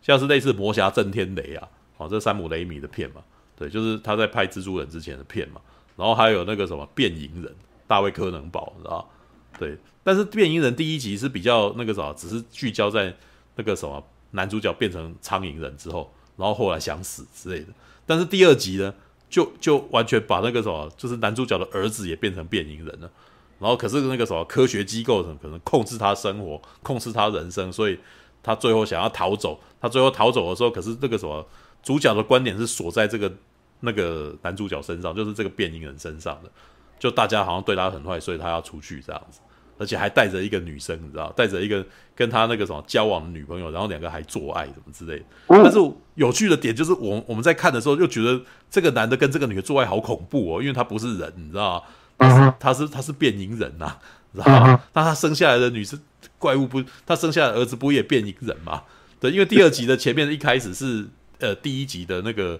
像是类似魔侠震天雷啊，哦，这山姆雷米的片嘛，对，就是他在拍蜘蛛人之前的片嘛，然后还有那个什么变银人，大卫柯能堡，你知道？对。但是变形人第一集是比较那个什么，只是聚焦在那个什么男主角变成苍蝇人之后，然后后来想死之类的。但是第二集呢，就就完全把那个什么，就是男主角的儿子也变成变形人了。然后可是那个什么科学机构可能控制他生活，控制他人生，所以他最后想要逃走。他最后逃走的时候，可是那个什么主角的观点是锁在这个那个男主角身上，就是这个变音人身上的。就大家好像对他很坏，所以他要出去这样子。而且还带着一个女生，你知道，带着一个跟他那个什么交往的女朋友，然后两个还做爱什么之类的。但是有趣的点就是，我我们在看的时候又觉得这个男的跟这个女的做爱好恐怖哦，因为他不是人，你知道吗？他是他是他是变音人呐，知道吗？那他生下来的女生怪物不，他生下来的儿子不也变音人吗？对，因为第二集的前面一开始是呃第一集的那个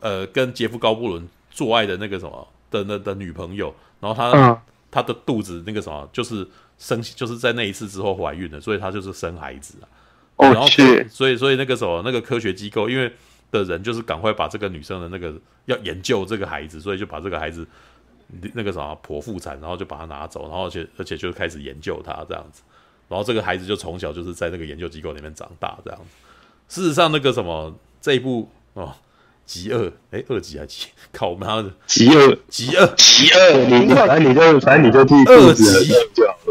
呃跟杰夫高布伦做爱的那个什么的那的女朋友，然后他。他的肚子那个什么，就是生，就是在那一次之后怀孕了，所以他就是生孩子啊。然后，所以，所以那个什么，那个科学机构因为的人就是赶快把这个女生的那个要研究这个孩子，所以就把这个孩子那个什么剖腹产，然后就把他拿走，然后而且而且就开始研究他这样子。然后这个孩子就从小就是在那个研究机构里面长大这样子。事实上，那个什么这一部哦。极恶，哎，二级还极？靠妈的！极恶，极恶，极恶！你反正你就反正你就替二级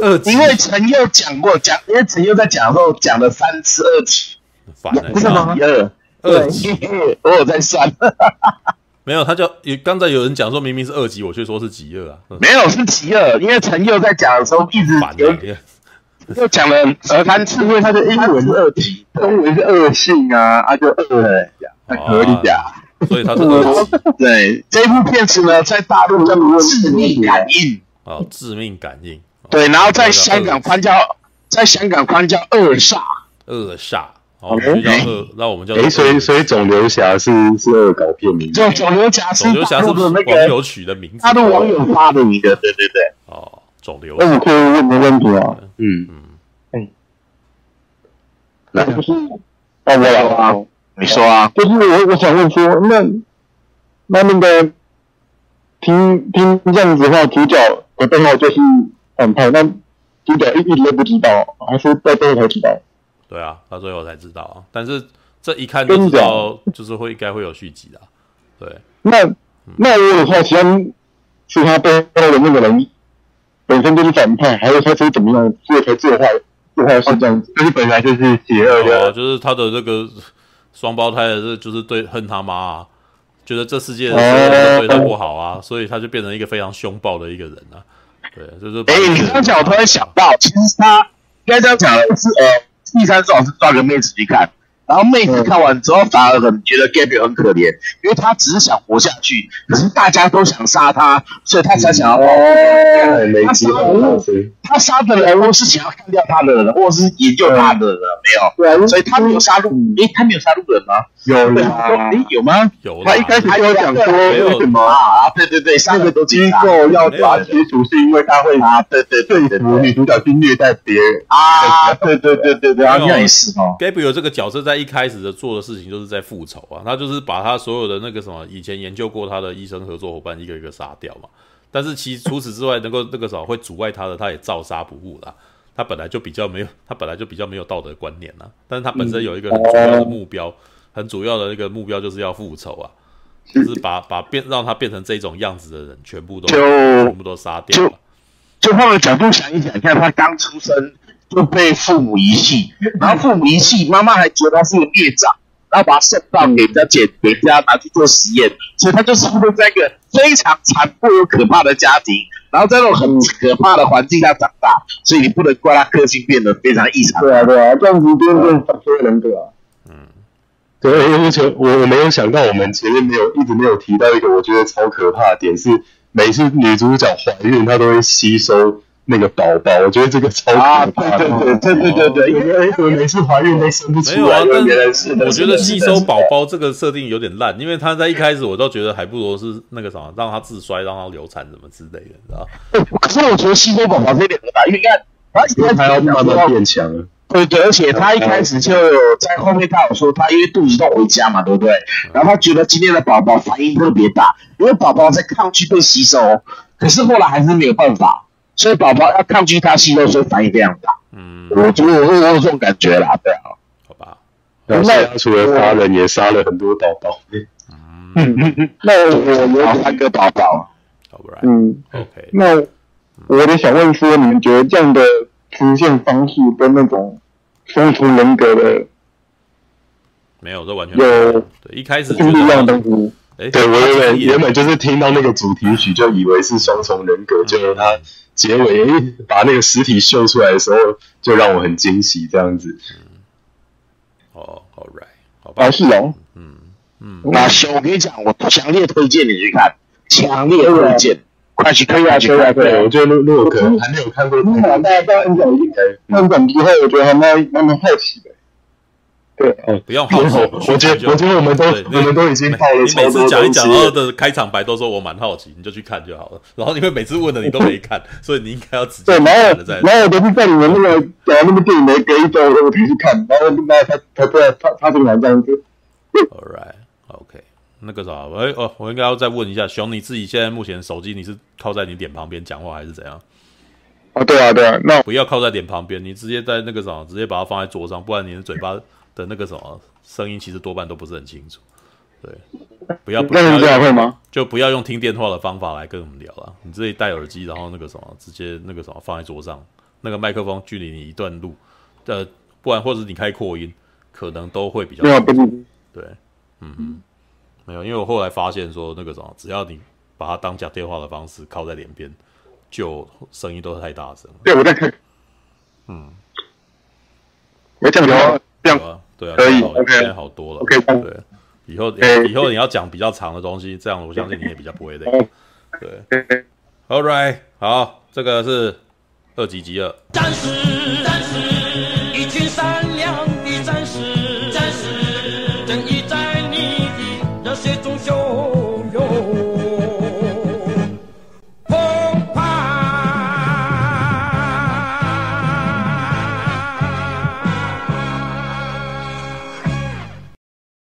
二级，因为陈佑讲过讲，因为陈佑在讲的时候讲了三次二级，反了，不是吗？二二级，我有在算，没有，他就有刚才有人讲说明明是二级，我却说是极恶啊，没有是极恶，因为陈佑在讲的时候一直有又讲了二三次，因为他的英文是二级，中文是二性啊，啊就二呀，很合理呀。所以他是二级。对，这部片子呢，在大陆叫做《致命感应》。哦，致命感应。对，然后在香港翻叫，在香港翻叫二煞。二煞。哦，就叫二，那我们叫。哎，所以所以肿瘤侠是是恶搞片名。就肿瘤侠是肿瘤侠是不是那个网友取的名字？他的网友发的名字，对对对。哦，肿瘤。那我可以问个问题啊？嗯嗯。哎。那不是？哦，我来啊。你说啊。就是我我想问说，那那那个听听这样子的话，主角的背后就是反派，那主角一一直都不知道，还是到最后才知道？对啊，到最后才知道啊。但是这一看就知道，就是会应该会有续集的。对，那那我有话，其他其他背后的那个人本身就是反派，还是他是怎么样做才做坏？做坏是这样子，就是本来就是邪恶的，就是他的那个双胞胎的，这就是对恨他妈啊，觉得这世界的所有人都对他不好啊，所以他就变成一个非常凶暴的一个人啊。对，就是哎，你刚讲，我突然想到，其实他应该这样讲的是呃。第三种是抓个妹子去看，然后妹子看完之后反而很觉得 Gabriel 很可怜，因为他只是想活下去，可是大家都想杀他，所以他才想要。哦，他杀的，他杀的人都是想要干掉他的人，或者是研究他的人，没有。对，所以他没有杀路。诶，他没有杀路人吗？有啊，诶，有吗？有。他一开始就讲说为什么啊？对对对，三个都机构要抓接触，是因为他会啊，对对对对，女主角去虐待别人啊，对对对对对，这样也是哦。Gabriel 这个角色在一开始的做的事情就是在复仇啊，他就是把他所有的那个什么以前研究过他的医生合作伙伴一个一个杀掉嘛。但是其除此之外，能够那个什么会阻碍他的，他也照杀不误啦。他本来就比较没有，他本来就比较没有道德观念呐。但是他本身有一个很主要的目标，很主要的那个目标就是要复仇啊，就是把把变让他变成这种样子的人全部都全部都杀掉了。就换个角度想一想，你看他刚出生就被父母遗弃，然后父母遗弃，妈妈还觉得他是个孽障。然后把他送到给人家捡，给人家拿去做实验，所以他就是会在一个非常残酷又可怕的家庭，然后在那种很可怕的环境下长大，所以你不能怪他个性变得非常异常。对啊，对啊，这样子变成反社会人格啊。嗯，对，而且我我没有想到，我们前面没有一直没有提到一个我觉得超可怕的点，是每次女主角怀孕，她都会吸收。那个宝宝，我觉得这个超可怕的。对对对对对对对，因为我每次怀孕都生不出来。没有啊，但是我觉得吸收宝宝这个设定有点烂，因为他在一开始我倒觉得还不如是那个什么，让他自衰，让他流产什么之类的，知道可是我觉得吸收宝宝这点很大，因为他一开始还要慢慢变强。对对，而且他一开始就有在后面他有说，他因为肚子痛回家嘛，对不对？然后他觉得今天的宝宝反应特别大，因为宝宝在抗拒被吸收，可是后来还是没有办法。所以宝宝要抗拒它吸收，所以反应非常大。嗯，我觉得我会有这种感觉啦，对啊。好吧。那他除了杀人，也杀了很多宝宝。嗯嗯嗯。那我我有三个宝宝。好不然。嗯。OK。那我也想问说，你们觉得这样的出现方式跟那种双重人格的，没有，这完全有。对，一开始就是一样的东西。哎，对我原本原本就是听到那个主题曲，就以为是双重人格，就是他。结尾 把那个实体秀出来的时候，就让我很惊喜，这样子。哦，All right，好吧。是哦。嗯嗯。那行，我跟你讲，我强烈推荐你去看，强烈推荐，快去看啊！去看，对，我觉得如果可能还没有看过，那大家到 N 展应该 N 展之后，我觉得还蛮蛮蛮好奇的。对，哦，不用好奇，我觉得，我觉得我们都，我们都已经。你每次讲一讲，然后的开场白都说我蛮好奇，你就去看就好了。然后因为每次问的你都没看，所以你应该要直接看了再。然后我都是在你们那个讲那个电影没隔一周，我才去看。然后那他他他他他这个蛮这样子。All right, OK，那个啥，哎哦，我应该要再问一下，熊，你自己现在目前手机你是靠在你脸旁边讲话还是怎样？啊，对啊，对啊，那不要靠在脸旁边，你直接在那个啥，直接把它放在桌上，不然你的嘴巴的那个什么。声音其实多半都不是很清楚，对，不要不要用，就不要用听电话的方法来跟我们聊了。你自己戴耳机，然后那个什么，直接那个什么放在桌上，那个麦克风距离你一段路，呃，不然或者是你开扩音，可能都会比较好。对，嗯嗯，没有，因为我后来发现说那个什么，只要你把它当讲电话的方式靠在脸边，就声音都是太大声。对，我在看。嗯，没讲有这样对啊，可以，OK，现在好多了，OK，对，以后以后你要讲比较长的东西，这样我相信你也比较不会累。对，All right，好，这个是二级饥饿。战士，战士，